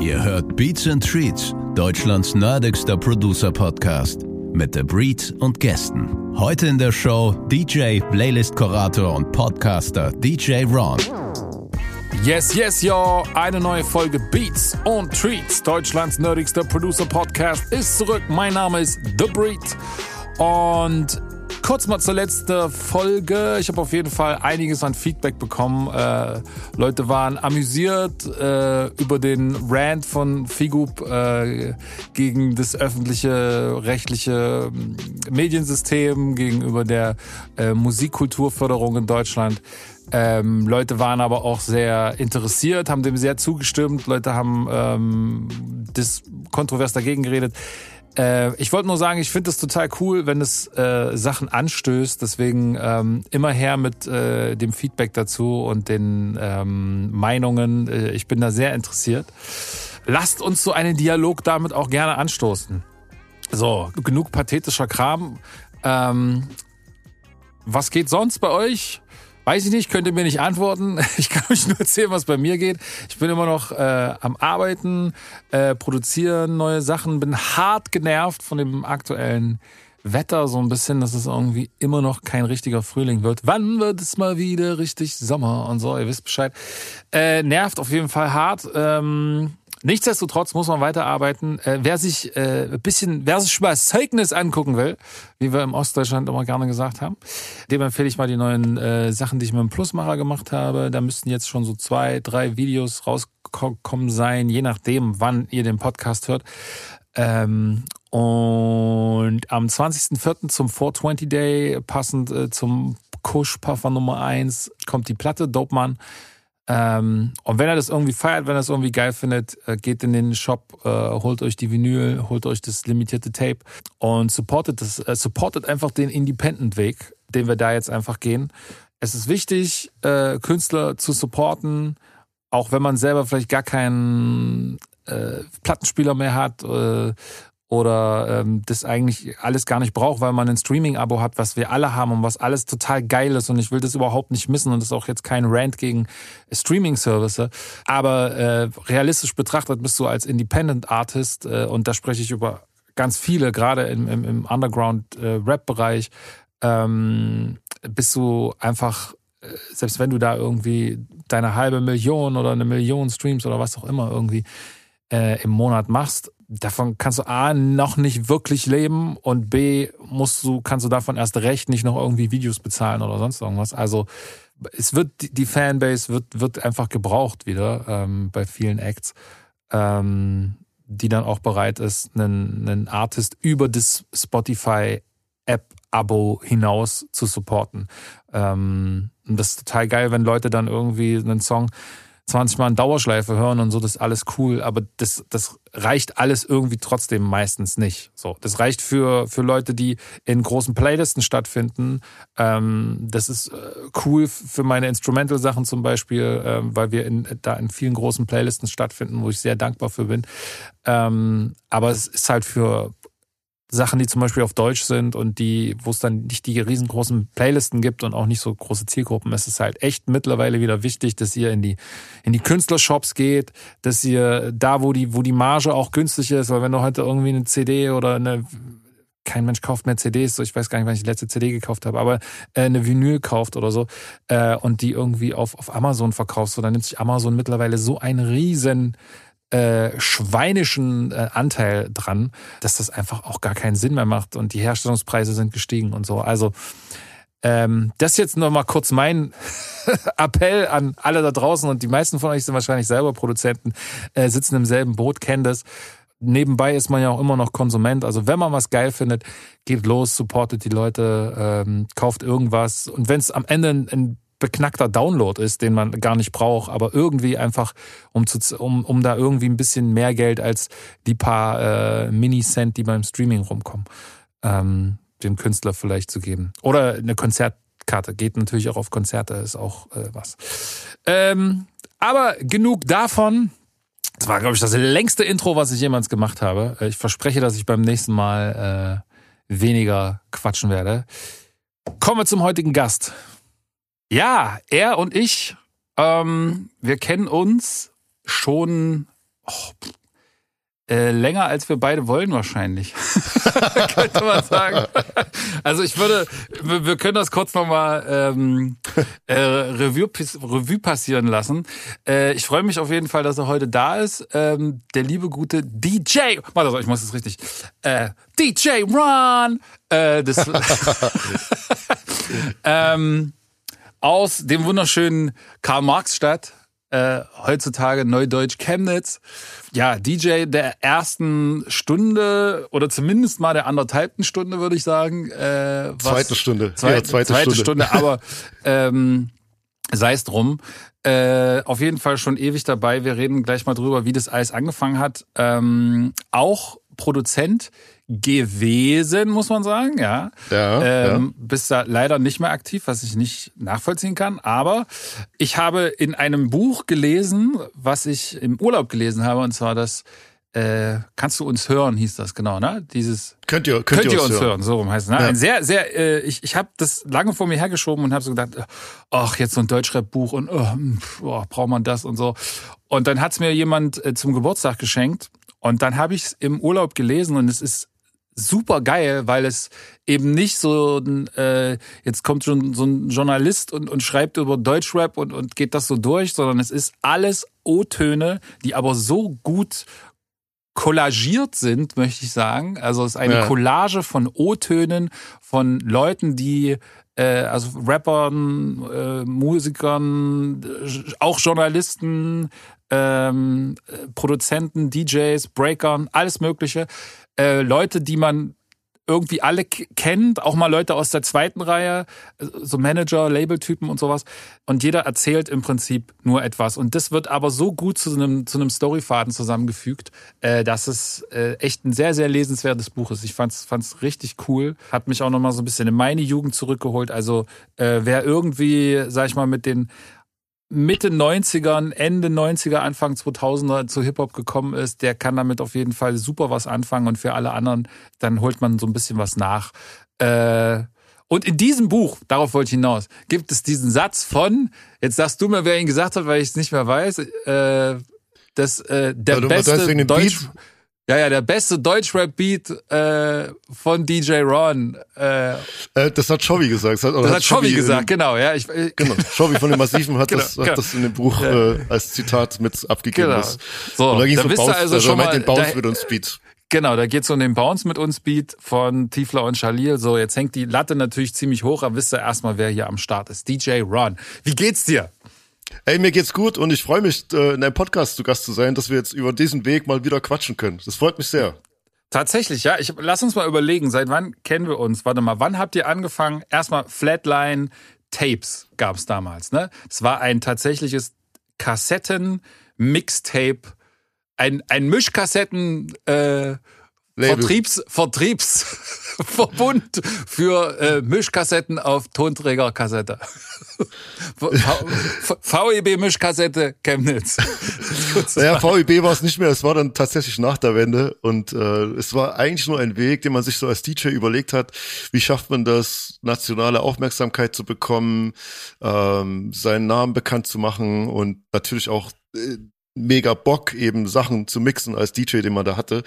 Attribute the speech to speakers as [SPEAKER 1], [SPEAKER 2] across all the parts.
[SPEAKER 1] Ihr hört Beats and Treats, Deutschlands nerdigster Producer-Podcast. Mit The Breed und Gästen. Heute in der Show DJ, Playlist-Kurator und Podcaster DJ Ron.
[SPEAKER 2] Yes, yes, yo! Eine neue Folge Beats und Treats, Deutschlands nerdigster Producer-Podcast, ist zurück. Mein Name ist The Breed. Und kurz mal zur letzten Folge. Ich habe auf jeden Fall einiges an Feedback bekommen. Äh, Leute waren amüsiert äh, über den Rant von Figup äh, gegen das öffentliche rechtliche ähm, Mediensystem, gegenüber der äh, Musikkulturförderung in Deutschland. Ähm, Leute waren aber auch sehr interessiert, haben dem sehr zugestimmt. Leute haben ähm, das kontrovers dagegen geredet. Äh, ich wollte nur sagen, ich finde es total cool, wenn es äh, Sachen anstößt. Deswegen ähm, immer her mit äh, dem Feedback dazu und den ähm, Meinungen. Äh, ich bin da sehr interessiert. Lasst uns so einen Dialog damit auch gerne anstoßen. So, genug pathetischer Kram. Ähm, was geht sonst bei euch? Weiß ich nicht, könnt ihr mir nicht antworten. Ich kann euch nur erzählen, was bei mir geht. Ich bin immer noch äh, am Arbeiten, äh, produzieren neue Sachen, bin hart genervt von dem aktuellen Wetter so ein bisschen, dass es irgendwie immer noch kein richtiger Frühling wird. Wann wird es mal wieder richtig Sommer und so, ihr wisst Bescheid. Äh, nervt auf jeden Fall hart. Ähm, Nichtsdestotrotz muss man weiterarbeiten. Äh, wer sich äh, ein bisschen, wer sich mal Zeugnis angucken will, wie wir im Ostdeutschland immer gerne gesagt haben, dem empfehle ich mal die neuen äh, Sachen, die ich mit dem Plusmacher gemacht habe. Da müssten jetzt schon so zwei, drei Videos rauskommen sein, je nachdem, wann ihr den Podcast hört. Ähm, und am 20.04. zum 420 Day, passend äh, zum Kusch Puffer Nummer 1, kommt die Platte Dope Man. Ähm, und wenn er das irgendwie feiert, wenn er es irgendwie geil findet, äh, geht in den Shop, äh, holt euch die Vinyl, holt euch das limitierte Tape und supportet das, äh, supportet einfach den Independent-Weg, den wir da jetzt einfach gehen. Es ist wichtig, äh, Künstler zu supporten, auch wenn man selber vielleicht gar keinen äh, Plattenspieler mehr hat oder ähm, das eigentlich alles gar nicht braucht, weil man ein Streaming-Abo hat, was wir alle haben und was alles total geil ist und ich will das überhaupt nicht missen und das ist auch jetzt kein Rant gegen Streaming-Service. Aber äh, realistisch betrachtet bist du als Independent Artist äh, und da spreche ich über ganz viele, gerade im, im, im Underground-Rap-Bereich, äh, ähm, bist du einfach äh, selbst wenn du da irgendwie deine halbe Million oder eine Million Streams oder was auch immer irgendwie äh, im Monat machst, davon kannst du A noch nicht wirklich leben und B musst du, kannst du davon erst recht nicht noch irgendwie Videos bezahlen oder sonst irgendwas. Also es wird, die Fanbase wird, wird einfach gebraucht wieder ähm, bei vielen Acts, ähm, die dann auch bereit ist, einen, einen Artist über das Spotify App-Abo hinaus zu supporten. Ähm, und das ist total geil, wenn Leute dann irgendwie einen Song 20 Mal in Dauerschleife hören und so, das ist alles cool, aber das, das reicht alles irgendwie trotzdem meistens nicht. So, das reicht für, für Leute, die in großen Playlisten stattfinden. Ähm, das ist äh, cool für meine Instrumental-Sachen zum Beispiel, ähm, weil wir in, da in vielen großen Playlisten stattfinden, wo ich sehr dankbar für bin. Ähm, aber es ist halt für Sachen, die zum Beispiel auf Deutsch sind und die, wo es dann nicht die riesengroßen Playlisten gibt und auch nicht so große Zielgruppen, es ist halt echt mittlerweile wieder wichtig, dass ihr in die, in die Künstlershops geht, dass ihr da, wo die, wo die Marge auch günstig ist, weil wenn du heute irgendwie eine CD oder eine, kein Mensch kauft mehr CDs, so ich weiß gar nicht, wann ich die letzte CD gekauft habe, aber äh, eine Vinyl kauft oder so äh, und die irgendwie auf, auf Amazon verkaufst, so dann nimmt sich Amazon mittlerweile so einen riesen äh, schweinischen äh, Anteil dran, dass das einfach auch gar keinen Sinn mehr macht und die Herstellungspreise sind gestiegen und so. Also ähm, das jetzt noch mal kurz mein Appell an alle da draußen und die meisten von euch sind wahrscheinlich selber Produzenten, äh, sitzen im selben Boot, kennen das. Nebenbei ist man ja auch immer noch Konsument. Also wenn man was geil findet, geht los, supportet die Leute, ähm, kauft irgendwas. Und wenn es am Ende ein, ein beknackter Download ist, den man gar nicht braucht, aber irgendwie einfach, um, zu, um, um da irgendwie ein bisschen mehr Geld als die paar äh, Mini-Cent, die beim Streaming rumkommen, ähm, dem Künstler vielleicht zu geben. Oder eine Konzertkarte. Geht natürlich auch auf Konzerte, ist auch äh, was. Ähm, aber genug davon. Das war, glaube ich, das längste Intro, was ich jemals gemacht habe. Ich verspreche, dass ich beim nächsten Mal äh, weniger quatschen werde. Kommen wir zum heutigen Gast. Ja, er und ich, ähm, wir kennen uns schon äh, länger als wir beide wollen wahrscheinlich, könnte man sagen. Also ich würde, wir, wir können das kurz nochmal ähm, äh, Revue, Revue passieren lassen. Äh, ich freue mich auf jeden Fall, dass er heute da ist. Ähm, der liebe gute DJ, warte, ich muss das richtig. Äh, DJ Ron. Äh, das, ähm, aus dem wunderschönen Karl-Marx-Stadt äh, heutzutage Neudeutsch Chemnitz. Ja, DJ der ersten Stunde oder zumindest mal der anderthalbten Stunde, würde ich sagen.
[SPEAKER 3] Äh, was, zweite Stunde.
[SPEAKER 2] Zweite, ja, zweite, zweite Stunde. Stunde. aber ähm, sei es drum. Äh, auf jeden Fall schon ewig dabei. Wir reden gleich mal drüber, wie das alles angefangen hat. Ähm, auch Produzent gewesen, muss man sagen, ja.
[SPEAKER 3] Ja, ähm,
[SPEAKER 2] ja. Bist da leider nicht mehr aktiv, was ich nicht nachvollziehen kann. Aber ich habe in einem Buch gelesen, was ich im Urlaub gelesen habe, und zwar das äh, Kannst du uns hören, hieß das genau, ne? Dieses
[SPEAKER 3] Könnt ihr, könnt, könnt ihr uns hören. hören,
[SPEAKER 2] so rum heißt es. Ne? Ja. Ein sehr, sehr, äh, ich, ich habe das lange vor mir hergeschoben und habe so gedacht, ach, jetzt so ein Deutschrap-Buch und oh, oh, braucht man das und so. Und dann hat's mir jemand äh, zum Geburtstag geschenkt und dann habe ich es im Urlaub gelesen und es ist super geil, weil es eben nicht so ein, äh, jetzt kommt schon so ein Journalist und, und schreibt über Deutschrap und, und geht das so durch, sondern es ist alles O-Töne, die aber so gut kollagiert sind, möchte ich sagen. Also es ist eine ja. Collage von O-Tönen von Leuten, die äh, also Rappern, äh, Musikern, auch Journalisten, ähm, Produzenten, DJs, Breakern, alles Mögliche. Äh, Leute, die man irgendwie alle kennt, auch mal Leute aus der zweiten Reihe, so Manager, Labeltypen und sowas. Und jeder erzählt im Prinzip nur etwas. Und das wird aber so gut zu einem, zu einem Storyfaden zusammengefügt, äh, dass es äh, echt ein sehr, sehr lesenswertes Buch ist. Ich fand's, fand's richtig cool. Hat mich auch nochmal so ein bisschen in meine Jugend zurückgeholt. Also äh, wer irgendwie, sag ich mal, mit den Mitte 90ern, Ende 90er, Anfang 2000er zu Hip-Hop gekommen ist, der kann damit auf jeden Fall super was anfangen und für alle anderen, dann holt man so ein bisschen was nach. Äh, und in diesem Buch, darauf wollte ich hinaus, gibt es diesen Satz von, jetzt sagst du mir, wer ihn gesagt hat, weil ich es nicht mehr weiß, äh, dass äh, der also, beste Deutsch... Beat? Ja, ja, der beste Deutschrap-Beat äh, von DJ Ron. Äh,
[SPEAKER 3] äh, das hat Chovy gesagt.
[SPEAKER 2] Das hat, das hat Chovy gesagt, genau. Ja, ich,
[SPEAKER 3] ich, genau. Chovy von den Massiven hat, genau, das, hat genau. das in dem Buch ja. äh, als Zitat mit abgegeben. Genau.
[SPEAKER 2] So,
[SPEAKER 3] Und da
[SPEAKER 2] ging es um Bounce, also, also schon mal
[SPEAKER 3] den Bounce da, mit uns Beat.
[SPEAKER 2] Genau, da geht's um den Bounce mit uns Beat von Tiefler und Shalil. So, jetzt hängt die Latte natürlich ziemlich hoch, aber wisst ihr erstmal, wer hier am Start ist. DJ Ron. Wie geht's dir?
[SPEAKER 3] Ey, mir geht's gut und ich freue mich, äh, in einem Podcast zu Gast zu sein, dass wir jetzt über diesen Weg mal wieder quatschen können. Das freut mich sehr.
[SPEAKER 2] Tatsächlich, ja. Ich, lass uns mal überlegen, seit wann kennen wir uns? Warte mal, wann habt ihr angefangen? Erstmal Flatline Tapes gab's damals, ne? Es war ein tatsächliches Kassetten-Mixtape, ein, ein Mischkassetten- äh, Vertriebs, Vertriebsverbund für äh, Mischkassetten auf Tonträgerkassette. VEB Mischkassette Chemnitz.
[SPEAKER 3] naja, VEB war es nicht mehr, es war dann tatsächlich nach der Wende und äh, es war eigentlich nur ein Weg, den man sich so als DJ überlegt hat, wie schafft man das, nationale Aufmerksamkeit zu bekommen, ähm, seinen Namen bekannt zu machen und natürlich auch äh, mega Bock, eben Sachen zu mixen als DJ, den man da hatte.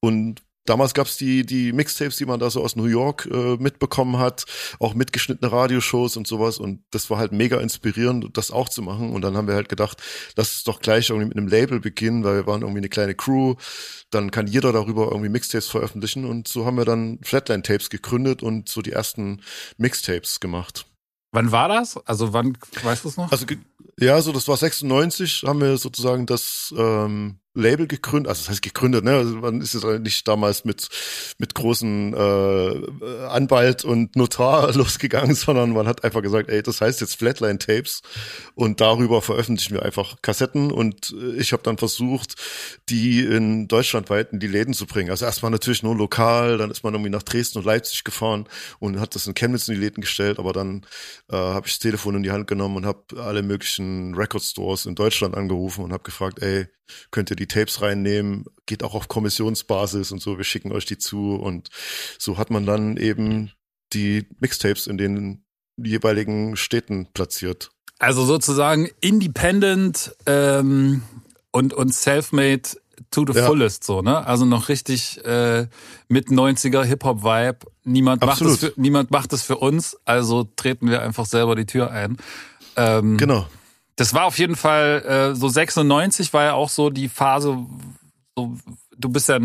[SPEAKER 3] Und Damals gab's die, die Mixtapes, die man da so aus New York äh, mitbekommen hat, auch mitgeschnittene Radioshows und sowas. Und das war halt mega inspirierend, das auch zu machen. Und dann haben wir halt gedacht, lass es doch gleich irgendwie mit einem Label beginnen, weil wir waren irgendwie eine kleine Crew. Dann kann jeder darüber irgendwie Mixtapes veröffentlichen. Und so haben wir dann Flatline Tapes gegründet und so die ersten Mixtapes gemacht.
[SPEAKER 2] Wann war das? Also wann, weißt du es noch?
[SPEAKER 3] Also ja, so das war 96, haben wir sozusagen das ähm, Label gegründet, also das heißt gegründet, ne? Also man ist jetzt nicht damals mit mit großen äh, Anwalt und Notar losgegangen, sondern man hat einfach gesagt, ey, das heißt jetzt Flatline Tapes und darüber veröffentlichen wir einfach Kassetten und äh, ich habe dann versucht, die in deutschlandweit in die Läden zu bringen. Also erstmal natürlich nur lokal, dann ist man irgendwie nach Dresden und Leipzig gefahren und hat das in Chemnitz in die Läden gestellt, aber dann äh, habe ich das Telefon in die Hand genommen und habe alle möglichen Record Stores in Deutschland angerufen und habe gefragt, ey, könnt ihr die Tapes reinnehmen, geht auch auf Kommissionsbasis und so, wir schicken euch die zu und so hat man dann eben die Mixtapes in den jeweiligen Städten platziert.
[SPEAKER 2] Also sozusagen independent ähm, und, und self-made to the
[SPEAKER 3] Ja.
[SPEAKER 2] fullest so, ne? Also noch richtig äh, mit 90er Hip-Hop Vibe. Niemand macht das
[SPEAKER 3] Absolut.
[SPEAKER 2] für, niemand macht das für uns, also treten wir einfach selber die Tür ein. Ähm,
[SPEAKER 3] Genau.
[SPEAKER 2] Das war auf jeden Fall äh, so 96 war ja auch so die Phase, so, du bist ja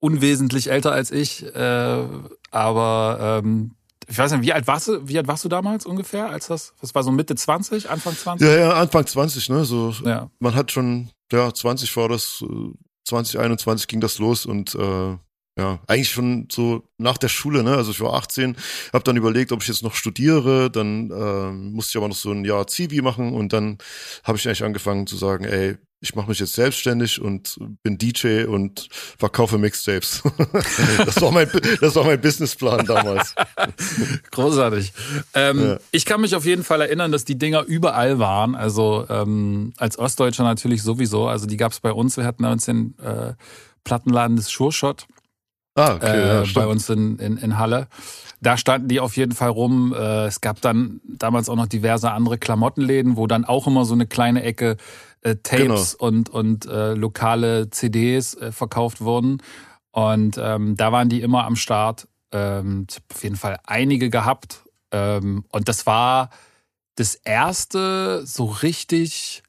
[SPEAKER 2] unwesentlich älter als ich, äh, aber ähm, ich weiß nicht, wie alt warst du, wie alt warst du damals ungefähr, als das, das war so Mitte 20, Anfang 20?
[SPEAKER 3] Ja, ja, Anfang 20, ne? So,
[SPEAKER 2] Ja.
[SPEAKER 3] man hat schon, ja, 20 war das, äh, 2021 ging das los und äh, ja, eigentlich schon so nach der Schule, ne? Also ich war 18, habe dann überlegt, ob ich jetzt noch studiere, dann äh, musste ich aber noch so ein Jahr Zivi machen und dann habe ich eigentlich angefangen zu sagen, ey, ich mache mich jetzt selbstständig und bin DJ und verkaufe Mixtapes. das war mein das war mein Businessplan damals.
[SPEAKER 2] Großartig. Ähm,
[SPEAKER 3] Ja.
[SPEAKER 2] Ich kann mich auf jeden Fall erinnern, dass die Dinger überall waren. Also ähm, als Ostdeutscher natürlich sowieso. Also die gab es bei uns. Wir hatten bei uns den äh, Plattenladen des Sure-Shot
[SPEAKER 3] Ah, okay,
[SPEAKER 2] äh,
[SPEAKER 3] ja,
[SPEAKER 2] bei uns in, in, in Halle. Da standen die auf jeden Fall rum. Äh, es gab dann damals auch noch diverse andere Klamottenläden, wo dann auch immer so eine kleine Ecke äh, Tapes und, und äh, lokale CDs äh, verkauft wurden. Und ähm, da waren die immer am Start. Ähm, ich habe auf jeden Fall einige gehabt. Ähm, und das war das erste so richtig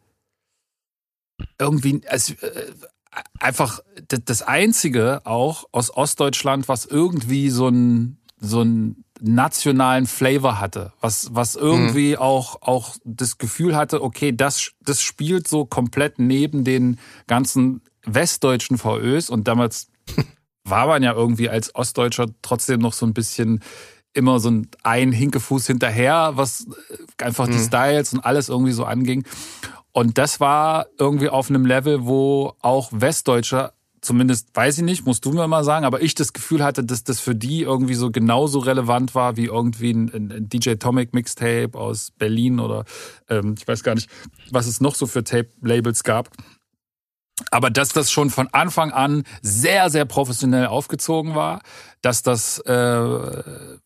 [SPEAKER 2] irgendwie, also, äh, einfach das einzige auch aus Ostdeutschland, was irgendwie so einen so einen nationalen Flavor hatte, was was irgendwie auch auch das Gefühl hatte, okay, das das spielt so komplett neben den ganzen westdeutschen VÖs und damals war man ja irgendwie als Ostdeutscher trotzdem noch so ein bisschen immer so ein, ein Hinkefuß hinterher, was äh, einfach die Styles und alles irgendwie so anging. Und das war irgendwie auf einem Level, wo auch Westdeutsche, zumindest weiß ich nicht, musst du mir mal sagen, aber ich das Gefühl hatte, dass das für die irgendwie so genauso relevant war wie irgendwie ein, ein, DJ Tomic Mixtape aus Berlin oder ähm, ich weiß gar nicht, was es noch so für Tape-Labels gab. Aber dass das schon von Anfang an sehr, sehr professionell aufgezogen war, dass das, äh,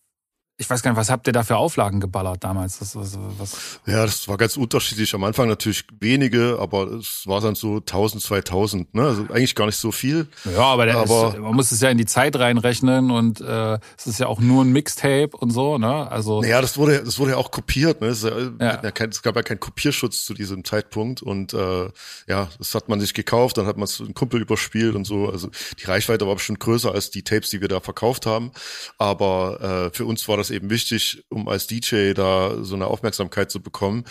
[SPEAKER 2] ich weiß gar nicht, was habt ihr da für Auflagen geballert damals? Das, was, was,
[SPEAKER 3] Ja, das war ganz unterschiedlich. Am Anfang natürlich wenige, aber es war dann so 1000, 2000, ne? Also eigentlich gar nicht so viel.
[SPEAKER 2] ja, aber, der
[SPEAKER 3] Aber-
[SPEAKER 2] ist, man muss es ja in die Zeit reinrechnen und äh, es ist ja auch nur ein Mixtape und so, ne? Also
[SPEAKER 3] Naja, das wurde, das wurde ja auch kopiert, ne? Es, ja,
[SPEAKER 2] Ja.
[SPEAKER 3] kein, es gab ja keinen Kopierschutz zu diesem Zeitpunkt und äh, ja, das hat man sich gekauft, dann hat man es einem Kumpel überspielt und so. Also die Reichweite war bestimmt größer als die Tapes, die wir da verkauft haben. Aber äh, für uns war das eben wichtig, um als DJ da so eine Aufmerksamkeit zu bekommen.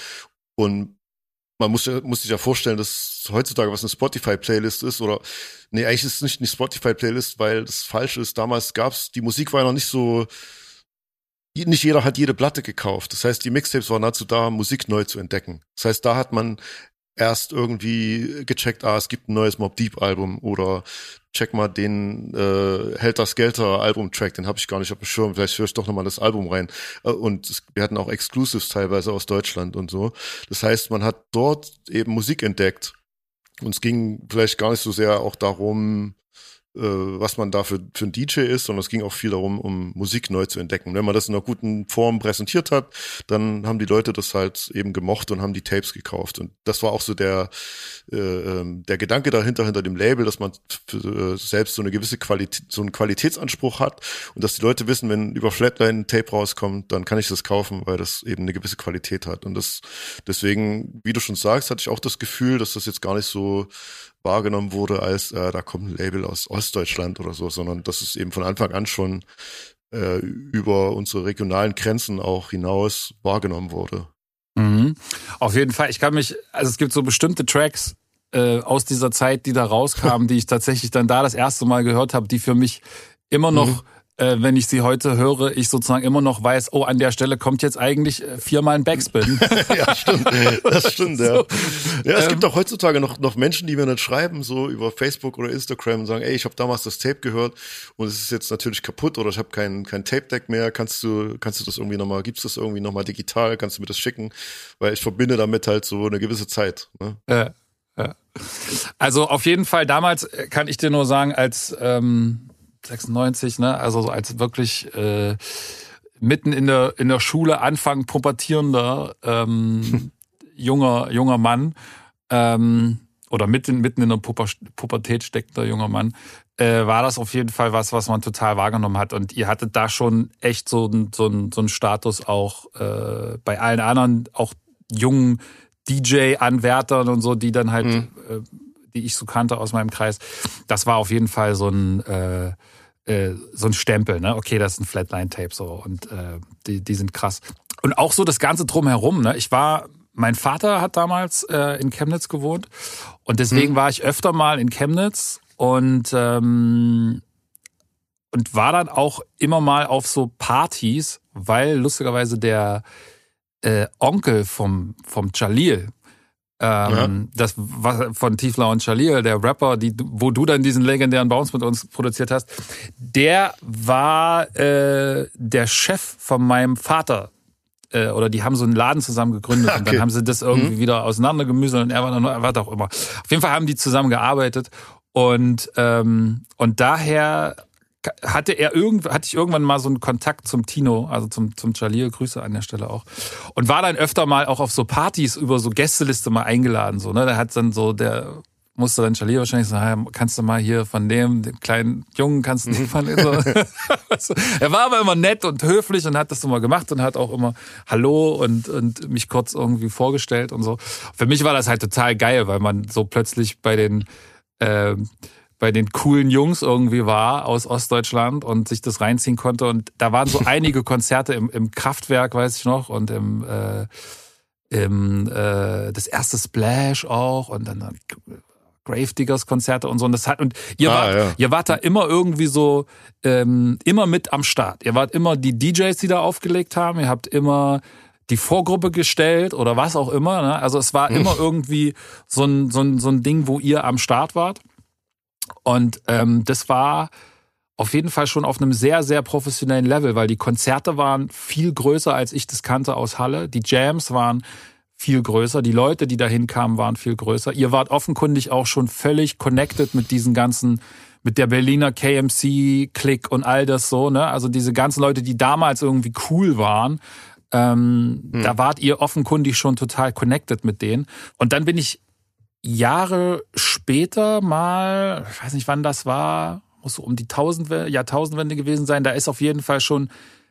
[SPEAKER 3] Und man muss, muss sich ja vorstellen, dass heutzutage was eine Spotify-Playlist ist oder nee, eigentlich ist es nicht eine Spotify-Playlist, weil das falsch ist. Damals gab's die Musik war ja noch nicht so nicht jeder hat jede Platte gekauft. Das heißt, die Mixtapes waren dazu da, Musik neu zu entdecken. Das heißt, da hat man erst irgendwie gecheckt, ah, es gibt ein neues Mob Deep Album oder check mal den äh, Helter Skelter Albumtrack, den habe ich gar nicht auf dem Schirm. Vielleicht höre ich doch nochmal das Album rein. Äh, Und es, wir hatten auch Exclusives teilweise aus Deutschland und so. Das heißt, man hat dort eben Musik entdeckt. Und es ging vielleicht gar nicht so sehr auch darum, was man da für, für ein DJ ist, sondern es ging auch viel darum, um Musik neu zu entdecken. Wenn man das in einer guten Form präsentiert hat, dann haben die Leute das halt eben gemocht und haben die Tapes gekauft. Und das war auch so der, äh, ähm, der Gedanke dahinter, hinter dem Label, dass man für, äh, selbst so eine gewisse Qualität, so einen Qualitätsanspruch hat und dass die Leute wissen, wenn über Flatline ein Tape rauskommt, dann kann ich das kaufen, weil das eben eine gewisse Qualität hat. Und das, deswegen, wie du schon sagst, hatte ich auch das Gefühl, dass das jetzt gar nicht so wahrgenommen wurde, als äh, da kommt ein Label aus Ostdeutschland oder so, sondern dass es eben von Anfang an schon äh, über unsere regionalen Grenzen auch hinaus wahrgenommen wurde.
[SPEAKER 2] Mhm. Auf jeden Fall. Ich kann mich, also es gibt so bestimmte Tracks äh, aus dieser Zeit, die da rauskamen, die ich tatsächlich dann da das erste Mal gehört habe, die für mich immer noch, äh, wenn ich sie heute höre, ich sozusagen immer noch weiß, oh, an der Stelle kommt jetzt eigentlich äh, viermal ein Backspin.
[SPEAKER 3] ja, stimmt. Das stimmt, ja.
[SPEAKER 2] So.
[SPEAKER 3] Ja, es
[SPEAKER 2] Ähm,
[SPEAKER 3] gibt auch heutzutage noch, noch Menschen, die mir dann schreiben, so über Facebook oder Instagram und sagen, ey, ich habe damals das Tape gehört und es ist jetzt natürlich kaputt oder ich habe kein, kein Tape-Deck mehr. Kannst du, kannst du das irgendwie nochmal, gibt's das irgendwie nochmal digital? Kannst du mir das schicken? Weil ich verbinde damit halt so eine gewisse Zeit. Ne?
[SPEAKER 2] Ja, ja. Also auf jeden Fall damals äh, kann ich dir nur sagen, als ähm, 96, ne, also so als wirklich äh, mitten in der in der Schule anfangen pubertierender ähm, junger junger Mann. Ähm, oder mitten, mitten in der Puber, Pubertät steckender junger Mann, äh, war das auf jeden Fall was, was man total wahrgenommen hat. Und ihr hattet da schon echt so, so, so einen Status auch äh, bei allen anderen, auch jungen DJ-Anwärtern und so, die dann halt, mhm. äh, die ich so kannte aus meinem Kreis. Das war auf jeden Fall so ein äh, äh, so ein Stempel, ne? Okay, das ist ein Flatline-Tape so und äh, die, die sind krass. Und auch so das Ganze drumherum, ne? Ich war, mein Vater hat damals äh, in Chemnitz gewohnt und deswegen hm. war ich öfter mal in Chemnitz und ähm, und war dann auch immer mal auf so Partys, weil lustigerweise der äh, Onkel vom vom Jalil, ähm, ja. Das was von Tifla und Jalil, der Rapper, die, wo du dann diesen legendären Bounce mit uns produziert hast, der war äh, der Chef von meinem Vater. Äh, oder die haben so einen Laden zusammen gegründet okay. und dann haben sie das irgendwie mhm. wieder auseinandergemüselt und er war dann, war auch immer. Auf jeden Fall haben die zusammen gearbeitet und ähm, und daher hatte er irgend, hatte ich irgendwann mal so einen Kontakt zum Tino, also zum, zum Jalil, Grüße an der Stelle auch. Und war dann öfter mal auch auf so Partys über so Gästeliste mal eingeladen, so, ne? Da hat dann so der, musste dann Jalil wahrscheinlich sagen, kannst du mal hier von dem, dem kleinen Jungen, kannst du nicht von so. er war aber immer nett und höflich und hat das immer gemacht und hat auch immer Hallo und, und mich kurz irgendwie vorgestellt und so. Für mich war das halt total geil, weil man so plötzlich bei den, äh, bei den coolen Jungs irgendwie war aus Ostdeutschland und sich das reinziehen konnte. Und da waren so einige Konzerte im, im Kraftwerk, weiß ich noch, und im, äh, im äh, das erste Splash auch und dann, Gravediggers Konzerte und so. Und das hat und ihr ah, wart, ja. ihr wart da immer irgendwie so ähm, immer mit am Start. Ihr wart immer die DJs, die da aufgelegt haben. Ihr habt immer die Vorgruppe gestellt oder was auch immer. Ne? Also es war hm. immer irgendwie so ein, so, ein, so ein Ding, wo ihr am Start wart. Und ähm, das war auf jeden Fall schon auf einem sehr, sehr professionellen Level, weil die Konzerte waren viel größer, als ich das kannte aus Halle. Die Jams waren viel größer. Die Leute, die dahin kamen, waren viel größer. Ihr wart offenkundig auch schon völlig connected mit diesen ganzen, mit der Berliner KMC-Click und all das so, ne? Also diese ganzen Leute, die damals irgendwie cool waren. Ähm, hm. Da wart ihr offenkundig schon total connected mit denen. Und dann bin ich Jahre später mal, ich weiß nicht wann das war, muss so um die Tausend, Jahrtausendwende gewesen sein, da ist auf jeden Fall schon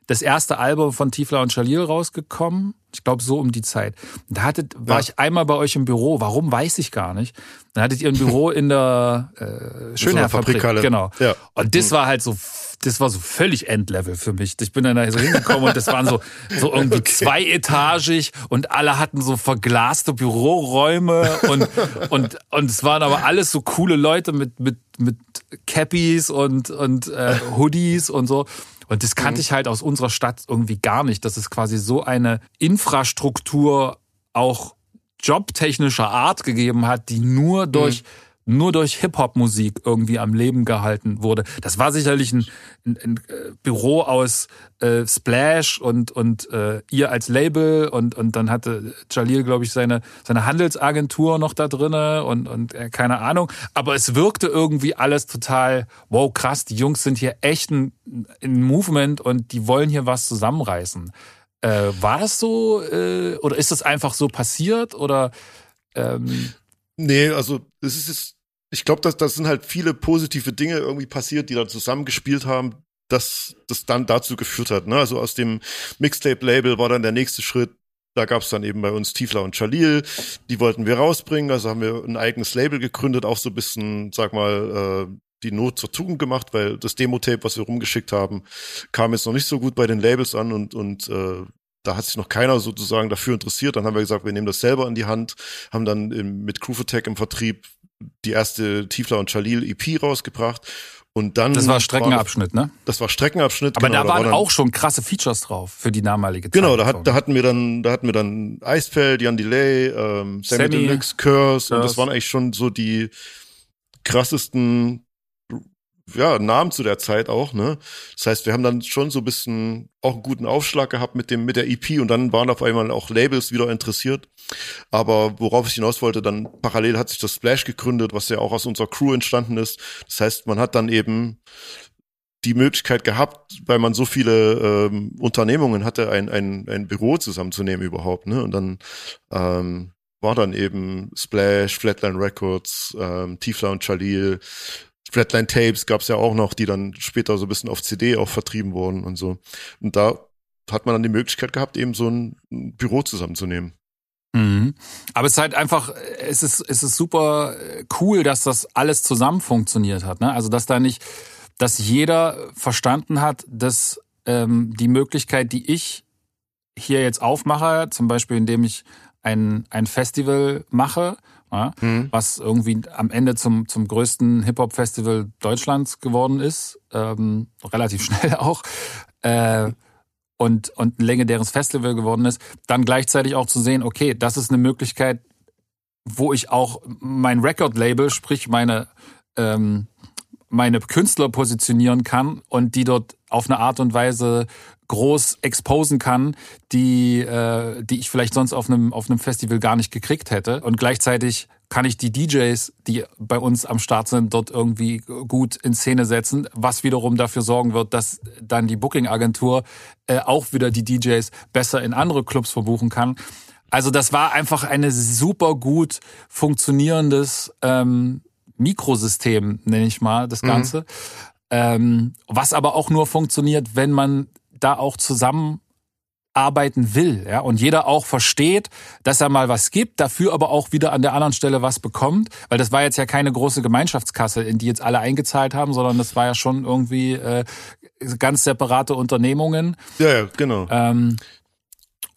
[SPEAKER 2] das erste Album von Tiefler und Jalil rausgekommen. Ich glaube, so um die Zeit. Da hattet, war ja. ich einmal bei euch im Büro. Warum, weiß ich gar nicht. Dann hattet ihr ein Büro in der äh, Schönherrfabrik. Genau. Ja. Und das mhm. war halt so das war so völlig Endlevel für mich. Ich bin dann da so hingekommen und das waren so, so irgendwie okay. zweietagig und alle hatten so verglaste Büroräume und, und, und es waren aber alles so coole Leute mit, mit, mit Cappies und, und äh, Hoodies und so. Und das kannte mhm. ich halt aus unserer Stadt irgendwie gar nicht, dass es quasi so eine Infrastruktur auch jobtechnischer Art gegeben hat, die nur durch mhm nur durch Hip-Hop-Musik irgendwie am Leben gehalten wurde. Das war sicherlich ein, ein, ein äh, Büro aus äh, Splash und, und äh, ihr als Label und, und dann hatte Jalil, glaube ich, seine, seine Handelsagentur noch da drinne und, und äh, keine Ahnung. Aber es wirkte irgendwie alles total, wow, krass, die Jungs sind hier echt ein, ein Movement und die wollen hier was zusammenreißen. Äh, war das so äh, oder ist das einfach so passiert oder ähm,
[SPEAKER 3] Nee, also es ist jetzt, ich glaube, dass das sind halt viele positive Dinge irgendwie passiert, die da zusammengespielt haben, dass das dann dazu geführt hat. Ne? Also aus dem Mixtape-Label war dann der nächste Schritt. Da gab es dann eben bei uns Tiefler und Chalil, die wollten wir rausbringen, also haben wir ein eigenes Label gegründet, auch so ein bisschen, sag mal, äh, die Not zur Tugend gemacht, weil das Demo-Tape, was wir rumgeschickt haben, kam jetzt noch nicht so gut bei den Labels an und, und äh, da hat sich noch keiner sozusagen dafür interessiert. Dann haben wir gesagt, wir nehmen das selber in die Hand, haben dann im, mit Groove Attack im Vertrieb die erste Tiefler und Chalil EP rausgebracht. Und dann.
[SPEAKER 2] Das war Streckenabschnitt,
[SPEAKER 3] war, ne? Das war Streckenabschnitt.
[SPEAKER 2] Aber genau, da waren da war auch schon krasse Features drauf für die damalige
[SPEAKER 3] Zeit. Genau, da, hat, da hatten wir dann, da hatten wir dann Eisfeld, Jan Delay, ähm, Sammy, Sammy Deluxe, Curse, Curse, und das waren eigentlich schon so die krassesten ja, Namen zu der Zeit auch, ne? Das heißt, wir haben dann schon so ein bisschen auch einen guten Aufschlag gehabt mit dem, mit der EP und dann waren auf einmal auch Labels wieder interessiert. Aber worauf ich hinaus wollte, dann parallel hat sich das Splash gegründet, was ja auch aus unserer Crew entstanden ist. Das heißt, man hat dann eben die Möglichkeit gehabt, weil man so viele ähm, Unternehmungen hatte, ein, ein, ein Büro zusammenzunehmen überhaupt, ne? Und dann ähm, war dann eben Splash, Flatline Records, ähm, Tiefler und Chalil, Flatline Tapes gab's ja auch noch, die dann später so ein bisschen auf CD auch vertrieben wurden und so. Und da hat man dann die Möglichkeit gehabt, eben so ein Büro zusammenzunehmen.
[SPEAKER 2] Mhm. Aber es ist halt einfach, es ist, es ist super cool, dass das alles zusammen funktioniert hat. Ne? Also dass da nicht, dass jeder verstanden hat, dass ähm, die Möglichkeit, die ich hier jetzt aufmache, zum Beispiel indem ich ein, ein Festival mache, ja, mhm. was irgendwie am Ende zum, zum größten Hip-Hop-Festival Deutschlands geworden ist, ähm, relativ schnell auch, äh, und, und ein legendäres Festival geworden ist, dann gleichzeitig auch zu sehen, okay, das ist eine Möglichkeit, wo ich auch mein Record-Label, sprich meine, ähm, meine Künstler positionieren kann und die dort auf eine Art und Weise groß exposen kann, die, äh, die ich vielleicht sonst auf einem, auf einem Festival gar nicht gekriegt hätte. Und gleichzeitig kann ich die DJs, die bei uns am Start sind, dort irgendwie gut in Szene setzen, was wiederum dafür sorgen wird, dass dann die Booking-Agentur äh, auch wieder die DJs besser in andere Clubs verbuchen kann. Also das war einfach eine super gut funktionierendes ähm, Mikrosystem, nenne ich mal das mhm. Ganze. Mhm. Ähm, was aber auch nur funktioniert, wenn man da auch zusammen arbeiten will, ja, und jeder auch versteht, dass er mal was gibt, dafür aber auch wieder an der anderen Stelle was bekommt, weil das war jetzt ja keine große Gemeinschaftskasse, in die jetzt alle eingezahlt haben, sondern das war ja schon irgendwie äh, ganz separate Unternehmungen.
[SPEAKER 3] Ja, ja genau. Ähm,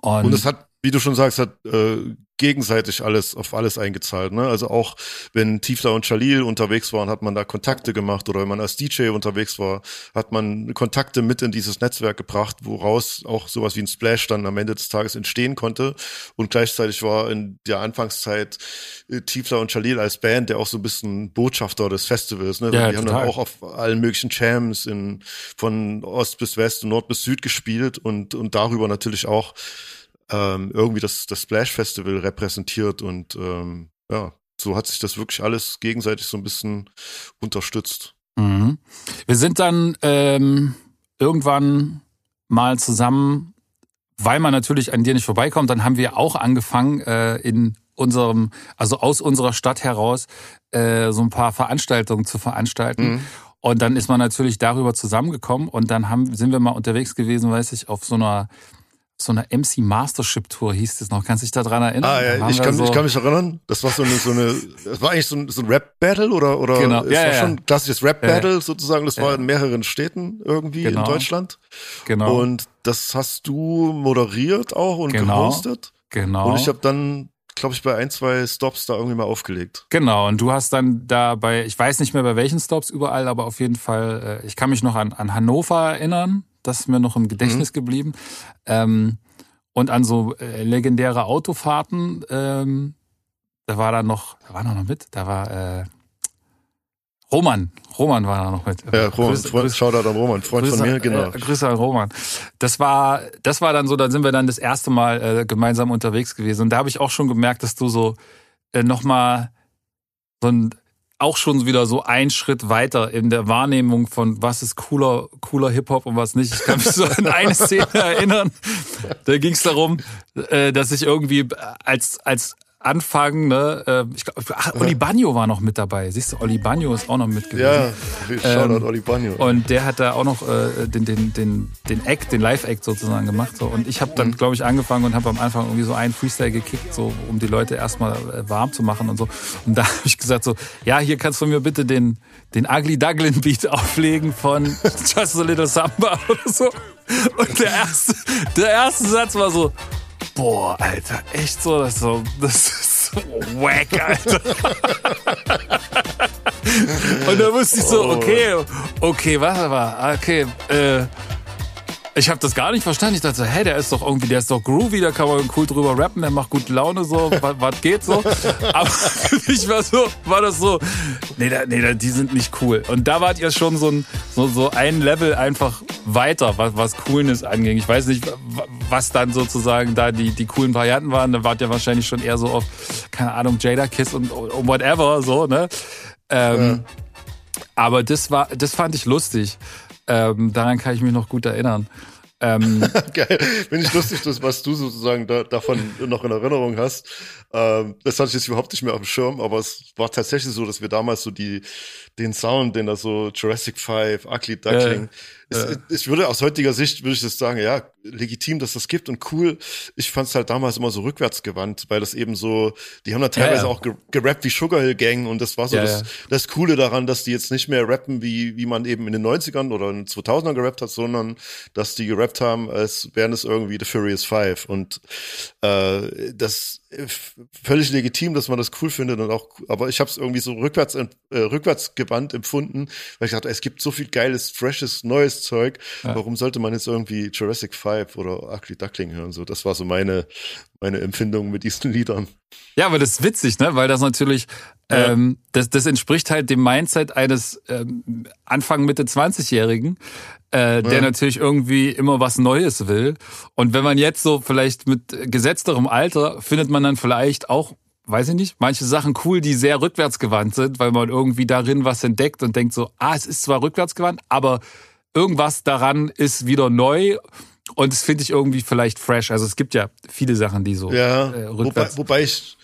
[SPEAKER 3] und, und es hat, wie du schon sagst, hat äh, gegenseitig alles auf alles eingezahlt. Ne? Also auch wenn Tiefler und Chalil unterwegs waren, hat man da Kontakte gemacht oder wenn man als DJ unterwegs war, hat man Kontakte mit in dieses Netzwerk gebracht, woraus auch sowas wie ein Splash dann am Ende des Tages entstehen konnte. Und gleichzeitig war in der Anfangszeit äh, Tiefler und Chalil als Band, der auch so ein bisschen Botschafter des Festivals. Ne? Ja, die total. haben dann auch auf allen möglichen Jams in, von Ost bis West und Nord bis Süd gespielt und, und darüber natürlich auch ähm, irgendwie das, das Splash Festival repräsentiert und ähm, ja, so hat sich das wirklich alles gegenseitig so ein bisschen unterstützt.
[SPEAKER 2] Mhm. Wir sind dann ähm, irgendwann mal zusammen, weil man natürlich an dir nicht vorbeikommt, dann haben wir auch angefangen äh, in unserem, also aus unserer Stadt heraus, äh, so ein paar Veranstaltungen zu veranstalten. Mhm. Und dann ist man natürlich darüber zusammengekommen und dann haben, sind wir mal unterwegs gewesen, weiß ich, auf so einer so eine MC Mastership Tour hieß das noch. Kannst du dich daran erinnern?
[SPEAKER 3] Ah, ja, ich kann, so ich kann mich erinnern. Das war so eine, so eine, das war eigentlich so ein, so ein Rap-Battle oder, oder,
[SPEAKER 2] genau.
[SPEAKER 3] es
[SPEAKER 2] ja,
[SPEAKER 3] war
[SPEAKER 2] ja.
[SPEAKER 3] schon ein klassisches Rap-Battle ja. sozusagen. Das war in mehreren Städten irgendwie genau. in Deutschland. Genau. Und das hast du moderiert auch und genau. gehostet.
[SPEAKER 2] Genau.
[SPEAKER 3] Und ich habe dann glaube ich, bei ein, zwei Stops da irgendwie mal aufgelegt.
[SPEAKER 2] Genau, und du hast dann da bei, ich weiß nicht mehr bei welchen Stops überall, aber auf jeden Fall, äh, ich kann mich noch an, an Hannover erinnern, das ist mir noch im Gedächtnis mhm. geblieben. Ähm, und an so äh, legendäre Autofahrten, ähm, da war dann noch, da war noch mit, da war äh, Roman, Roman war da noch mit.
[SPEAKER 3] Ja, Roman, Grüße, Freund, Grüße, Shoutout an Roman, Freund Grüße, von mir, genau.
[SPEAKER 2] Äh, Grüße an Roman. Das war, das war dann so, dann sind wir dann das erste Mal äh, gemeinsam unterwegs gewesen. Und da habe ich auch schon gemerkt, dass du so äh, nochmal so ein auch schon wieder so ein Schritt weiter in der Wahrnehmung von was ist cooler, cooler Hip-Hop und was nicht. Ich kann mich so an eine Szene erinnern. Da ging es darum, äh, dass ich irgendwie als, als Anfang, ne, äh, ich glaube, Oli Bagno war noch mit dabei. Siehst du, Oli Bagno ist auch noch mit gewesen.
[SPEAKER 3] Ja, Shoutout ähm, Oli Bagno.
[SPEAKER 2] Und der hat da auch noch äh, den, den, den, den Act, den Live-Act sozusagen gemacht. So. Und ich habe dann, mhm. glaube ich, angefangen und habe am Anfang irgendwie so einen Freestyle gekickt, so um die Leute erstmal äh, warm zu machen und so. Und da habe ich gesagt so, ja, hier kannst du mir bitte den, den Ugly Duglin Beat auflegen von Just a Little Samba oder so. Und der erste, der erste Satz war so, boah, Alter, echt so, das ist so, das ist so wack, Alter. Und da wusste ich so, oh. okay, okay, was aber, okay, äh, ich habe das gar nicht verstanden. Ich dachte so, hey, der ist doch irgendwie, der ist doch groovy, da kann man cool drüber rappen, der macht gute Laune so, was geht so. Aber für mich war so, war das so, nee, da, nee, da, die sind nicht cool. Und da wart ihr schon so ein, so, so ein Level einfach weiter, was, was Coolness anging. Ich weiß nicht, was dann sozusagen da die, die coolen Varianten waren. Da wart ihr wahrscheinlich schon eher so auf, keine Ahnung, Jada Kiss und, und whatever, so, ne? Ähm, ja. Aber das war, das fand ich lustig. Ähm, daran kann ich mich noch gut erinnern. Ähm,
[SPEAKER 3] Geil. Finde ich lustig, dass, was du sozusagen da, davon noch in Erinnerung hast. Ähm, das hatte ich jetzt überhaupt nicht mehr auf dem Schirm, aber es war tatsächlich so, dass wir damals so die, den Sound, den da so Jurassic 5, Ugly Duckling, äh, es, äh. ich würde aus heutiger Sicht würde ich das sagen, ja, legitim, dass das gibt und cool. Ich fand es halt damals immer so rückwärtsgewandt, weil das eben so, die haben da teilweise ja, ja. auch gerappt wie Sugar Hill Gang und das war so ja, das, das Coole daran, dass die jetzt nicht mehr rappen, wie, wie man eben in den 90ern oder in den 2000ern gerappt hat, sondern dass die gerappt haben, als wären es irgendwie The Furious Five und äh, das völlig legitim, dass man das cool findet und auch, aber ich habe es irgendwie so rückwärts äh, rückwärts gewandt empfunden, weil ich dachte, es gibt so viel geiles, freshes, neues Zeug. Ja. Warum sollte man jetzt irgendwie Jurassic Five oder Ugly Duckling hören? So, das war so meine meine Empfindung mit diesen Liedern.
[SPEAKER 2] Ja, aber das ist witzig, ne? Weil das natürlich, ja. ähm, das, das entspricht halt dem Mindset eines ähm, Anfang Mitte 20-Jährigen, äh, der ja. natürlich irgendwie immer was Neues will. Und wenn man jetzt so vielleicht mit gesetzterem Alter findet man dann vielleicht auch weiß ich nicht, manche Sachen cool, die sehr rückwärtsgewandt sind, weil man irgendwie darin was entdeckt und denkt so, ah, es ist zwar rückwärtsgewandt, aber irgendwas daran ist wieder neu und das finde ich irgendwie vielleicht fresh. Also es gibt ja viele Sachen, die so
[SPEAKER 3] ja, äh, wobei, wobei ich,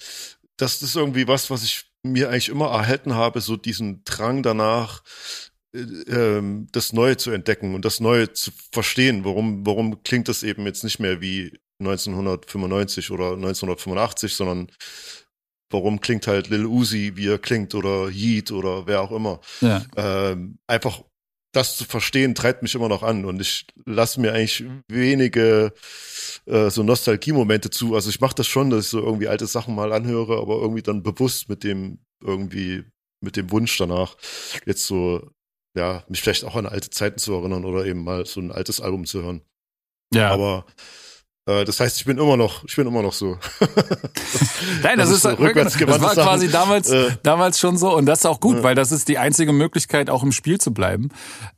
[SPEAKER 3] das ist irgendwie was, was ich mir eigentlich immer erhalten habe, so diesen Drang danach, äh, ähm, das Neue zu entdecken und das Neue zu verstehen. Warum, warum klingt das eben jetzt nicht mehr wie 1995 oder 1985, sondern warum klingt halt Lil Uzi, wie er klingt oder Yeet oder wer auch immer. Ja. Ähm, einfach das zu verstehen, treibt mich immer noch an und ich lasse mir eigentlich wenige äh, so Nostalgie-Momente zu. Also ich mache das schon, dass ich so irgendwie alte Sachen mal anhöre, aber irgendwie dann bewusst mit dem irgendwie mit dem Wunsch danach jetzt so ja mich vielleicht auch an alte Zeiten zu erinnern oder eben mal so ein altes Album zu hören. Ja. Aber das heißt, ich bin immer noch, ich bin immer noch so.
[SPEAKER 2] Nein, das, das ist, so rückwärts Das war quasi damals, äh, damals schon so und das ist auch gut, äh, weil das ist die einzige Möglichkeit, auch im Spiel zu bleiben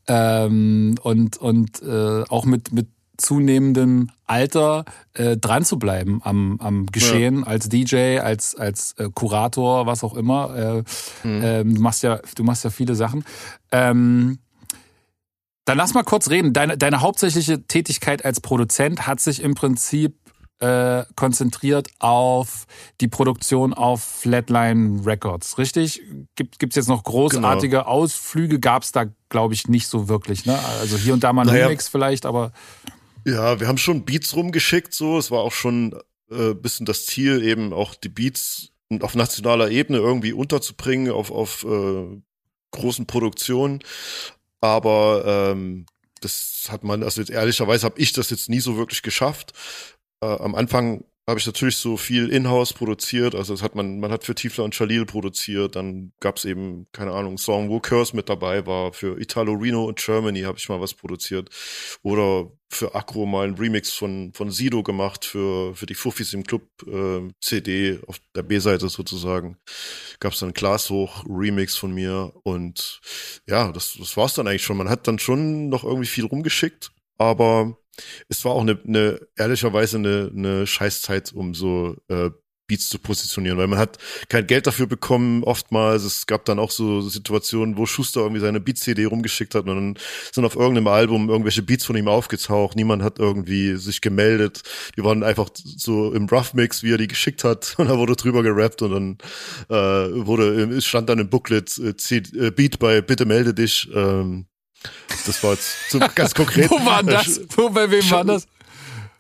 [SPEAKER 2] ähm, und und äh, auch mit mit zunehmendem Alter äh, dran zu bleiben am, am Geschehen ja. als DJ, als als äh, Kurator, was auch immer. Äh, mhm. äh, du machst ja du machst ja viele Sachen. Ähm, dann lass mal kurz reden. Deine, deine hauptsächliche Tätigkeit als Produzent hat sich im Prinzip äh, konzentriert auf die Produktion auf Flatline Records, richtig? Gibt es jetzt noch großartige genau. Ausflüge? Gab es da, glaube ich, nicht so wirklich. Ne? Also hier und da mal ein naja, Remix vielleicht, aber...
[SPEAKER 3] Ja, wir haben schon Beats rumgeschickt, so. Es war auch schon äh, bisschen das Ziel, eben auch die Beats auf nationaler Ebene irgendwie unterzubringen, auf, auf äh, großen Produktionen. Aber ähm, das hat man, also jetzt ehrlicherweise habe ich das jetzt nie so wirklich geschafft. Äh, am Anfang habe ich natürlich so viel in-house produziert. Also das hat man, man hat für Tiefler und Chalil produziert. Dann gab es eben, keine Ahnung, Song, wo Curse mit dabei war. Für Italo Reno und Germany habe ich mal was produziert. Oder für Acro mal ein Remix von, von Sido gemacht für, für die Fuffis im Club äh, CD auf der B-Seite sozusagen. Gab es dann Glashoch Remix von mir. Und ja, das, das war's dann eigentlich schon. Man hat dann schon noch irgendwie viel rumgeschickt. Aber es war auch eine, eine ehrlicherweise eine, eine Scheißzeit, um so äh, Beats zu positionieren, weil man hat kein Geld dafür bekommen oftmals. Es gab dann auch so Situationen, wo Schuster irgendwie seine Beat-CD rumgeschickt hat und dann sind auf irgendeinem Album irgendwelche Beats von ihm aufgetaucht. Niemand hat irgendwie sich gemeldet. Die waren einfach so im Rough Mix, wie er die geschickt hat und da wurde drüber gerappt und dann äh, wurde, es stand dann im Booklet äh, äh Beat bei Bitte melde dich. Ähm, das war jetzt ganz konkret.
[SPEAKER 2] Wo war das? Wo, bei wem war das?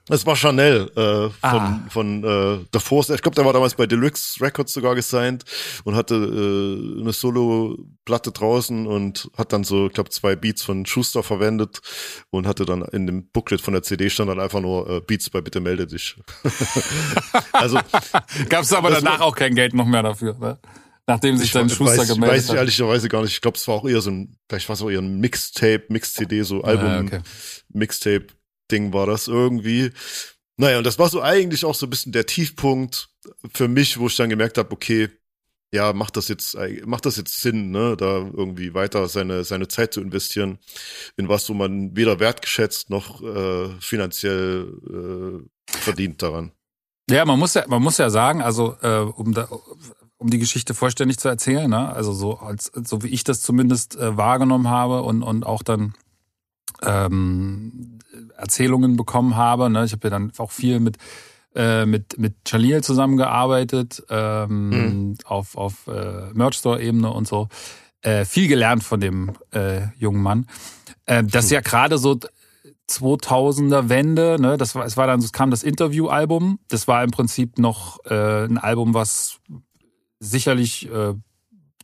[SPEAKER 3] Das war Chanel äh, von, ah. von äh, The Force. Ich glaube, der war damals bei Deluxe Records sogar gesigned und hatte äh, eine Solo-Platte draußen und hat dann so, ich glaube, zwei Beats von Schuster verwendet und hatte dann in dem Booklet von der CD stand dann einfach nur äh, Beats bei Bitte melde dich.
[SPEAKER 2] also gab es aber danach war, auch kein Geld noch mehr dafür. Ne? Nachdem sich dann Schuster weiß, gemeldet
[SPEAKER 3] weiß ich ehrlicherweise gar nicht. Ich glaube, es war auch eher so ein, vielleicht war es auch eher ein Mixtape, Mix-CD, so ah, Album, ah, okay. Mixtape-Ding war das irgendwie. Naja, und das war so eigentlich auch so ein bisschen der Tiefpunkt für mich, wo ich dann gemerkt habe, okay, ja, macht das jetzt, macht das jetzt Sinn, ne, da irgendwie weiter seine, seine Zeit zu investieren in was, wo man weder wertgeschätzt noch äh, finanziell äh, verdient daran.
[SPEAKER 2] Ja, man muss ja, man muss ja sagen, also äh, um da um die Geschichte vollständig zu erzählen. Ne? Also so als so wie ich das zumindest äh, wahrgenommen habe und und auch dann ähm, Erzählungen bekommen habe. Ne? Ich habe ja dann auch viel mit äh, mit mit Jalil zusammengearbeitet ähm, mhm. auf auf äh, Merch Store Ebene und so. Äh, viel gelernt von dem äh, jungen Mann. Äh, das ist ja gerade so 2000er Wende, ne, das war, es war dann, es kam das Interview-Album. Das war im Prinzip noch äh, ein Album, was sicherlich äh,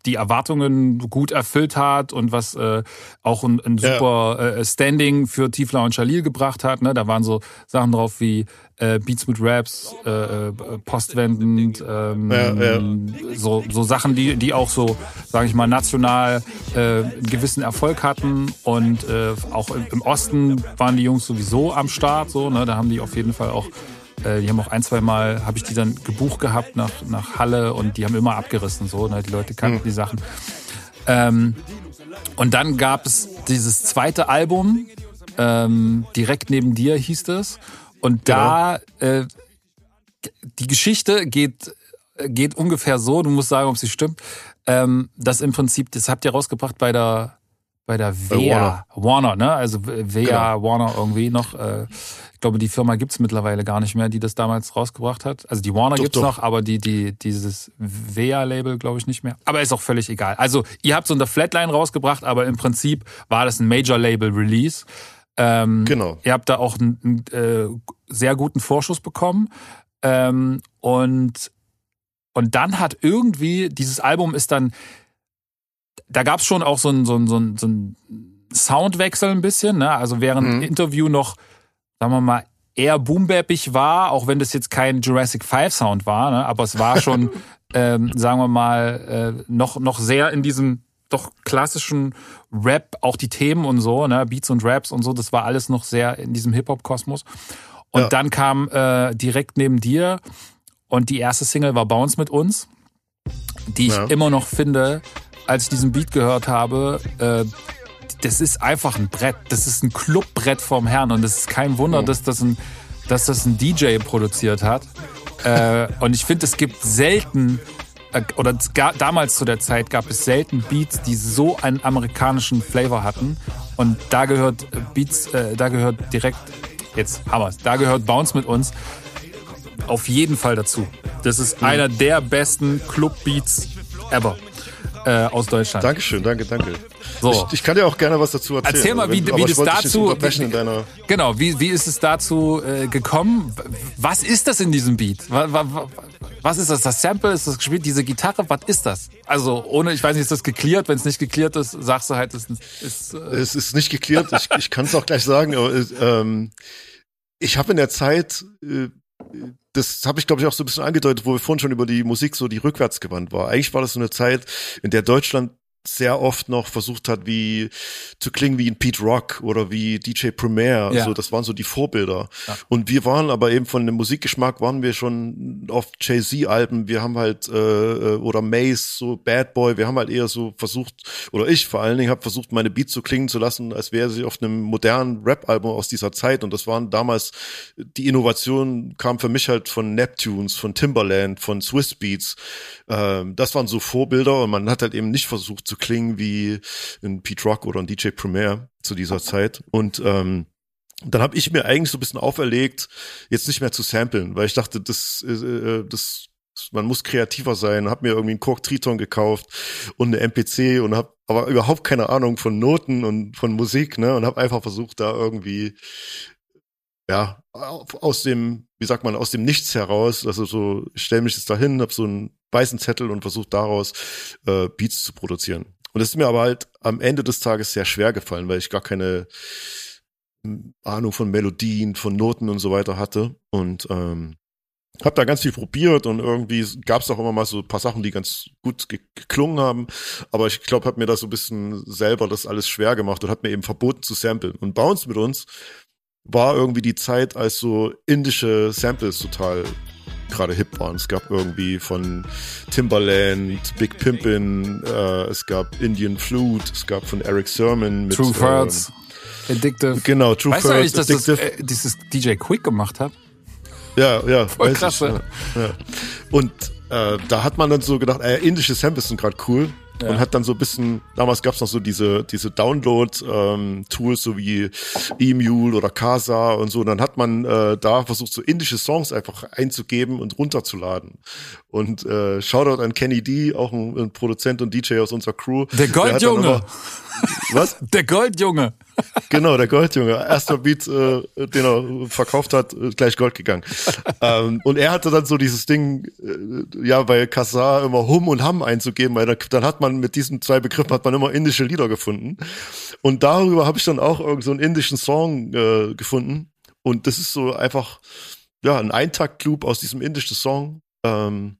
[SPEAKER 2] die Erwartungen gut erfüllt hat und was äh, auch ein, ein super ja. äh, Standing für Tiefler und Jalil gebracht hat. Ne? Da waren so Sachen drauf wie äh, Beats mit Raps, äh, äh postwendend, ähm, ja, ja. So, so Sachen, die, die auch so, sage ich mal, national äh, einen gewissen Erfolg hatten. Und äh, auch im Osten waren die Jungs sowieso am Start. So, ne? Da haben die auf jeden Fall auch äh, die haben auch ein, zwei Mal, habe ich die dann gebucht gehabt nach, nach Halle und die haben immer abgerissen. So, ne? Die Leute kannten mhm. die Sachen. Ähm, und dann gab es dieses zweite Album, ähm, direkt neben dir hieß es. Und da, genau. äh, die Geschichte geht, geht ungefähr so, du musst sagen, ob sie stimmt, ähm, dass im Prinzip, das habt ihr rausgebracht bei der bei der WEA, Warner. Warner, ne? Also WEA, genau. Warner irgendwie noch. Äh, ich glaube, die Firma gibt's mittlerweile gar nicht mehr, die das damals rausgebracht hat. Also die Warner doch, gibt's doch. noch, aber die, die, dieses WEA-Label glaube ich nicht mehr. Aber ist auch völlig egal. Also ihr habt so eine Flatline rausgebracht, aber im Prinzip war das ein Major-Label-Release. Ähm, genau. Ihr habt da auch einen, einen äh, sehr guten Vorschuss bekommen. Ähm, und, und dann hat irgendwie, dieses Album ist dann da gab es schon auch so ein, so ein, so ein, so ein Soundwechsel ein bisschen. Ne? Also während mhm. Interview noch, sagen wir mal, eher boombappig war, auch wenn das jetzt kein Jurassic 5 Sound war, ne? aber es war schon, ähm, sagen wir mal, äh, noch, noch sehr in diesem doch klassischen Rap, auch die Themen und so, ne? Beats und Raps und so, das war alles noch sehr in diesem Hip-Hop-Kosmos. Und ja. dann kam äh, direkt neben dir und die erste Single war Bounce mit uns, die ich ja. immer noch finde, als ich diesen Beat gehört habe, äh, das ist einfach ein Brett. Das ist ein Clubbrett vom Herrn. Und es ist kein Wunder, oh. dass, das ein, dass das ein DJ produziert hat. Äh, und ich finde, es gibt selten, äh, oder damals zu der Zeit gab es selten Beats, die so einen amerikanischen Flavor hatten. Und da gehört Beats, äh, da gehört direkt, jetzt wir's, da gehört Bounce mit uns auf jeden Fall dazu. Das ist mhm. einer der besten Club-Beats ever äh, aus Deutschland.
[SPEAKER 3] Dankeschön, danke, danke. So. Ich, ich, kann dir auch gerne was dazu erzählen.
[SPEAKER 2] Erzähl mal, wie, wie das dazu. Wie, genau, wie, wie ist es dazu äh, gekommen? Was ist das in diesem Beat? Was, was ist das? Das Sample? Ist das gespielt? Diese Gitarre? Was ist das? Also, ohne, ich weiß nicht, ist das geklärt? Wenn es nicht geklärt ist, sagst du halt, es ist.
[SPEAKER 3] Äh es ist nicht geklärt. ich ich kann es auch gleich sagen. Aber, ähm, ich habe in der Zeit äh, das habe ich, glaube ich, auch so ein bisschen angedeutet, wo wir vorhin schon über die Musik so die rückwärtsgewandt war. Eigentlich war das so eine Zeit, in der Deutschland sehr oft noch versucht hat, wie zu klingen wie ein Pete Rock oder wie DJ Premier. Ja. Also das waren so die Vorbilder. Ja. Und wir waren aber eben von dem Musikgeschmack waren wir schon auf Jay-Z-Alben. Wir haben halt äh, äh, oder Mace, so Bad Boy. Wir haben halt eher so versucht oder ich vor allen Dingen habe versucht, meine Beats so klingen zu lassen, als wäre sie auf einem modernen Rap-Album aus dieser Zeit. Und das waren damals die Innovation kam für mich halt von Neptunes, von Timberland, von Swiss Beats. Ähm, das waren so Vorbilder und man hat halt eben nicht versucht zu klingen wie ein Pete Rock oder ein DJ Premier zu dieser Zeit. Und ähm, dann habe ich mir eigentlich so ein bisschen auferlegt, jetzt nicht mehr zu samplen, weil ich dachte, das, äh, äh das man muss kreativer sein, habe mir irgendwie einen Kork Triton gekauft und eine MPC und habe aber überhaupt keine Ahnung von Noten und von Musik, ne, und habe einfach versucht da irgendwie ja, aus dem, wie sagt man, aus dem Nichts heraus, also so, ich stelle mich jetzt dahin, habe so einen weißen Zettel und versuche daraus äh, Beats zu produzieren. Und es ist mir aber halt am Ende des Tages sehr schwer gefallen, weil ich gar keine hm, Ahnung von Melodien, von Noten und so weiter hatte. Und ähm, habe da ganz viel probiert und irgendwie gab es auch immer mal so ein paar Sachen, die ganz gut geklungen haben. Aber ich glaube, habe mir da so ein bisschen selber das alles schwer gemacht und hat mir eben verboten zu samplen. Und Bounce mit uns war irgendwie die Zeit, als so indische Samples total gerade hip waren. Es gab irgendwie von Timbaland, Big Pimpin, äh, es gab Indian Flute, es gab von Eric Sermon
[SPEAKER 2] mit True Thirds, ähm, Addictive.
[SPEAKER 3] Genau,
[SPEAKER 2] True weißt Thirds, dass Addictive. Das, äh, dieses DJ Quick gemacht hat?
[SPEAKER 3] Ja, ja.
[SPEAKER 2] Voll krass.
[SPEAKER 3] Ja, ja. Und äh, da hat man dann so gedacht, äh, indische Samples sind gerade cool. Ja. und hat dann so ein bisschen, damals gab es noch so diese, diese Download-Tools, so wie E-Mule oder Casa und so. Und dann hat man äh, da versucht, so indische Songs einfach einzugeben und runterzuladen. Und äh, Shoutout an Kenny D, auch ein, ein Produzent und DJ aus unserer Crew.
[SPEAKER 2] Der Goldjunge.
[SPEAKER 3] Was?
[SPEAKER 2] Der Goldjunge.
[SPEAKER 3] Genau, der Goldjunge. Erster Beat, äh, den er verkauft hat, gleich Gold gegangen. ähm, und er hatte dann so dieses Ding, äh, ja, bei Kassar immer Hum und Ham einzugeben, weil dann hat man mit diesen zwei Begriffen hat man immer indische Lieder gefunden. Und darüber habe ich dann auch irgend so einen indischen Song äh, gefunden. Und das ist so einfach, ja, ein Eintakt-Loop aus diesem indischen Song. Ähm,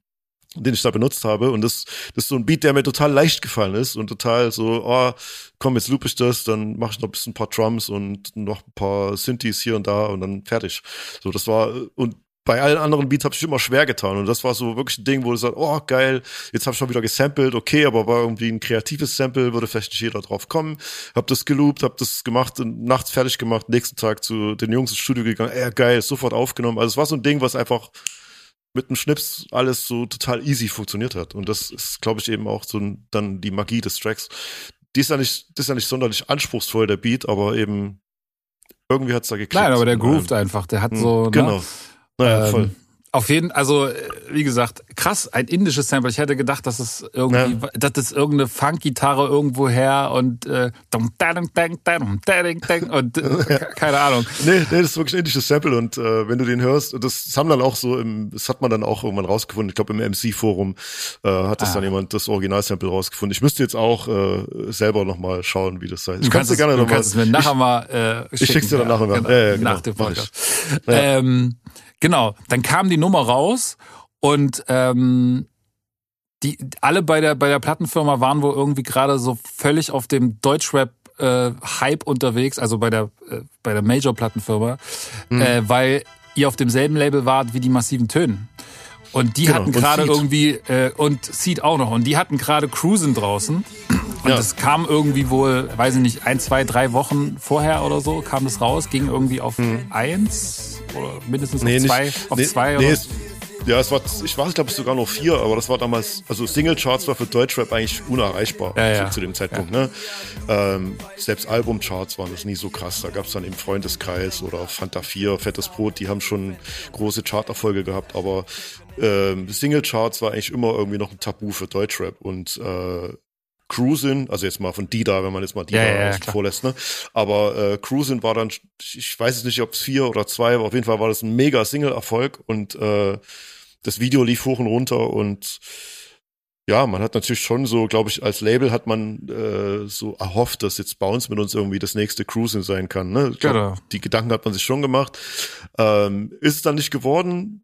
[SPEAKER 3] den ich da benutzt habe. Und das, das ist so ein Beat, der mir total leicht gefallen ist und total so, oh, komm, jetzt loop ich das, dann mache ich noch ein bisschen ein paar Drums und noch ein paar Synthes hier und da und dann fertig. So, das war, und bei allen anderen Beats habe ich immer schwer getan. Und das war so wirklich ein Ding, wo du sagst, oh geil, jetzt habe ich schon wieder gesampelt, okay, aber war irgendwie ein kreatives Sample, würde vielleicht nicht jeder drauf kommen. Hab das geloopt, hab das gemacht, nachts fertig gemacht, nächsten Tag zu den Jungs ins Studio gegangen, ey geil, sofort aufgenommen. Also es war so ein Ding, was einfach mit einem Schnips alles so total easy funktioniert hat. Und das ist, glaube ich, eben auch so dann die Magie des Tracks. Die ist ja nicht, das ist ja nicht sonderlich anspruchsvoll, der Beat, aber eben irgendwie hat's da geklappt.
[SPEAKER 2] Nein, aber der groovt einfach. Der hat hm, so.
[SPEAKER 3] Ne, genau. Ne? Naja,
[SPEAKER 2] voll. Auf jeden, also äh, wie gesagt, krass, ein indisches Sample. Ich hätte gedacht, dass es irgendwie, ja. dass es irgendeine Funk-Gitarre irgendwo her und äh, und äh, keine Ahnung.
[SPEAKER 3] Nee, nee, das ist wirklich ein indisches Sample und äh, wenn du den hörst, das, das haben dann auch so im, das hat man dann auch irgendwann rausgefunden. Ich glaube im MC-Forum äh, hat das ah. dann jemand das Original-Sample rausgefunden. Ich müsste jetzt auch äh, selber nochmal schauen, wie das heißt.
[SPEAKER 2] Ich du kannst es gerne nochmal. Du kannst es mir nachher mal äh,
[SPEAKER 3] schicken. Ich schick's dir dann nachher mal.
[SPEAKER 2] Genau, ja, ja, genau, nach dem Podcast. Ja. Ähm, Genau, dann kam die Nummer raus und ähm, die alle bei der bei der Plattenfirma waren wohl irgendwie gerade so völlig auf dem Deutschrap äh, Hype unterwegs, also bei der äh, bei der Major Plattenfirma, mhm. äh, weil ihr auf demselben Label wart wie die massiven Tönen. Und die genau. hatten gerade irgendwie äh, und Seed auch noch und die hatten gerade Cruisen draußen. Und ja. das kam irgendwie wohl, weiß ich nicht, ein, zwei, drei Wochen vorher oder so kam das raus, ging irgendwie auf mhm. eins oder mindestens nee, auf zwei, nicht, auf nee, zwei nee? Es,
[SPEAKER 3] ja, es war, ich weiß, glaube ich, sogar noch vier, aber das war damals, also Singlecharts war für Deutschrap eigentlich unerreichbar
[SPEAKER 2] ja, ja.
[SPEAKER 3] Zu, zu, dem Zeitpunkt. Ne? Ähm, selbst Albumcharts waren das nie so krass. Da gab es dann im Freundeskreis oder Fanta 4, Fettes Brot, die haben schon große Charterfolge gehabt, aber ähm, Singlecharts war eigentlich immer irgendwie noch ein Tabu für Deutschrap und äh, Cruisin, also jetzt mal von Dida, wenn man jetzt mal Dida ja, ja, vorlässt, ne? Aber äh, Cruisin war dann, ich weiß jetzt nicht, ob es vier oder zwei, aber auf jeden Fall war das ein mega Single-Erfolg und äh, das Video lief hoch und runter und ja, man hat natürlich schon so, glaube ich, als Label hat man äh, so erhofft, dass jetzt Bounce mit uns irgendwie das nächste Cruising sein kann. Ne? Glaub, genau. Die Gedanken hat man sich schon gemacht. Ähm, ist es dann nicht geworden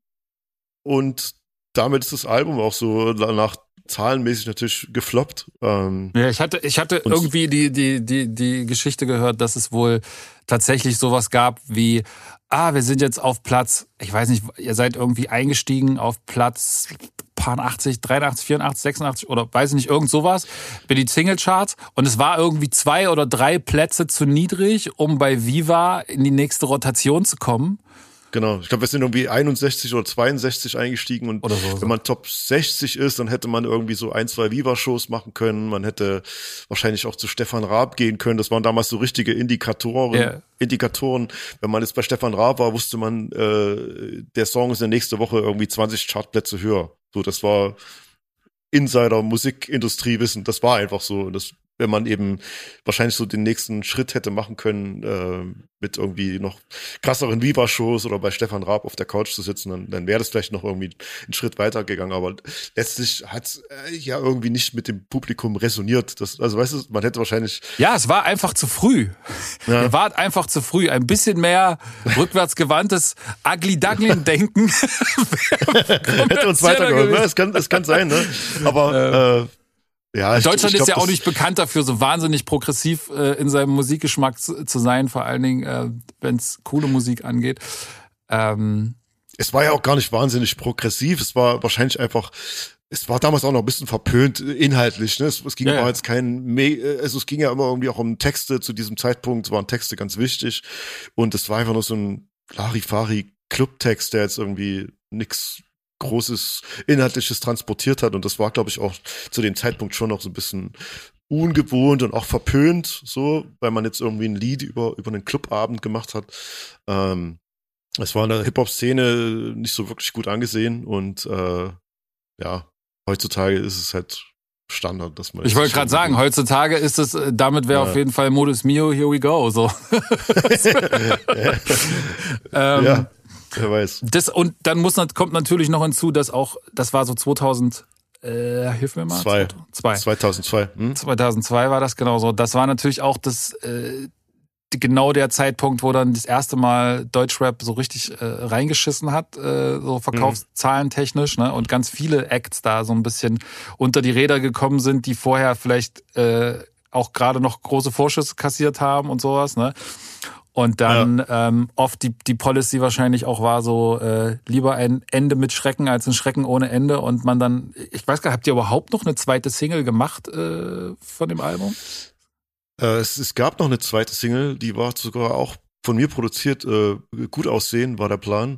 [SPEAKER 3] und damit ist das Album auch so nach zahlenmäßig natürlich gefloppt. Ähm,
[SPEAKER 2] ja, ich hatte, ich hatte irgendwie die, die, die, die Geschichte gehört, dass es wohl tatsächlich sowas gab wie, ah, wir sind jetzt auf Platz, ich weiß nicht, ihr seid irgendwie eingestiegen auf Platz 80, 83, 84, 86 oder weiß ich nicht, irgend sowas bei die Singlecharts und es war irgendwie zwei oder drei Plätze zu niedrig, um bei Viva in die nächste Rotation zu kommen.
[SPEAKER 3] Genau, ich glaube, wir sind irgendwie 61 oder 62 eingestiegen und so, wenn man Top 60 ist, dann hätte man irgendwie so ein, zwei Viva-Shows machen können. Man hätte wahrscheinlich auch zu Stefan Raab gehen können. Das waren damals so richtige Indikatoren. Yeah. Indikatoren. Wenn man jetzt bei Stefan Raab war, wusste man, äh, der Song ist in der nächste Woche irgendwie 20 Chartplätze höher. So, das war Insider-Musikindustrie-Wissen. Das war einfach so. Das wenn man eben wahrscheinlich so den nächsten Schritt hätte machen können, äh, mit irgendwie noch krasseren Viva-Shows oder bei Stefan Raab auf der Couch zu sitzen, dann, dann wäre das vielleicht noch irgendwie einen Schritt weiter gegangen. Aber letztlich hat es äh, ja irgendwie nicht mit dem Publikum resoniert. Das, also weißt du, man hätte wahrscheinlich.
[SPEAKER 2] Ja, es war einfach zu früh. Ja. Er war einfach zu früh. Ein bisschen mehr rückwärtsgewandtes Ugly-Duckling-Denken.
[SPEAKER 3] hätte uns weitergeholfen. Es kann, es kann sein, ne? Aber äh,
[SPEAKER 2] ja, ich, Deutschland ich glaub, ist ja auch nicht bekannt dafür, so wahnsinnig progressiv äh, in seinem Musikgeschmack zu, zu sein, vor allen Dingen, äh, wenn es coole Musik angeht. Ähm,
[SPEAKER 3] es war ja auch gar nicht wahnsinnig progressiv. Es war wahrscheinlich einfach, es war damals auch noch ein bisschen verpönt inhaltlich. Ne? Es, es ging ja, ja. jetzt kein, also es ging ja immer irgendwie auch um Texte zu diesem Zeitpunkt. Es waren Texte ganz wichtig und es war einfach nur so ein Larifari Clubtext, der jetzt irgendwie nix Großes Inhaltliches transportiert hat. Und das war, glaube ich, auch zu dem Zeitpunkt schon noch so ein bisschen ungewohnt und auch verpönt, so, weil man jetzt irgendwie ein Lied über, über einen Clubabend gemacht hat. Ähm, es war in der Hip-Hop-Szene nicht so wirklich gut angesehen und äh, ja, heutzutage ist es halt Standard, dass man.
[SPEAKER 2] Ich wollte gerade sagen, heutzutage ist es, äh, damit wäre ja. auf jeden Fall Modus Mio, here we go. So.
[SPEAKER 3] ähm, ja, wer weiß.
[SPEAKER 2] Das, und dann muss, kommt natürlich noch hinzu, dass auch, das war so 2000, äh, hilf mir mal.
[SPEAKER 3] Zwei.
[SPEAKER 2] Zwei.
[SPEAKER 3] 2002. Hm?
[SPEAKER 2] 2002 war das genau so. Das war natürlich auch das, äh, genau der Zeitpunkt, wo dann das erste Mal Deutschrap so richtig äh, reingeschissen hat, äh, so Verkaufszahlen technisch, ne? Und ganz viele Acts da so ein bisschen unter die Räder gekommen sind, die vorher vielleicht äh, auch gerade noch große Vorschüsse kassiert haben und sowas, ne? Und dann ja. ähm, oft die, die Policy wahrscheinlich auch war so, äh, lieber ein Ende mit Schrecken als ein Schrecken ohne Ende. Und man dann, ich weiß gar nicht, habt ihr überhaupt noch eine zweite Single gemacht äh, von dem Album?
[SPEAKER 3] Äh, es, es gab noch eine zweite Single, die war sogar auch von mir produziert. Äh, gut aussehen war der Plan.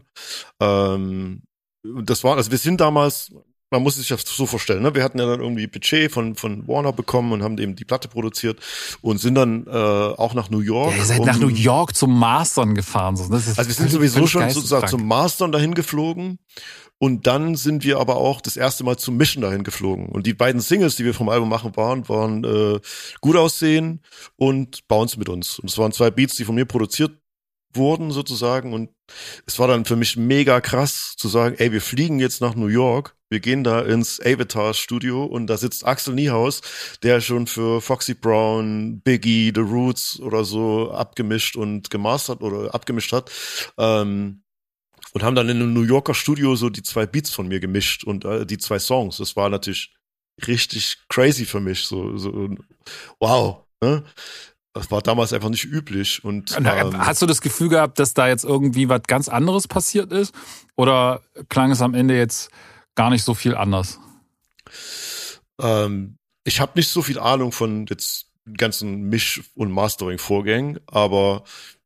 [SPEAKER 3] Ähm, das war, also wir sind damals, man muss sich das so vorstellen, ne? wir hatten ja dann irgendwie Budget von, von Warner bekommen und haben eben die Platte produziert und sind dann äh, auch nach New York. Ja,
[SPEAKER 2] ihr seid
[SPEAKER 3] um,
[SPEAKER 2] nach New York zum Mastern gefahren. So.
[SPEAKER 3] also wir sind sowieso schon sozusagen zum Mastern dahin geflogen und dann sind wir aber auch das erste Mal zum Mission dahin geflogen. Und die beiden Singles, die wir vom Album machen waren, waren äh, Gut aussehen und Bounce mit uns. Und es waren zwei Beats, die von mir produziert wurden sozusagen. Und es war dann für mich mega krass zu sagen, ey, wir fliegen jetzt nach New York. Wir gehen da ins Avatar Studio und da sitzt Axel Niehaus, der schon für Foxy Brown, Biggie, The Roots oder so abgemischt und gemastert oder abgemischt hat. Ähm, und haben dann in einem New Yorker Studio so die zwei Beats von mir gemischt und äh, die zwei Songs. Das war natürlich richtig crazy für mich. So, so wow. Ne? Das war damals einfach nicht üblich. Und
[SPEAKER 2] ähm, hast du das Gefühl gehabt, dass da jetzt irgendwie was ganz anderes passiert ist? Oder klang es am Ende jetzt gar nicht so viel anders?
[SPEAKER 3] Ähm, ich habe nicht so viel Ahnung von jetzt ganzen Misch- und Mastering-Vorgängen, aber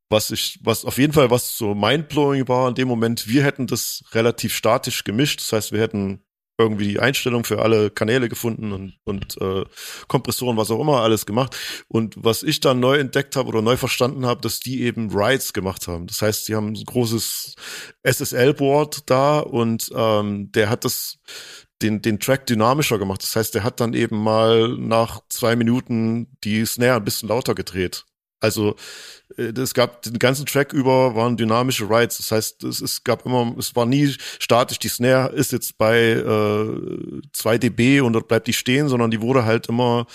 [SPEAKER 3] was ich, was auf jeden Fall was so mindblowing war in dem Moment, wir hätten das relativ statisch gemischt. Das heißt, wir hätten irgendwie die Einstellung für alle Kanäle gefunden und, und äh, Kompressoren, was auch immer, alles gemacht. Und was ich dann neu entdeckt habe oder neu verstanden habe, dass die eben Rides gemacht haben. Das heißt, die haben ein großes SSL-Board da und ähm, der hat das den, den Track dynamischer gemacht. Das heißt, der hat dann eben mal nach zwei Minuten die Snare ein bisschen lauter gedreht. Also äh, es gab den ganzen Track über waren dynamische Rides. Das heißt, es, es gab immer, es war nie statisch. Die Snare ist jetzt bei äh, 2 dB und dort bleibt die stehen, sondern die wurde halt immer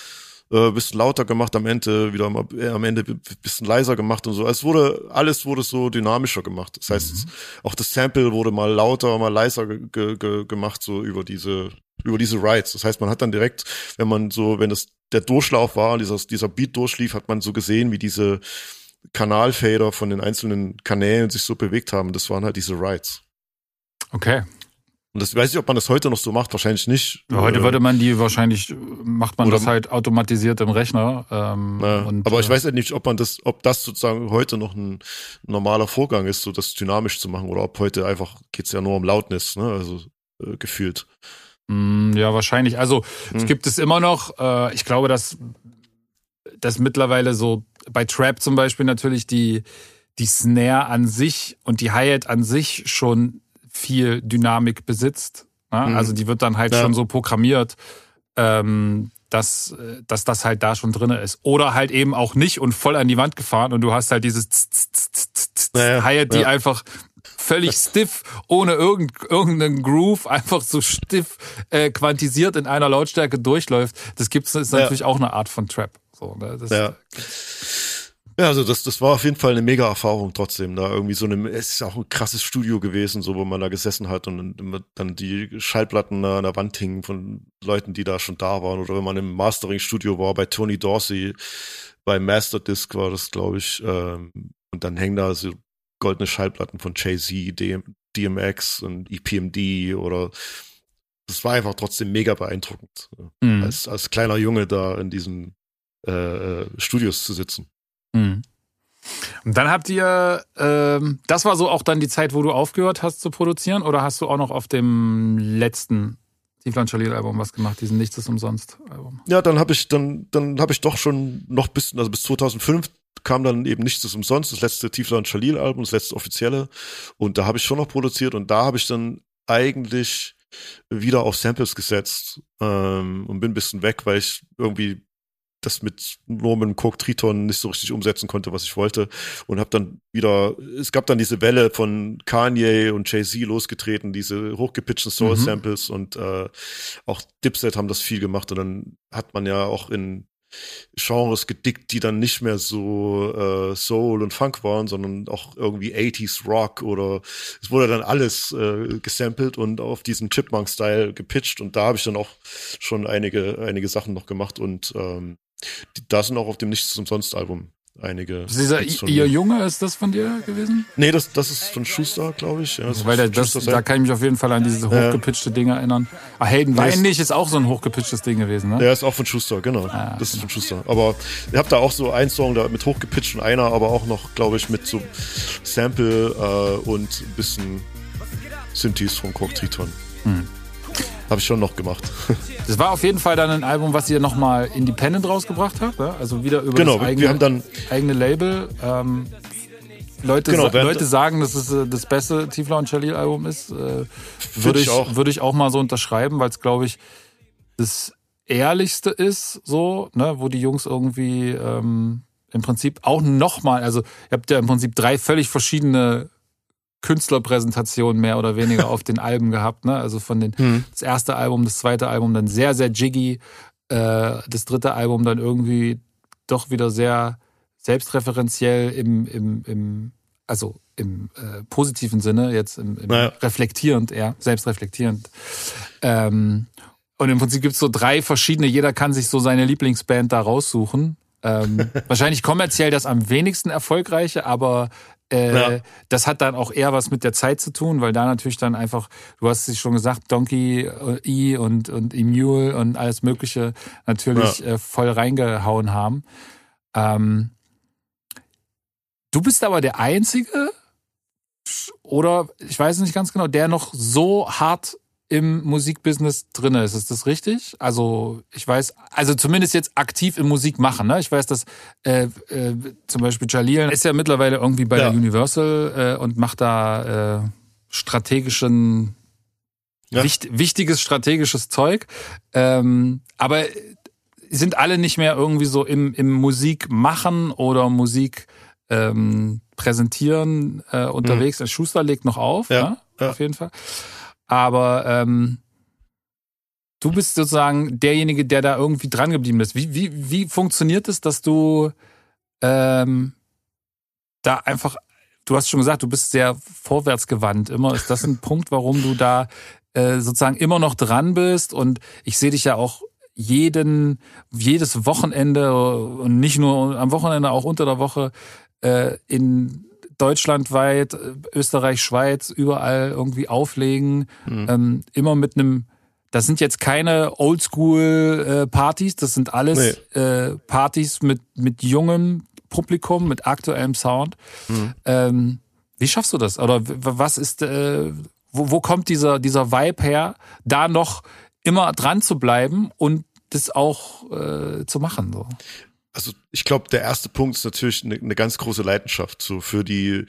[SPEAKER 3] äh, bisschen lauter gemacht, am Ende wieder mal, äh, am Ende bisschen leiser gemacht und so. Es wurde alles wurde so dynamischer gemacht. Das heißt, mhm. auch das Sample wurde mal lauter, mal leiser ge ge gemacht so über diese über diese Rides. Das heißt, man hat dann direkt, wenn man so, wenn das der Durchlauf war, dieser, dieser Beat durchlief, hat man so gesehen, wie diese Kanalfader von den einzelnen Kanälen sich so bewegt haben. Das waren halt diese Rides.
[SPEAKER 2] Okay.
[SPEAKER 3] Und das weiß ich, ob man das heute noch so macht, wahrscheinlich nicht.
[SPEAKER 2] Heute würde man die wahrscheinlich, macht man das halt automatisiert im Rechner. Ähm,
[SPEAKER 3] na, und, aber ich äh, weiß ja nicht, ob man das, ob das sozusagen heute noch ein normaler Vorgang ist, so das dynamisch zu machen, oder ob heute einfach geht's ja nur um Lautness, ne? Also äh, gefühlt.
[SPEAKER 2] Mm, ja, wahrscheinlich. Also hm. es gibt es immer noch. Äh, ich glaube, dass, dass mittlerweile so bei Trap zum Beispiel natürlich die, die Snare an sich und die Hi-Hat an sich schon viel Dynamik besitzt. Ne? Mhm. Also die wird dann halt ja. schon so programmiert, ähm, dass, dass das halt da schon drinne ist. Oder halt eben auch nicht und voll an die Wand gefahren und du hast halt dieses naja, Hi-Hat, die ja. einfach völlig stiff, ohne irgend, irgendeinen Groove, einfach so stiff äh, quantisiert in einer Lautstärke durchläuft. Das gibt's ist natürlich ja. auch eine Art von Trap. So, ne? das,
[SPEAKER 3] ja. Ja, also das, das war auf jeden Fall eine mega Erfahrung trotzdem. Da irgendwie so eine, es ist auch ein krasses Studio gewesen, so wo man da gesessen hat und dann die Schallplatten an der Wand hingen von Leuten, die da schon da waren. Oder wenn man im Mastering-Studio war bei Tony Dorsey, bei Master Disc war das, glaube ich. Ähm, und dann hängen da so goldene Schallplatten von Jay-Z, DMX und EPMD oder das war einfach trotzdem mega beeindruckend, mhm. als, als kleiner Junge da in diesen äh, äh Studios zu sitzen.
[SPEAKER 2] Mhm. Und dann habt ihr, ähm, das war so auch dann die Zeit, wo du aufgehört hast zu produzieren, oder hast du auch noch auf dem letzten Tiefland Jalil Album was gemacht, diesen Nichts ist umsonst Album?
[SPEAKER 3] Ja, dann habe ich dann dann habe ich doch schon noch bis also bis 2005 kam dann eben Nichts ist umsonst, das letzte Tiefland Jalil Album, das letzte offizielle und da habe ich schon noch produziert und da habe ich dann eigentlich wieder auf Samples gesetzt ähm, und bin ein bisschen weg, weil ich irgendwie das mit Norman Cook Triton nicht so richtig umsetzen konnte, was ich wollte. Und habe dann wieder, es gab dann diese Welle von Kanye und Jay-Z losgetreten, diese hochgepitchten Soul-Samples mhm. und äh, auch Dipset haben das viel gemacht. Und dann hat man ja auch in Genres gedickt, die dann nicht mehr so äh, Soul und Funk waren, sondern auch irgendwie 80s Rock oder es wurde dann alles äh, gesampelt und auf diesen Chipmunk-Style gepitcht und da habe ich dann auch schon einige, einige Sachen noch gemacht und ähm, da sind auch auf dem Nichts umsonst Album einige.
[SPEAKER 2] Dieser Ihr Junge, ist das von dir gewesen?
[SPEAKER 3] Nee, das, das ist von Schuster, glaube ich. Ja,
[SPEAKER 2] Weil der, das, da kann ich mich auf jeden Fall an diese hochgepitchte Dinge erinnern. Ah, Hayden Weinlich ist auch so ein hochgepitchtes Ding gewesen, ne?
[SPEAKER 3] Der ist auch von Schuster, genau. Ah, das ist von Schuster. Aber ihr habt da auch so einen Song da mit hochgepitcht und einer, aber auch noch, glaube ich, mit so Sample äh, und ein bisschen Synthes von Kork Triton. Hm. Habe ich schon noch gemacht.
[SPEAKER 2] Das war auf jeden Fall dann ein Album, was ihr nochmal independent rausgebracht habt. Ne? Also wieder über
[SPEAKER 3] genau,
[SPEAKER 2] das eigene,
[SPEAKER 3] wir haben dann
[SPEAKER 2] eigene Label. Ähm, Leute, genau, sa Leute sagen, dass es äh, das beste Tiefler und Jalil Album ist. Äh, würde ich, ich würde ich auch mal so unterschreiben, weil es, glaube ich, das ehrlichste ist, so, ne, wo die Jungs irgendwie ähm, im Prinzip auch nochmal, also ihr habt ja im Prinzip drei völlig verschiedene Künstlerpräsentation mehr oder weniger auf den Alben gehabt. Ne? Also von den mhm. das erste Album, das zweite Album dann sehr, sehr jiggy, äh, das dritte Album dann irgendwie doch wieder sehr selbstreferenziell im, im, im also im äh, positiven Sinne, jetzt im, im naja. reflektierend eher, selbstreflektierend. Ähm, und im Prinzip gibt's so drei verschiedene, jeder kann sich so seine Lieblingsband da raussuchen. Ähm, wahrscheinlich kommerziell das am wenigsten erfolgreiche, aber äh, ja. Das hat dann auch eher was mit der Zeit zu tun, weil da natürlich dann einfach, du hast es schon gesagt, Donkey äh, E und, und Emule und alles Mögliche natürlich ja. äh, voll reingehauen haben. Ähm, du bist aber der Einzige, oder ich weiß nicht ganz genau, der noch so hart im Musikbusiness drin ist. Ist das richtig? Also ich weiß, also zumindest jetzt aktiv im Musik machen. Ne? Ich weiß, dass äh, äh, zum Beispiel Jalil ist ja mittlerweile irgendwie bei ja. der Universal äh, und macht da äh, strategischen, ja. wicht, wichtiges strategisches Zeug. Ähm, aber sind alle nicht mehr irgendwie so im, im Musik machen oder Musik ähm, präsentieren äh, unterwegs. Mhm. Schuster legt noch auf, ja. Ne? ja. auf jeden Fall. Aber ähm, du bist sozusagen derjenige, der da irgendwie dran geblieben ist. Wie, wie, wie funktioniert es, dass du ähm, da einfach, du hast schon gesagt, du bist sehr vorwärtsgewandt immer. Ist das ein Punkt, warum du da äh, sozusagen immer noch dran bist? Und ich sehe dich ja auch jeden, jedes Wochenende und nicht nur am Wochenende, auch unter der Woche äh, in deutschlandweit, Österreich, Schweiz, überall irgendwie auflegen. Mhm. Ähm, immer mit einem, das sind jetzt keine Oldschool-Partys, das sind alles nee. äh, Partys mit, mit jungem Publikum, mit aktuellem Sound. Mhm. Ähm, wie schaffst du das? Oder was ist, äh, wo, wo kommt dieser, dieser Vibe her, da noch immer dran zu bleiben und das auch äh, zu machen? So?
[SPEAKER 3] Also ich glaube, der erste Punkt ist natürlich eine, eine, ganz große Leidenschaft so für die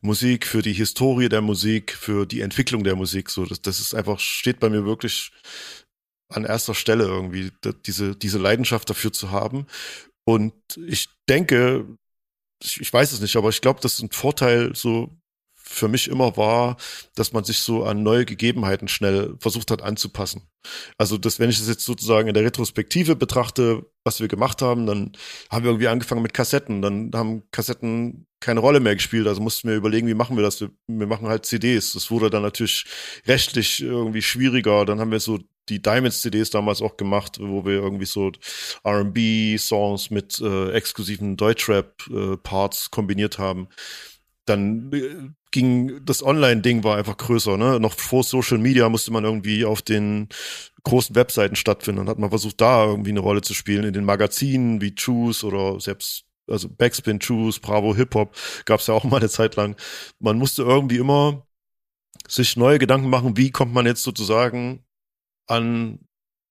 [SPEAKER 3] Musik, für die Historie der Musik, für die Entwicklung der Musik. So, das, das ist einfach steht bei mir wirklich an erster Stelle irgendwie diese diese Leidenschaft dafür zu haben. Und ich denke, ich, ich weiß es nicht, aber ich glaube, das ist ein Vorteil so für mich immer war, dass man sich so an neue Gegebenheiten schnell versucht hat anzupassen. Also, dass, wenn ich das jetzt sozusagen in der Retrospektive betrachte, was wir gemacht haben, dann haben wir irgendwie angefangen mit Kassetten. Dann haben Kassetten keine Rolle mehr gespielt. Also mussten wir überlegen, wie machen wir das? Wir, wir machen halt CDs. Das wurde dann natürlich rechtlich irgendwie schwieriger. Dann haben wir so die Diamonds CDs damals auch gemacht, wo wir irgendwie so R&B Songs mit äh, exklusiven Deutschrap äh, kombiniert haben dann äh, ging das Online-Ding war einfach größer, ne? Noch vor Social Media musste man irgendwie auf den großen Webseiten stattfinden. Dann hat man versucht, da irgendwie eine Rolle zu spielen, in den Magazinen wie Choose oder selbst also Backspin, Choose, Bravo, Hip-Hop, gab es ja auch mal eine Zeit lang. Man musste irgendwie immer sich neue Gedanken machen, wie kommt man jetzt sozusagen an,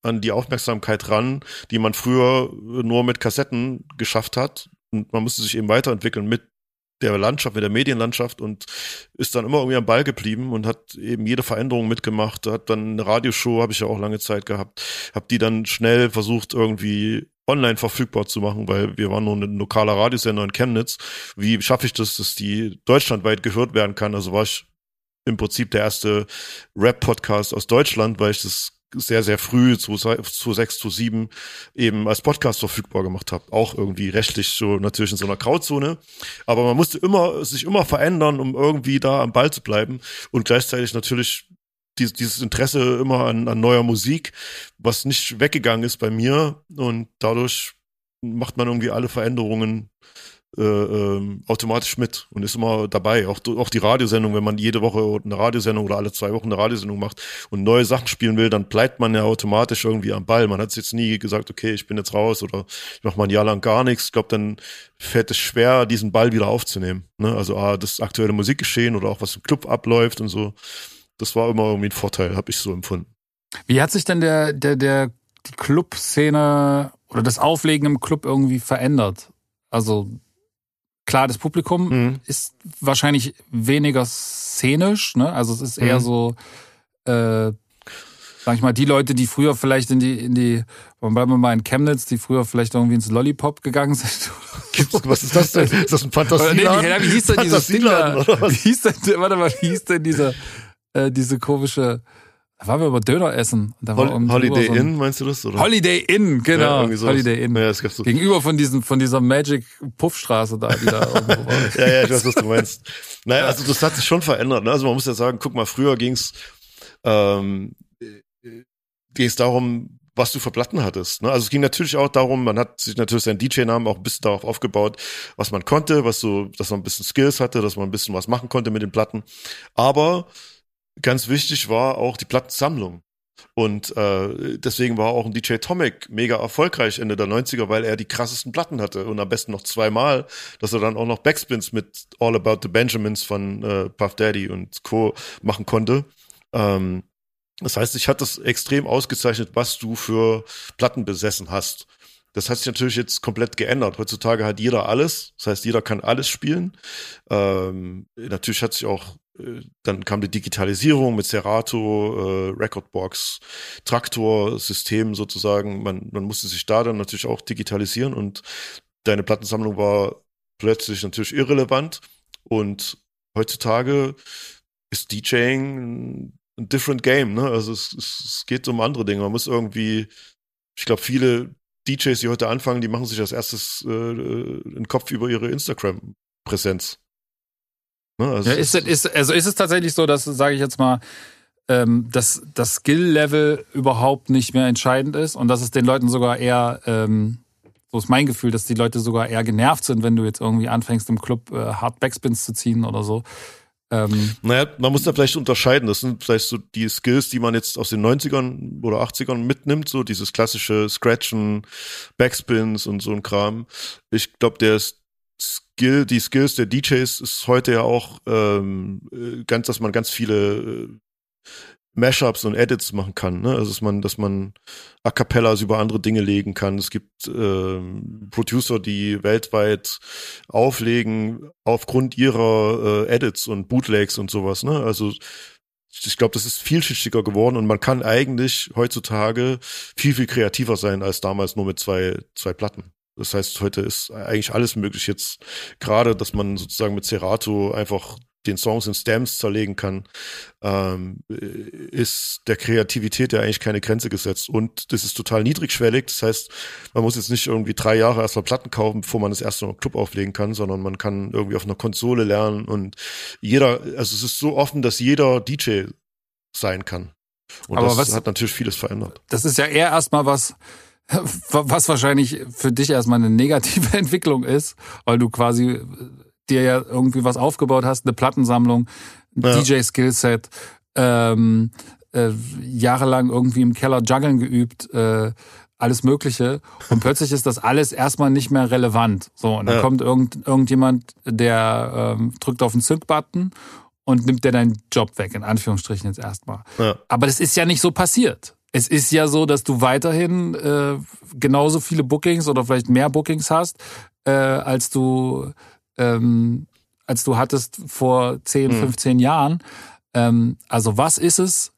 [SPEAKER 3] an die Aufmerksamkeit ran, die man früher nur mit Kassetten geschafft hat. Und man musste sich eben weiterentwickeln mit der Landschaft, mit der Medienlandschaft und ist dann immer irgendwie am Ball geblieben und hat eben jede Veränderung mitgemacht. Hat dann eine Radioshow, habe ich ja auch lange Zeit gehabt, habe die dann schnell versucht irgendwie online verfügbar zu machen, weil wir waren nur ein lokaler Radiosender in Chemnitz. Wie schaffe ich das, dass die deutschlandweit gehört werden kann? Also war ich im Prinzip der erste Rap-Podcast aus Deutschland, weil ich das sehr, sehr früh, zu, zu 6, zu 7, eben als Podcast verfügbar gemacht habe. Auch irgendwie rechtlich so natürlich in so einer Grauzone. Aber man musste immer, sich immer verändern, um irgendwie da am Ball zu bleiben. Und gleichzeitig natürlich dieses, dieses Interesse immer an, an neuer Musik, was nicht weggegangen ist bei mir. Und dadurch macht man irgendwie alle Veränderungen äh, ähm, automatisch mit und ist immer dabei. Auch, auch die Radiosendung, wenn man jede Woche eine Radiosendung oder alle zwei Wochen eine Radiosendung macht und neue Sachen spielen will, dann bleibt man ja automatisch irgendwie am Ball. Man hat jetzt nie gesagt, okay, ich bin jetzt raus oder ich mache mal ein Jahr lang gar nichts. Ich glaube, dann fällt es schwer, diesen Ball wieder aufzunehmen. Ne? Also ah, das aktuelle Musikgeschehen oder auch was im Club abläuft und so. Das war immer irgendwie ein Vorteil, habe ich so empfunden.
[SPEAKER 2] Wie hat sich denn der, der, der die Clubszene oder das Auflegen im Club irgendwie verändert? Also klar, das Publikum mhm. ist wahrscheinlich weniger szenisch, ne? Also es ist eher mhm. so, äh, sag ich mal, die Leute, die früher vielleicht in die, in die, bleiben wir mal in Chemnitz, die früher vielleicht irgendwie ins Lollipop gegangen sind.
[SPEAKER 3] Gibt's, was ist das denn? Ist das ein Fantasieladen?
[SPEAKER 2] Nee, wie hieß denn dieses Ding da? Wie hieß denn, warte mal, wie hieß denn dieser, äh, diese komische, da waren wir über Döner essen.
[SPEAKER 3] Da war Hol Holiday so Inn, meinst du das? Oder?
[SPEAKER 2] Holiday Inn, genau. Ja, Holiday Inn.
[SPEAKER 3] Ja,
[SPEAKER 2] so. Gegenüber von diesem, von dieser Magic Puffstraße da, die da irgendwo war.
[SPEAKER 3] ja, ja, ich weiß, was du meinst. Naja, also das hat sich schon verändert. Ne? Also man muss ja sagen, guck mal, früher ging's ähm, ging's darum, was du für Platten hattest. Ne? Also es ging natürlich auch darum, man hat sich natürlich seinen DJ-Namen auch ein bisschen darauf aufgebaut, was man konnte, was so, dass man ein bisschen Skills hatte, dass man ein bisschen was machen konnte mit den Platten. Aber ganz wichtig war auch die Plattensammlung. Und äh, deswegen war auch ein DJ Tomic mega erfolgreich Ende der 90er, weil er die krassesten Platten hatte und am besten noch zweimal, dass er dann auch noch Backspins mit All About the Benjamins von äh, Puff Daddy und Co. machen konnte. Ähm, das heißt, ich hatte es extrem ausgezeichnet, was du für Platten besessen hast. Das hat sich natürlich jetzt komplett geändert. Heutzutage hat jeder alles. Das heißt, jeder kann alles spielen. Ähm, natürlich hat sich auch dann kam die Digitalisierung mit Serato, äh, Recordbox, Traktor-System sozusagen. Man, man musste sich da dann natürlich auch digitalisieren und deine Plattensammlung war plötzlich natürlich irrelevant. Und heutzutage ist DJing ein different game, ne? Also es, es geht um andere Dinge. Man muss irgendwie, ich glaube, viele DJs, die heute anfangen, die machen sich als erstes äh, einen Kopf über ihre Instagram-Präsenz.
[SPEAKER 2] Ne? Also, ja, ist, ist, also ist es tatsächlich so, dass, sage ich jetzt mal, ähm, dass das Skill-Level überhaupt nicht mehr entscheidend ist und dass es den Leuten sogar eher, ähm, so ist mein Gefühl, dass die Leute sogar eher genervt sind, wenn du jetzt irgendwie anfängst im Club äh, Hard Backspins zu ziehen oder so.
[SPEAKER 3] Ähm, naja, man muss da vielleicht unterscheiden. Das sind vielleicht so die Skills, die man jetzt aus den 90ern oder 80ern mitnimmt, so dieses klassische Scratchen, Backspins und so ein Kram. Ich glaube, der ist Skill, die Skills der DJs ist heute ja auch ähm, äh, ganz, dass man ganz viele äh, Mashups und Edits machen kann. Ne? Also dass man, dass man A cappellas über andere Dinge legen kann. Es gibt ähm, Producer, die weltweit auflegen aufgrund ihrer äh, Edits und Bootlegs und sowas. Ne? Also ich glaube, das ist vielschichtiger geworden und man kann eigentlich heutzutage viel, viel kreativer sein als damals nur mit zwei, zwei Platten. Das heißt, heute ist eigentlich alles möglich jetzt, gerade, dass man sozusagen mit Serato einfach den Songs in Stamps zerlegen kann, ähm, ist der Kreativität ja eigentlich keine Grenze gesetzt. Und das ist total niedrigschwellig. Das heißt, man muss jetzt nicht irgendwie drei Jahre erstmal Platten kaufen, bevor man das erste Mal Club auflegen kann, sondern man kann irgendwie auf einer Konsole lernen und jeder, also es ist so offen, dass jeder DJ sein kann. Und Aber das was, hat natürlich vieles verändert.
[SPEAKER 2] Das ist ja eher erstmal was, was wahrscheinlich für dich erstmal eine negative Entwicklung ist, weil du quasi dir ja irgendwie was aufgebaut hast, eine Plattensammlung, ja. DJ-Skillset, ähm, äh, jahrelang irgendwie im Keller Juggeln geübt, äh, alles Mögliche und plötzlich ist das alles erstmal nicht mehr relevant. So, und dann ja. kommt irgend, irgendjemand, der ähm, drückt auf den Zündbutton und nimmt dir deinen Job weg, in Anführungsstrichen jetzt erstmal. Ja. Aber das ist ja nicht so passiert. Es ist ja so, dass du weiterhin äh, genauso viele Bookings oder vielleicht mehr Bookings hast, äh, als du ähm, als du hattest vor 10, 15 mhm. Jahren. Ähm, also was ist es,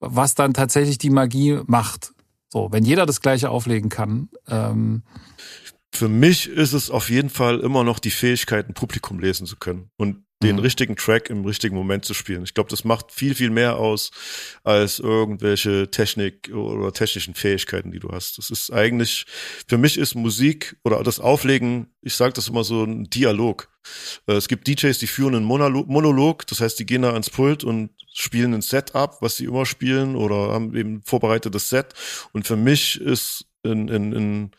[SPEAKER 2] was dann tatsächlich die Magie macht? So, wenn jeder das Gleiche auflegen kann. Ähm,
[SPEAKER 3] Für mich ist es auf jeden Fall immer noch die Fähigkeit, ein Publikum lesen zu können und den mhm. richtigen Track im richtigen Moment zu spielen. Ich glaube, das macht viel, viel mehr aus als irgendwelche Technik oder technischen Fähigkeiten, die du hast. Das ist eigentlich, für mich ist Musik oder das Auflegen, ich sage das immer so, ein Dialog. Äh, es gibt DJs, die führen einen Monolog, das heißt, die gehen da ans Pult und spielen ein Set ab, was sie immer spielen oder haben eben vorbereitetes Set. Und für mich ist ein, ein, ein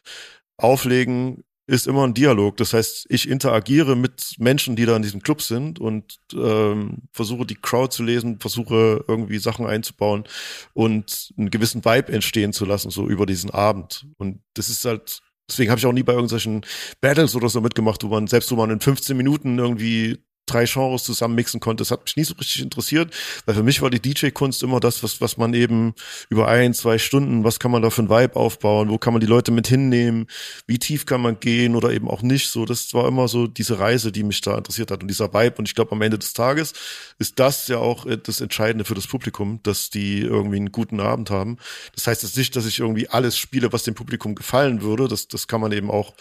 [SPEAKER 3] Auflegen ist immer ein Dialog. Das heißt, ich interagiere mit Menschen, die da in diesem Club sind und ähm, versuche die Crowd zu lesen, versuche irgendwie Sachen einzubauen und einen gewissen Vibe entstehen zu lassen, so über diesen Abend. Und das ist halt Deswegen habe ich auch nie bei irgendwelchen Battles oder so mitgemacht, wo man, selbst wo man in 15 Minuten irgendwie drei Genres zusammen mixen konnte. Das hat mich nie so richtig interessiert, weil für mich war die DJ-Kunst immer das, was, was man eben über ein, zwei Stunden, was kann man da für ein Vibe aufbauen, wo kann man die Leute mit hinnehmen, wie tief kann man gehen oder eben auch nicht. So, das war immer so diese Reise, die mich da interessiert hat und dieser Vibe. Und ich glaube, am Ende des Tages ist das ja auch äh, das Entscheidende für das Publikum, dass die irgendwie einen guten Abend haben. Das heißt jetzt nicht, dass ich irgendwie alles spiele, was dem Publikum gefallen würde. Das, das kann man eben auch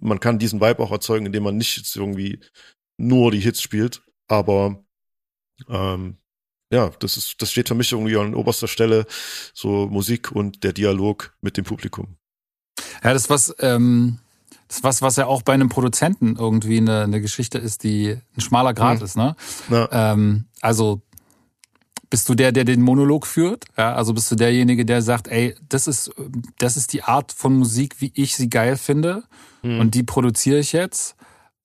[SPEAKER 3] man kann diesen Vibe auch erzeugen, indem man nicht irgendwie nur die Hits spielt. Aber ähm, ja, das ist, das steht für mich irgendwie an oberster Stelle, so Musik und der Dialog mit dem Publikum.
[SPEAKER 2] Ja, das was, ähm, das was, was ja auch bei einem Produzenten irgendwie eine, eine Geschichte ist, die ein schmaler Grad mhm. ist, ne? Ja. Ähm, also bist du der, der den Monolog führt? Ja, also bist du derjenige, der sagt, ey, das ist, das ist die Art von Musik, wie ich sie geil finde mhm. und die produziere ich jetzt.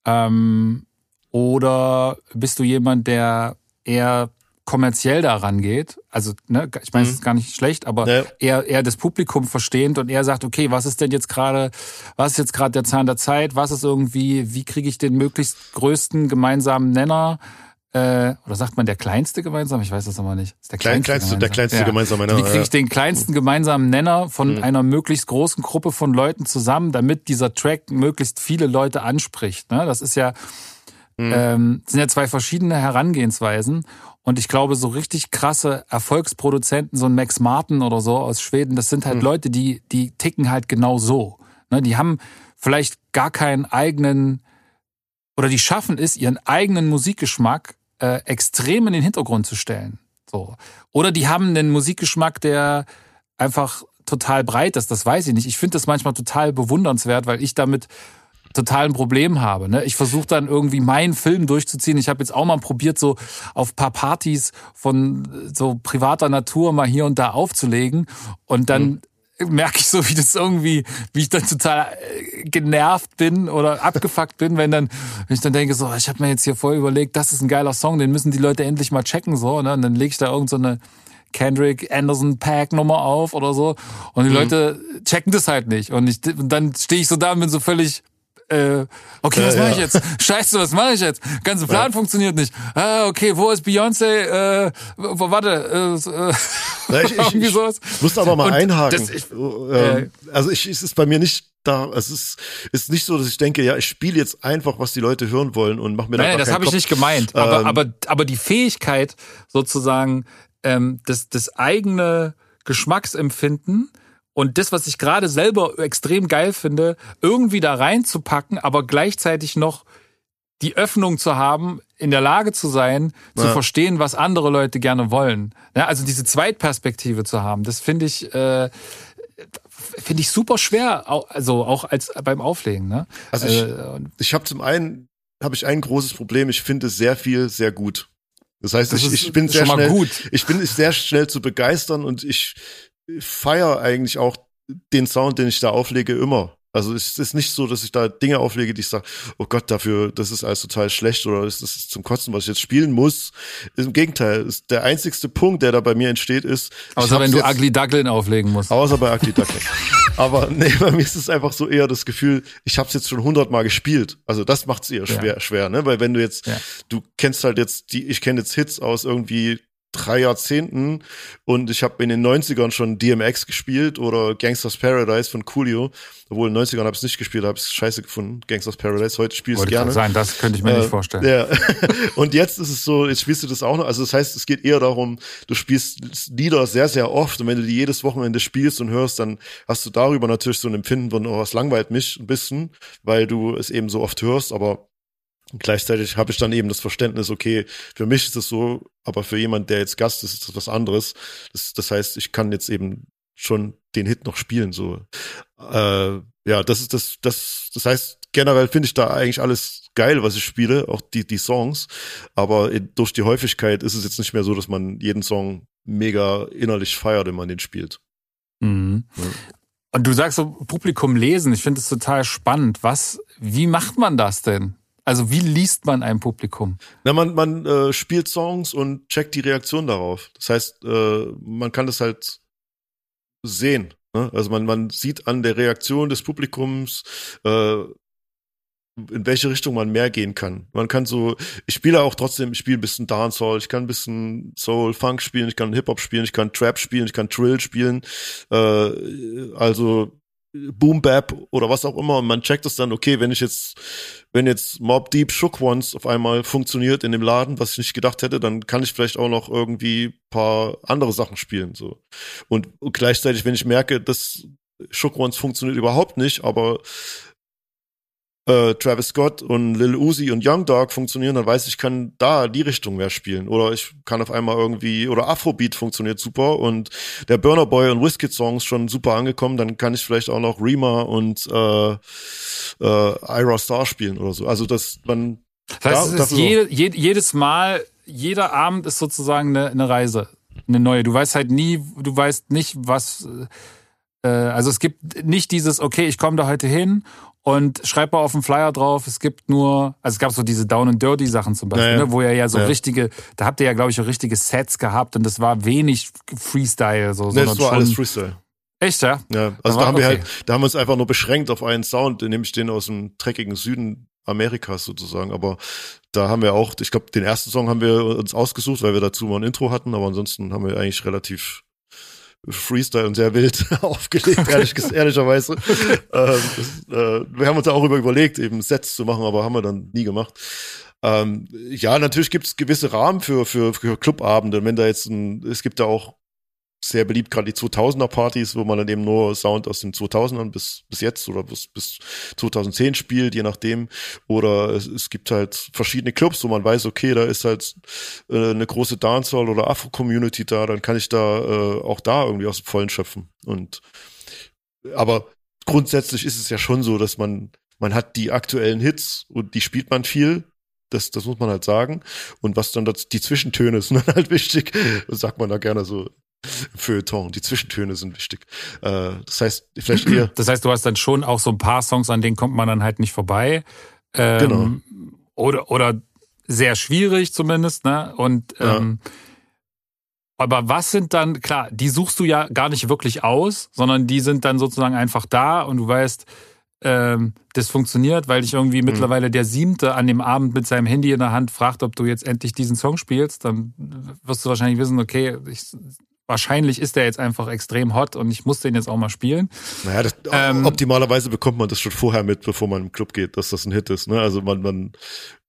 [SPEAKER 2] Ähm, oder bist du jemand, der eher kommerziell daran geht, also ne, ich meine, es mhm. ist gar nicht schlecht, aber ja. eher, eher das Publikum verstehend und er sagt, okay, was ist denn jetzt gerade, was ist jetzt gerade der Zahn der Zeit, was ist irgendwie, wie kriege ich den möglichst größten gemeinsamen Nenner? Äh, oder sagt man der kleinste gemeinsam? Ich weiß das aber nicht.
[SPEAKER 3] Ist der kleinste, kleinste der kleinste ja. gemeinsame Nenner.
[SPEAKER 2] Wie kriege ich den kleinsten gemeinsamen Nenner von mhm. einer möglichst großen Gruppe von Leuten zusammen, damit dieser Track möglichst viele Leute anspricht? Ne? Das ist ja, Mhm. Ähm, sind ja zwei verschiedene Herangehensweisen. Und ich glaube, so richtig krasse Erfolgsproduzenten, so ein Max Martin oder so aus Schweden, das sind halt mhm. Leute, die, die ticken halt genau so. Ne, die haben vielleicht gar keinen eigenen, oder die schaffen es, ihren eigenen Musikgeschmack äh, extrem in den Hintergrund zu stellen. So. Oder die haben einen Musikgeschmack, der einfach total breit ist, das weiß ich nicht. Ich finde das manchmal total bewundernswert, weil ich damit total ein Problem habe. Ne? Ich versuche dann irgendwie meinen Film durchzuziehen. Ich habe jetzt auch mal probiert, so auf paar Partys von so privater Natur mal hier und da aufzulegen. Und dann mhm merke ich so, wie das irgendwie, wie ich dann total äh, genervt bin oder abgefuckt bin, wenn dann, wenn ich dann denke, so, ich habe mir jetzt hier voll überlegt, das ist ein geiler Song, den müssen die Leute endlich mal checken, so, ne? Und dann lege ich da irgend so eine Kendrick Anderson Pack Nummer auf oder so und die mhm. Leute checken das halt nicht und ich, und dann stehe ich so da und bin so völlig äh, okay, was mache ich jetzt? Scheiße, was mache ich jetzt? Ganze Plan ja. funktioniert nicht. Ah, okay, wo ist Beyoncé? Äh, warte, äh, äh,
[SPEAKER 3] ja, ich, ich, ich, sowas. muss aber mal Und einhaken. Das, ich, ähm, also ich, es ist bei mir nicht da, es ist, ist nicht so, dass ich denke, ja, ich spiele jetzt einfach, was die Leute hören wollen und mache mir
[SPEAKER 2] Nein, das habe ich nicht gemeint. Aber, ähm, aber, aber die Fähigkeit sozusagen, ähm, das, das eigene Geschmacksempfinden und das, was ich gerade selber extrem geil finde, irgendwie da reinzupacken, aber gleichzeitig noch die Öffnung zu haben, in der Lage zu sein, zu verstehen, was andere Leute gerne wollen. Ja, also diese Zweitperspektive zu haben, das finde ich, äh, finde ich super schwer, also auch als beim Auflegen. Ne?
[SPEAKER 3] Also ich, äh, ich habe zum einen habe ich ein großes Problem. Ich finde sehr viel sehr gut. Das heißt, das ich, ich bin sehr schnell, gut. ich bin sehr schnell zu begeistern und ich feiere eigentlich auch den Sound, den ich da auflege, immer. Also es ist nicht so, dass ich da Dinge auflege, die ich sage, oh Gott, dafür, das ist alles total schlecht oder das ist zum Kotzen, was ich jetzt spielen muss. Im Gegenteil, der einzigste Punkt, der da bei mir entsteht, ist.
[SPEAKER 2] Außer wenn du Ugly Duckling auflegen musst.
[SPEAKER 3] Außer bei Ugly Duckling. Aber nee, bei mir ist es einfach so eher das Gefühl, ich habe es jetzt schon hundertmal gespielt. Also das macht es eher schwer, ja. schwer, ne? Weil wenn du jetzt, ja. du kennst halt jetzt die, ich kenne jetzt Hits aus irgendwie drei Jahrzehnten und ich habe in den 90ern schon DMX gespielt oder Gangsters Paradise von Coolio. Obwohl in den 90ern habe ich es nicht gespielt, habe ich es scheiße gefunden. Gangsters Paradise, heute spiele ich es gerne.
[SPEAKER 2] Sein, das könnte ich mir äh, nicht vorstellen.
[SPEAKER 3] Ja. und jetzt ist es so, jetzt spielst du das auch noch. Also das heißt, es geht eher darum, du spielst Lieder sehr, sehr oft und wenn du die jedes Wochenende spielst und hörst, dann hast du darüber natürlich so ein Empfinden von, oh, es langweilt mich ein bisschen, weil du es eben so oft hörst, aber und gleichzeitig habe ich dann eben das Verständnis, okay, für mich ist es so, aber für jemand, der jetzt Gast ist, ist das was anderes. Das, das heißt, ich kann jetzt eben schon den Hit noch spielen. So, äh, ja, das ist das, das, das heißt, generell finde ich da eigentlich alles geil, was ich spiele, auch die, die Songs. Aber durch die Häufigkeit ist es jetzt nicht mehr so, dass man jeden Song mega innerlich feiert, wenn man den spielt.
[SPEAKER 2] Mhm. Ja. Und du sagst so Publikum lesen. Ich finde es total spannend. Was, wie macht man das denn? Also wie liest man ein Publikum?
[SPEAKER 3] Na, man man äh, spielt Songs und checkt die Reaktion darauf. Das heißt, äh, man kann das halt sehen. Ne? Also man man sieht an der Reaktion des Publikums, äh, in welche Richtung man mehr gehen kann. Man kann so, ich spiele auch trotzdem, ich spiele ein bisschen Dancehall, ich kann ein bisschen Soul, Funk spielen, ich kann Hip Hop spielen, ich kann Trap spielen, ich kann Trill spielen. Äh, also Boom Bap oder was auch immer und man checkt es dann, okay, wenn ich jetzt, wenn jetzt Mob Deep Shook Ones auf einmal funktioniert in dem Laden, was ich nicht gedacht hätte, dann kann ich vielleicht auch noch irgendwie paar andere Sachen spielen, so. Und, gleichzeitig, wenn ich merke, dass Shook Ones funktioniert überhaupt nicht, aber äh, Travis Scott und Lil Uzi und Young Dog funktionieren, dann weiß ich, ich kann da die Richtung mehr spielen. Oder ich kann auf einmal irgendwie, oder Afrobeat funktioniert super und der Burner Boy und Wizkid Songs schon super angekommen, dann kann ich vielleicht auch noch Rima und äh, äh, Ira Star spielen oder so. Also dass man
[SPEAKER 2] das heißt, da, es ist jede, jed, jedes Mal, jeder Abend ist sozusagen eine, eine Reise, eine neue. Du weißt halt nie, du weißt nicht, was äh, also es gibt nicht dieses, okay, ich komme da heute hin und schreibt mal auf dem Flyer drauf, es gibt nur, also es gab so diese Down and Dirty Sachen zum Beispiel, naja. ne, wo ihr ja so ja. richtige, da habt ihr ja glaube ich auch richtige Sets gehabt und das war wenig Freestyle so,
[SPEAKER 3] nee, das war alles Freestyle.
[SPEAKER 2] Echt, ja?
[SPEAKER 3] Ja, also da haben okay. wir halt, da haben wir uns einfach nur beschränkt auf einen Sound, nämlich den aus dem dreckigen Süden Amerikas sozusagen. Aber da haben wir auch, ich glaube, den ersten Song haben wir uns ausgesucht, weil wir dazu mal ein Intro hatten, aber ansonsten haben wir eigentlich relativ Freestyle und sehr wild aufgelegt, ehrlich, ehrlicherweise. ähm, das, äh, wir haben uns auch über überlegt, eben Sets zu machen, aber haben wir dann nie gemacht. Ähm, ja, natürlich gibt es gewisse Rahmen für, für, für Clubabende. Wenn da jetzt ein, es gibt da auch sehr beliebt, gerade die 2000er Partys, wo man dann eben nur Sound aus den 2000ern bis, bis jetzt oder bis, bis 2010 spielt, je nachdem. Oder es, es gibt halt verschiedene Clubs, wo man weiß, okay, da ist halt äh, eine große Dancehall oder Afro-Community da, dann kann ich da äh, auch da irgendwie aus dem Vollen schöpfen. Und aber grundsätzlich ist es ja schon so, dass man, man hat die aktuellen Hits und die spielt man viel. Das, das muss man halt sagen. Und was dann das, die Zwischentöne sind dann halt wichtig. Das sagt man da gerne so Feuilleton. Die Zwischentöne sind wichtig. Äh, das heißt, vielleicht eher.
[SPEAKER 2] Das heißt, du hast dann schon auch so ein paar Songs, an denen kommt man dann halt nicht vorbei. Ähm, genau. Oder, oder sehr schwierig zumindest, ne? Und ähm, ja. aber was sind dann, klar, die suchst du ja gar nicht wirklich aus, sondern die sind dann sozusagen einfach da und du weißt, ähm, das funktioniert, weil dich irgendwie mhm. mittlerweile der Siebte an dem Abend mit seinem Handy in der Hand fragt, ob du jetzt endlich diesen Song spielst, dann wirst du wahrscheinlich wissen, okay, ich wahrscheinlich ist der jetzt einfach extrem hot und ich muss den jetzt auch mal spielen.
[SPEAKER 3] Naja, das, ähm, optimalerweise bekommt man das schon vorher mit, bevor man im Club geht, dass das ein Hit ist. Ne? Also man, man,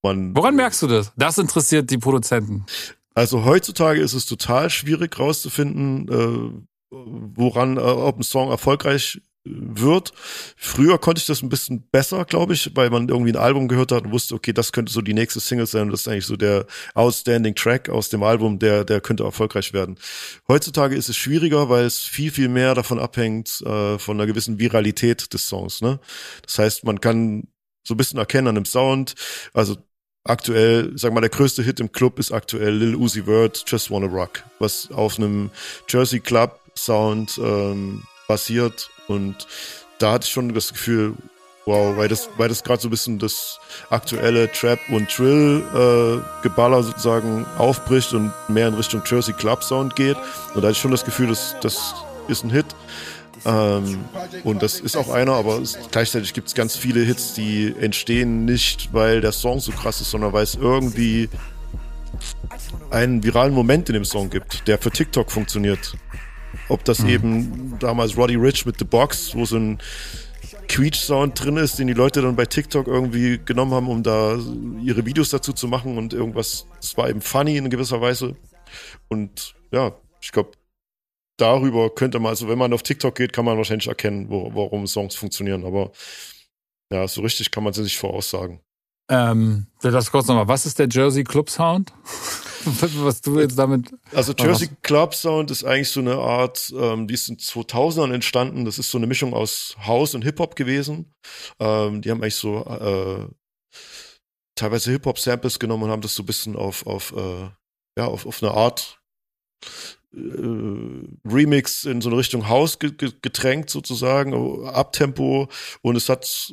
[SPEAKER 3] man.
[SPEAKER 2] Woran merkst du das? Das interessiert die Produzenten.
[SPEAKER 3] Also heutzutage ist es total schwierig rauszufinden, äh, woran, äh, ob ein Song erfolgreich wird. Früher konnte ich das ein bisschen besser, glaube ich, weil man irgendwie ein Album gehört hat und wusste, okay, das könnte so die nächste Single sein und das ist eigentlich so der outstanding Track aus dem Album, der, der könnte erfolgreich werden. Heutzutage ist es schwieriger, weil es viel, viel mehr davon abhängt, äh, von einer gewissen Viralität des Songs, ne? Das heißt, man kann so ein bisschen erkennen an dem Sound, also aktuell, sag mal, der größte Hit im Club ist aktuell Lil Uzi Vert, Just Wanna Rock, was auf einem Jersey Club Sound ähm, basiert und da hatte ich schon das Gefühl, wow, weil das, weil das gerade so ein bisschen das aktuelle Trap und Trill äh, sozusagen aufbricht und mehr in Richtung Jersey Club Sound geht. Und da hatte ich schon das Gefühl, dass das ist ein Hit. Ähm, und das ist auch einer, aber es, gleichzeitig gibt es ganz viele Hits, die entstehen nicht, weil der Song so krass ist, sondern weil es irgendwie einen viralen Moment in dem Song gibt, der für TikTok funktioniert. Ob das mhm. eben damals Roddy Rich mit The Box, wo so ein Quietsch-Sound drin ist, den die Leute dann bei TikTok irgendwie genommen haben, um da ihre Videos dazu zu machen und irgendwas, das war eben funny in gewisser Weise. Und ja, ich glaube, darüber könnte man, also wenn man auf TikTok geht, kann man wahrscheinlich erkennen, wo, warum Songs funktionieren. Aber ja, so richtig kann man sie nicht voraussagen.
[SPEAKER 2] Ähm, das kurz nochmal. Was ist der Jersey Club Sound? Was du jetzt damit.
[SPEAKER 3] Also Jersey Club Sound ist eigentlich so eine Art, ähm, die ist in 2000ern entstanden. Das ist so eine Mischung aus House und Hip Hop gewesen. Ähm, die haben eigentlich so äh, teilweise Hip Hop Samples genommen und haben das so ein bisschen auf auf äh, ja auf, auf eine Art äh, Remix in so eine Richtung House gedrängt sozusagen, Abtempo und es hat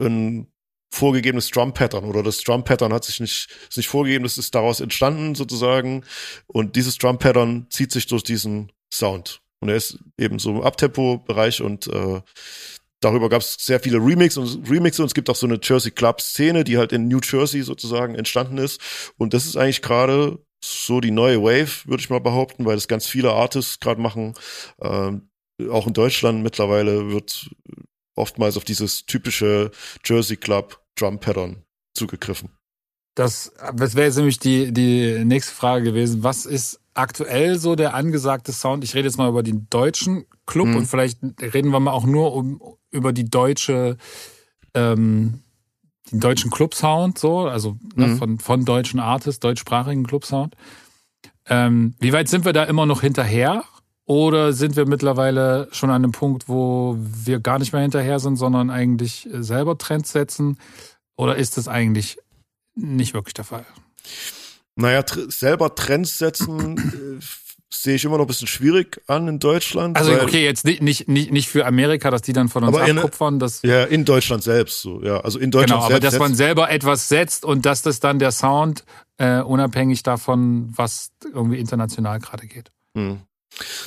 [SPEAKER 3] ein vorgegebenes Drum-Pattern oder das Drum-Pattern hat sich nicht, ist nicht vorgegeben, das ist daraus entstanden sozusagen. Und dieses Drum-Pattern zieht sich durch diesen Sound. Und er ist eben so im Abtempo-Bereich und äh, darüber gab es sehr viele Remix und Remixe und es gibt auch so eine Jersey Club-Szene, die halt in New Jersey sozusagen entstanden ist. Und das ist eigentlich gerade so die neue Wave, würde ich mal behaupten, weil das ganz viele Artists gerade machen. Ähm, auch in Deutschland mittlerweile wird oftmals auf dieses typische Jersey Club Drum Pattern zugegriffen.
[SPEAKER 2] Das, das wäre jetzt nämlich die, die nächste Frage gewesen. Was ist aktuell so der angesagte Sound? Ich rede jetzt mal über den deutschen Club hm. und vielleicht reden wir mal auch nur um, über die deutsche ähm, den deutschen Club-Sound, so, also ne, mhm. von, von deutschen Artists, deutschsprachigen Club-Sound. Ähm, wie weit sind wir da immer noch hinterher? Oder sind wir mittlerweile schon an einem Punkt, wo wir gar nicht mehr hinterher sind, sondern eigentlich selber Trends setzen? Oder ist das eigentlich nicht wirklich der Fall?
[SPEAKER 3] Naja, tr selber Trends setzen äh, sehe ich immer noch ein bisschen schwierig an in Deutschland.
[SPEAKER 2] Also okay, jetzt nicht, nicht, nicht für Amerika, dass die dann von uns aber abkupfern. Das
[SPEAKER 3] ja, in Deutschland selbst so, ja. Also in Deutschland
[SPEAKER 2] genau,
[SPEAKER 3] selbst.
[SPEAKER 2] aber dass man selber etwas setzt und dass das dann der Sound äh, unabhängig davon, was irgendwie international gerade geht.
[SPEAKER 3] Hm.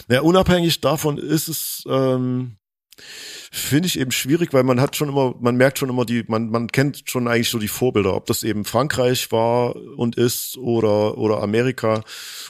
[SPEAKER 3] Ja, unabhängig davon ist es, ähm, finde ich eben schwierig, weil man hat schon immer, man merkt schon immer die, man, man kennt schon eigentlich so die Vorbilder, ob das eben Frankreich war und ist oder, oder Amerika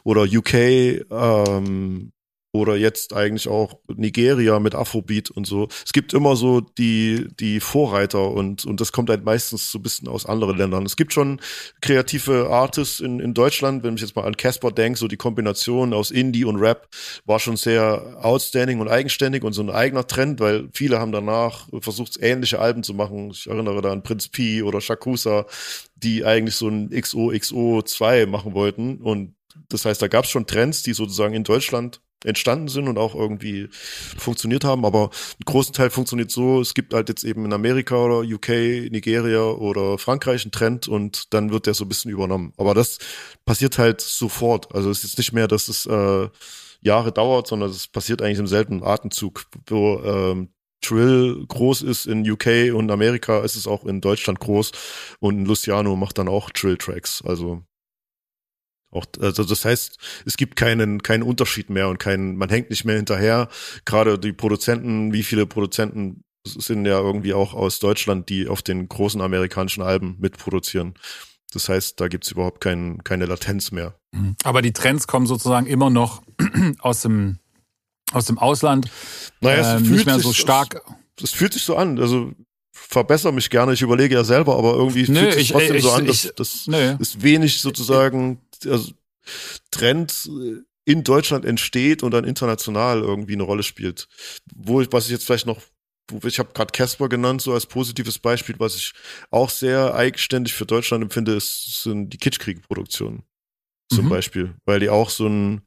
[SPEAKER 3] oder UK, ähm, oder jetzt eigentlich auch Nigeria mit Afrobeat und so. Es gibt immer so die, die Vorreiter und, und das kommt halt meistens so ein bisschen aus anderen Ländern. Es gibt schon kreative Artists in, in Deutschland, wenn ich jetzt mal an Casper denke, so die Kombination aus Indie und Rap war schon sehr outstanding und eigenständig und so ein eigener Trend, weil viele haben danach versucht, ähnliche Alben zu machen. Ich erinnere da an Prinz P oder Shakusa, die eigentlich so ein XOXO 2 machen wollten und das heißt, da gab es schon Trends, die sozusagen in Deutschland entstanden sind und auch irgendwie funktioniert haben. Aber ein großen Teil funktioniert so, es gibt halt jetzt eben in Amerika oder UK, Nigeria oder Frankreich einen Trend und dann wird der so ein bisschen übernommen. Aber das passiert halt sofort. Also es ist nicht mehr, dass es äh, Jahre dauert, sondern es passiert eigentlich im selben Atemzug, wo ähm, Trill groß ist in UK und Amerika, ist es auch in Deutschland groß und Luciano macht dann auch Trill-Tracks. Also auch, also das heißt, es gibt keinen, keinen Unterschied mehr und keinen, man hängt nicht mehr hinterher. Gerade die Produzenten, wie viele Produzenten sind ja irgendwie auch aus Deutschland, die auf den großen amerikanischen Alben mitproduzieren. Das heißt, da gibt's überhaupt kein, keine Latenz mehr.
[SPEAKER 2] Mhm. Aber die Trends kommen sozusagen immer noch aus dem, aus dem Ausland.
[SPEAKER 3] Naja, es ähm, fühlt nicht mehr so stark. Es, es fühlt sich so an. Also verbessere mich gerne, ich überlege ja selber, aber irgendwie Nö, fühlt sich trotzdem ich, so an, dass das ist wenig sozusagen Trend äh, in Deutschland entsteht und dann international irgendwie eine Rolle spielt. Wo ich, was ich jetzt vielleicht noch, ich habe gerade Casper genannt, so als positives Beispiel, was ich auch sehr eigenständig für Deutschland empfinde, ist, sind die Kitschkrieg-Produktionen zum mhm. Beispiel, weil die auch so ein,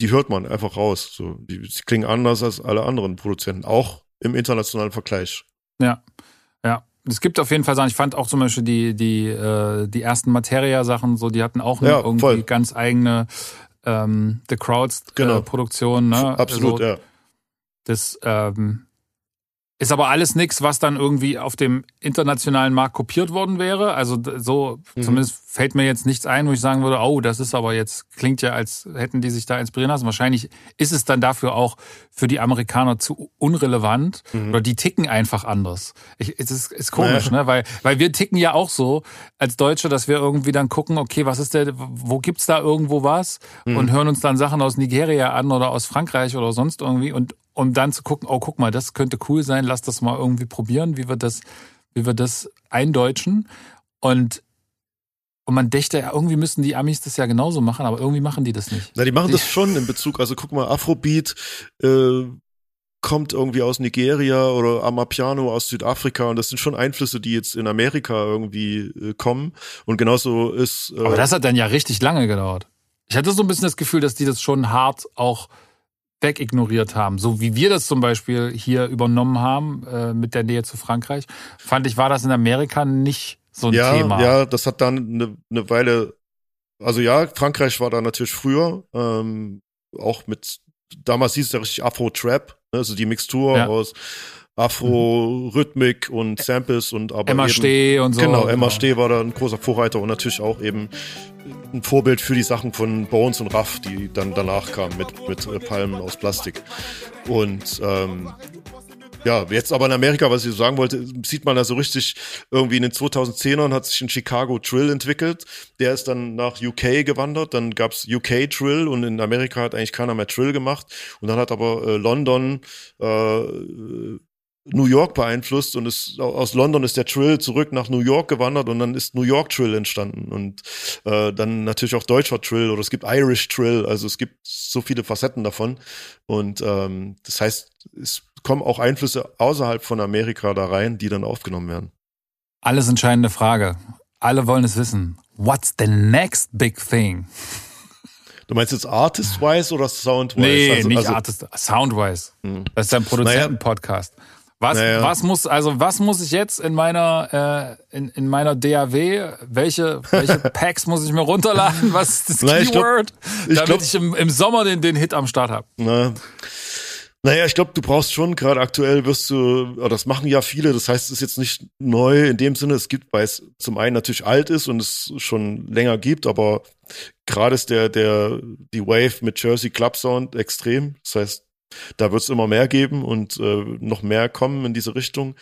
[SPEAKER 3] die hört man einfach raus. So, die, die klingen anders als alle anderen Produzenten, auch im internationalen Vergleich.
[SPEAKER 2] Ja, ja es gibt auf jeden Fall Sachen, ich fand auch zum Beispiel die, die, äh, die ersten Materia-Sachen, so, die hatten auch ja, irgendwie voll. ganz eigene ähm, The Crowds äh, genau. Produktion, ne?
[SPEAKER 3] Absolut, also, ja.
[SPEAKER 2] Das, ähm, Ist aber alles nichts, was dann irgendwie auf dem internationalen Markt kopiert worden wäre. Also so, mhm. zumindest fällt mir jetzt nichts ein, wo ich sagen würde, oh, das ist aber jetzt, klingt ja, als hätten die sich da inspirieren lassen. Wahrscheinlich ist es dann dafür auch für die Amerikaner zu unrelevant mhm. oder die ticken einfach anders. Ich, es ist, ist komisch, naja. ne? Weil, weil wir ticken ja auch so als Deutsche, dass wir irgendwie dann gucken, okay, was ist der, wo gibt's da irgendwo was? Mhm. Und hören uns dann Sachen aus Nigeria an oder aus Frankreich oder sonst irgendwie und um dann zu gucken, oh, guck mal, das könnte cool sein, lass das mal irgendwie probieren, wie wir das, wie wir das eindeutschen. Und und man dächte, ja, irgendwie müssten die Amis das ja genauso machen, aber irgendwie machen die das nicht.
[SPEAKER 3] Na, die machen die, das schon in Bezug, also guck mal, Afrobeat äh, kommt irgendwie aus Nigeria oder Amapiano aus Südafrika und das sind schon Einflüsse, die jetzt in Amerika irgendwie äh, kommen. Und genauso ist.
[SPEAKER 2] Äh, aber das hat dann ja richtig lange gedauert. Ich hatte so ein bisschen das Gefühl, dass die das schon hart auch wegignoriert haben. So wie wir das zum Beispiel hier übernommen haben äh, mit der Nähe zu Frankreich, fand ich, war das in Amerika nicht so ein
[SPEAKER 3] ja,
[SPEAKER 2] Thema.
[SPEAKER 3] Ja, das hat dann eine, eine Weile, also ja, Frankreich war da natürlich früher, ähm, auch mit, damals hieß es ja richtig Afro-Trap, ne, also die Mixtur ja. aus Afro-Rhythmik und Samples und aber
[SPEAKER 2] Emma
[SPEAKER 3] eben,
[SPEAKER 2] Steh und so.
[SPEAKER 3] Genau, Emma genau. Steh war da ein großer Vorreiter und natürlich auch eben ein Vorbild für die Sachen von Bones und Raff, die dann danach kamen mit, mit äh, Palmen aus Plastik. Und ähm, ja, jetzt aber in Amerika, was ich so sagen wollte, sieht man da so richtig, irgendwie in den 2010ern hat sich ein Chicago Trill entwickelt. Der ist dann nach UK gewandert, dann gab's UK Trill und in Amerika hat eigentlich keiner mehr Trill gemacht. Und dann hat aber äh, London äh, New York beeinflusst und es, aus London ist der Trill zurück nach New York gewandert und dann ist New York Trill entstanden und äh, dann natürlich auch deutscher Trill oder es gibt Irish Trill, also es gibt so viele Facetten davon und ähm, das heißt, es kommen auch Einflüsse außerhalb von Amerika da rein, die dann aufgenommen werden.
[SPEAKER 2] Alles entscheidende Frage. Alle wollen es wissen. What's the next big thing?
[SPEAKER 3] Du meinst jetzt Artist-wise oder Sound-wise?
[SPEAKER 2] Nee, also, nicht also, Artist, Sound-wise. Hm. Das ist ein Produzenten-Podcast. Naja. Was, naja. was muss, also was muss ich jetzt in meiner, äh, in, in meiner DAW, welche, welche Packs muss ich mir runterladen? Was ist das naja, Keyword? Ich glaub, ich damit glaub, ich im, im Sommer den, den Hit am Start habe.
[SPEAKER 3] Na. Naja, ich glaube, du brauchst schon, gerade aktuell wirst du, oder das machen ja viele, das heißt, es ist jetzt nicht neu in dem Sinne, es gibt, weil es zum einen natürlich alt ist und es schon länger gibt, aber gerade ist der, der, die Wave mit Jersey Club Sound extrem. Das heißt, da wird es immer mehr geben und äh, noch mehr kommen in diese Richtung.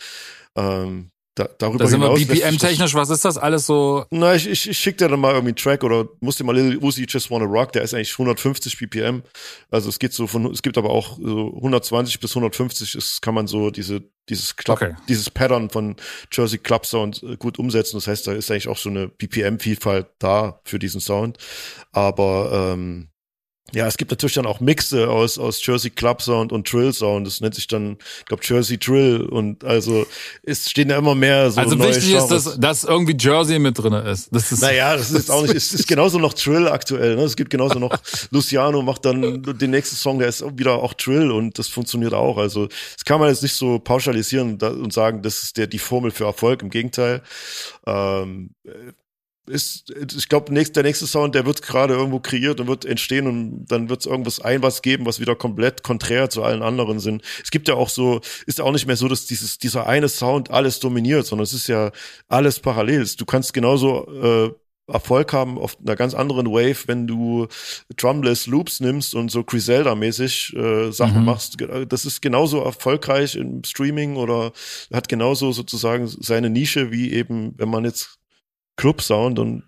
[SPEAKER 3] Ähm, da, darüber
[SPEAKER 2] da sind hinaus, wir BPM-technisch, was ist das alles so?
[SPEAKER 3] Na, ich, ich, ich schick dir dann mal irgendwie einen Track oder musst dir mal Lil Uzi Just Wanna Rock, der ist eigentlich 150 BPM. Also es geht so von, es gibt aber auch so 120 bis 150, das kann man so diese, dieses Club, okay. dieses Pattern von Jersey Club Sound äh, gut umsetzen. Das heißt, da ist eigentlich auch so eine BPM-Vielfalt da für diesen Sound. Aber ähm, ja, es gibt natürlich dann auch Mixe aus, aus Jersey Club Sound und Trill Sound. Das nennt sich dann, ich glaube, Jersey Trill. Und also es stehen ja immer mehr so.
[SPEAKER 2] Also wichtig Genres. ist, dass, dass irgendwie Jersey mit drinne ist. Das ist.
[SPEAKER 3] Naja, das ist auch nicht, es ist genauso noch Trill aktuell. Ne? Es gibt genauso noch, Luciano macht dann den nächsten Song, der ist wieder auch Trill und das funktioniert auch. Also das kann man jetzt nicht so pauschalisieren und sagen, das ist der die Formel für Erfolg. Im Gegenteil. Ähm, ist, ich glaube, nächst, der nächste Sound, der wird gerade irgendwo kreiert und wird entstehen und dann wird es irgendwas ein was geben, was wieder komplett konträr zu allen anderen sind. Es gibt ja auch so, ist ja auch nicht mehr so, dass dieses, dieser eine Sound alles dominiert, sondern es ist ja alles parallel. Du kannst genauso äh, Erfolg haben auf einer ganz anderen Wave, wenn du Drumless Loops nimmst und so Griselda-mäßig äh, Sachen mhm. machst. Das ist genauso erfolgreich im Streaming oder hat genauso sozusagen seine Nische wie eben, wenn man jetzt Club Sound und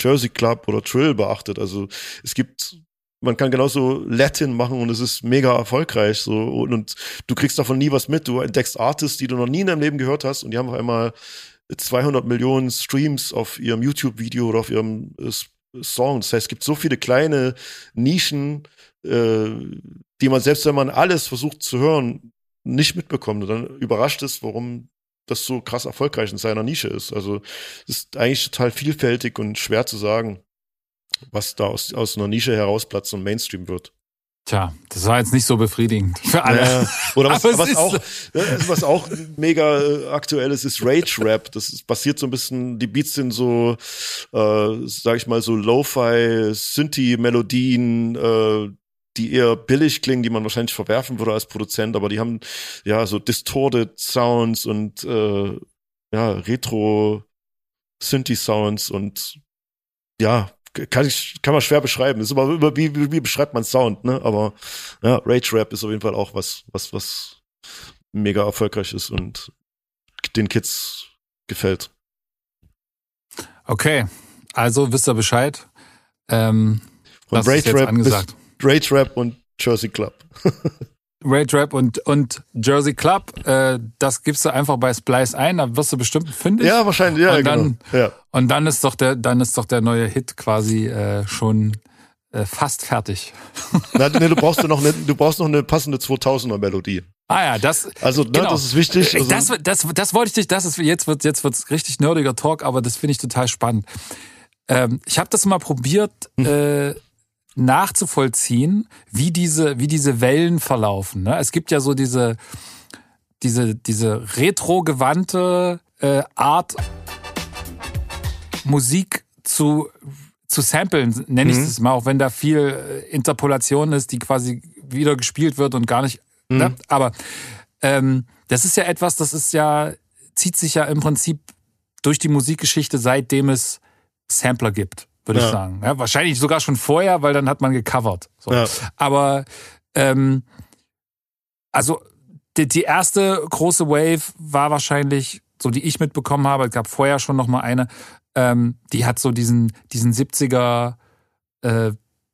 [SPEAKER 3] Jersey Club oder Trill beachtet. Also es gibt, man kann genauso Latin machen und es ist mega erfolgreich so und, und du kriegst davon nie was mit. Du entdeckst Artists, die du noch nie in deinem Leben gehört hast und die haben auf einmal 200 Millionen Streams auf ihrem YouTube-Video oder auf ihrem äh, Song. Das heißt, es gibt so viele kleine Nischen, äh, die man selbst, wenn man alles versucht zu hören, nicht mitbekommt und dann überrascht ist, warum das so krass erfolgreich in seiner Nische ist. Also es ist eigentlich total vielfältig und schwer zu sagen, was da aus, aus einer Nische herausplatzt und Mainstream wird.
[SPEAKER 2] Tja, das war jetzt nicht so befriedigend für alle. Ja,
[SPEAKER 3] oder was, was auch, was auch mega äh, aktuell ist, ist Rage Rap. Das ist, passiert so ein bisschen, die Beats sind so, äh, sag ich mal, so Lo-Fi, Synthi-Melodien, äh, die eher billig klingen, die man wahrscheinlich verwerfen würde als Produzent, aber die haben ja so distorted Sounds und äh, ja, Retro Synthi Sounds und ja, kann ich kann man schwer beschreiben. Ist aber wie, wie, wie beschreibt man Sound, ne? Aber ja, Rage Rap ist auf jeden Fall auch was was was mega erfolgreich ist und den Kids gefällt.
[SPEAKER 2] Okay, also wisst ihr Bescheid. Ähm,
[SPEAKER 3] Von Rage Rap, angesagt. Rage Rap und Jersey Club.
[SPEAKER 2] Rage Rap und, und Jersey Club, äh, das gibst du einfach bei Splice ein, da wirst du bestimmt fündig.
[SPEAKER 3] Ja, wahrscheinlich, ja,
[SPEAKER 2] und dann,
[SPEAKER 3] genau. Ja.
[SPEAKER 2] Und dann ist doch der, dann ist doch der neue Hit quasi äh, schon äh, fast fertig.
[SPEAKER 3] Na, nee, du brauchst noch eine, du brauchst noch eine passende 2000er Melodie.
[SPEAKER 2] Ah ja, das.
[SPEAKER 3] Also ne, genau. das ist wichtig.
[SPEAKER 2] Also, das, das, das wollte ich dich. Das ist jetzt wird jetzt wird's richtig nerdiger Talk, aber das finde ich total spannend. Ähm, ich habe das mal probiert. Hm. Äh, nachzuvollziehen, wie diese, wie diese Wellen verlaufen. Ne? Es gibt ja so diese, diese, diese retro-gewandte äh, Art, Musik zu, zu samplen, nenne ich es mhm. mal, auch wenn da viel äh, Interpolation ist, die quasi wieder gespielt wird und gar nicht. Mhm. Ne? Aber ähm, das ist ja etwas, das ist ja, zieht sich ja im Prinzip durch die Musikgeschichte, seitdem es Sampler gibt würde ja. ich sagen. Ja, wahrscheinlich sogar schon vorher, weil dann hat man gecovert. So. Ja. Aber ähm, also die, die erste große Wave war wahrscheinlich, so die ich mitbekommen habe, es gab vorher schon noch mal eine, ähm, die hat so diesen, diesen 70er äh,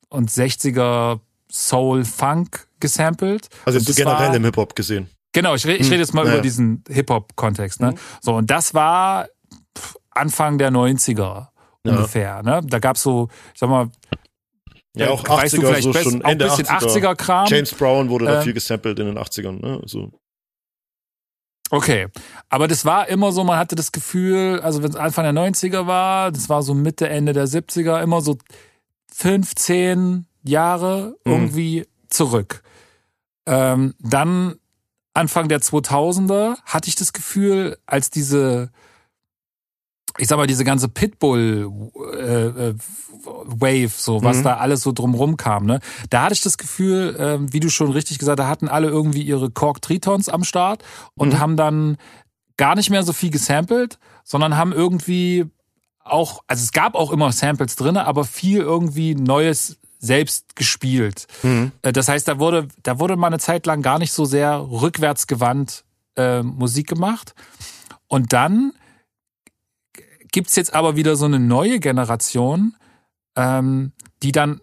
[SPEAKER 2] und 60er Soul Funk gesampelt.
[SPEAKER 3] Also generell war, im Hip-Hop gesehen.
[SPEAKER 2] Genau, ich, ich hm. rede jetzt mal ja. über diesen Hip-Hop-Kontext. Ne? Mhm. So, und das war Anfang der 90er ja. ungefähr. Ne? Da gab's so, ich sag mal,
[SPEAKER 3] ja, auch 80er, weißt du so schon Ende
[SPEAKER 2] auch bisschen 80er. Kram.
[SPEAKER 3] James Brown wurde da ähm, viel gesampelt in den 80ern. Ne? So.
[SPEAKER 2] Okay, aber das war immer so, man hatte das Gefühl, also wenn es Anfang der 90er war, das war so Mitte, Ende der 70er, immer so 15 Jahre mhm. irgendwie zurück. Ähm, dann Anfang der 2000er hatte ich das Gefühl, als diese ich sag mal, diese ganze Pitbull äh, äh, Wave, so was mhm. da alles so drumrum kam, ne? Da hatte ich das Gefühl, äh, wie du schon richtig gesagt, da hatten alle irgendwie ihre Kork Tritons am Start und mhm. haben dann gar nicht mehr so viel gesampelt, sondern haben irgendwie auch, also es gab auch immer Samples drinne, aber viel irgendwie Neues selbst gespielt. Mhm. Äh, das heißt, da wurde, da wurde mal eine Zeit lang gar nicht so sehr rückwärtsgewandt äh, Musik gemacht. Und dann gibt's jetzt aber wieder so eine neue Generation, ähm, die dann,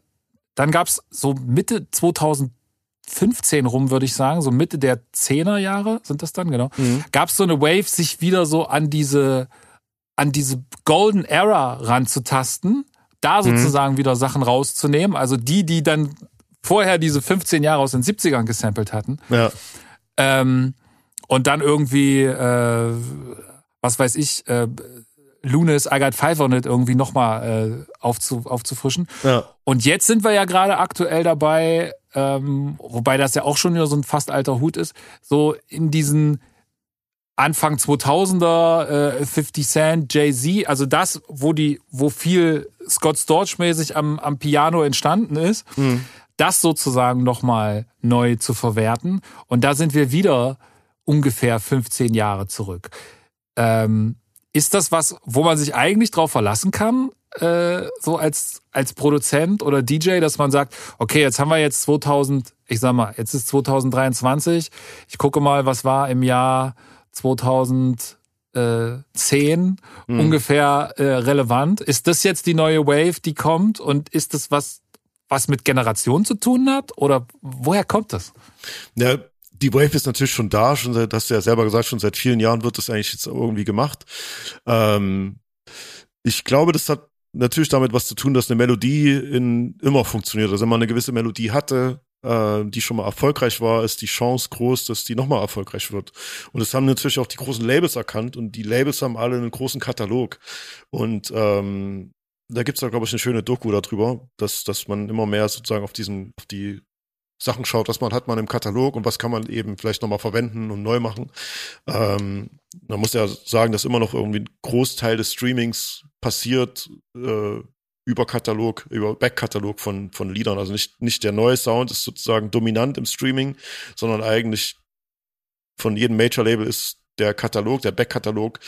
[SPEAKER 2] dann gab's so Mitte 2015 rum, würde ich sagen, so Mitte der 10er Jahre sind das dann, genau, mhm. gab's so eine Wave, sich wieder so an diese, an diese Golden Era ranzutasten, da mhm. sozusagen mhm. wieder Sachen rauszunehmen. Also die, die dann vorher diese 15 Jahre aus den 70ern gesampelt hatten.
[SPEAKER 3] Ja.
[SPEAKER 2] Ähm, und dann irgendwie, äh, was weiß ich, äh, Lunes I Got Five on It irgendwie nochmal äh, aufzu, aufzufrischen.
[SPEAKER 3] Ja.
[SPEAKER 2] Und jetzt sind wir ja gerade aktuell dabei, ähm, wobei das ja auch schon wieder so ein fast alter Hut ist, so in diesen Anfang 2000er, äh, 50 Cent, Jay-Z, also das, wo die, wo viel Scott Storch-mäßig am, am Piano entstanden ist, mhm. das sozusagen nochmal neu zu verwerten. Und da sind wir wieder ungefähr 15 Jahre zurück. Ähm, ist das was, wo man sich eigentlich drauf verlassen kann, äh, so als, als Produzent oder DJ, dass man sagt, okay, jetzt haben wir jetzt 2000, ich sag mal, jetzt ist 2023, ich gucke mal, was war im Jahr 2010 mhm. ungefähr äh, relevant. Ist das jetzt die neue Wave, die kommt und ist das was, was mit Generation zu tun hat oder woher kommt das?
[SPEAKER 3] Ja, die Wave ist natürlich schon da, schon seit, hast du ja selber gesagt, schon seit vielen Jahren wird das eigentlich jetzt irgendwie gemacht. Ähm, ich glaube, das hat natürlich damit was zu tun, dass eine Melodie in, immer funktioniert. Also wenn man eine gewisse Melodie hatte, äh, die schon mal erfolgreich war, ist die Chance groß, dass die nochmal erfolgreich wird. Und das haben natürlich auch die großen Labels erkannt und die Labels haben alle einen großen Katalog. Und ähm, da gibt's da, glaube ich, eine schöne Doku darüber, dass, dass man immer mehr sozusagen auf diesen, auf die Sachen schaut, was man hat man im Katalog und was kann man eben vielleicht nochmal verwenden und neu machen. Ähm, man muss ja sagen, dass immer noch irgendwie ein Großteil des Streamings passiert äh, über Katalog, über Backkatalog von, von Liedern. Also nicht, nicht der neue Sound ist sozusagen dominant im Streaming, sondern eigentlich von jedem Major-Label ist der Katalog, der Backkatalog,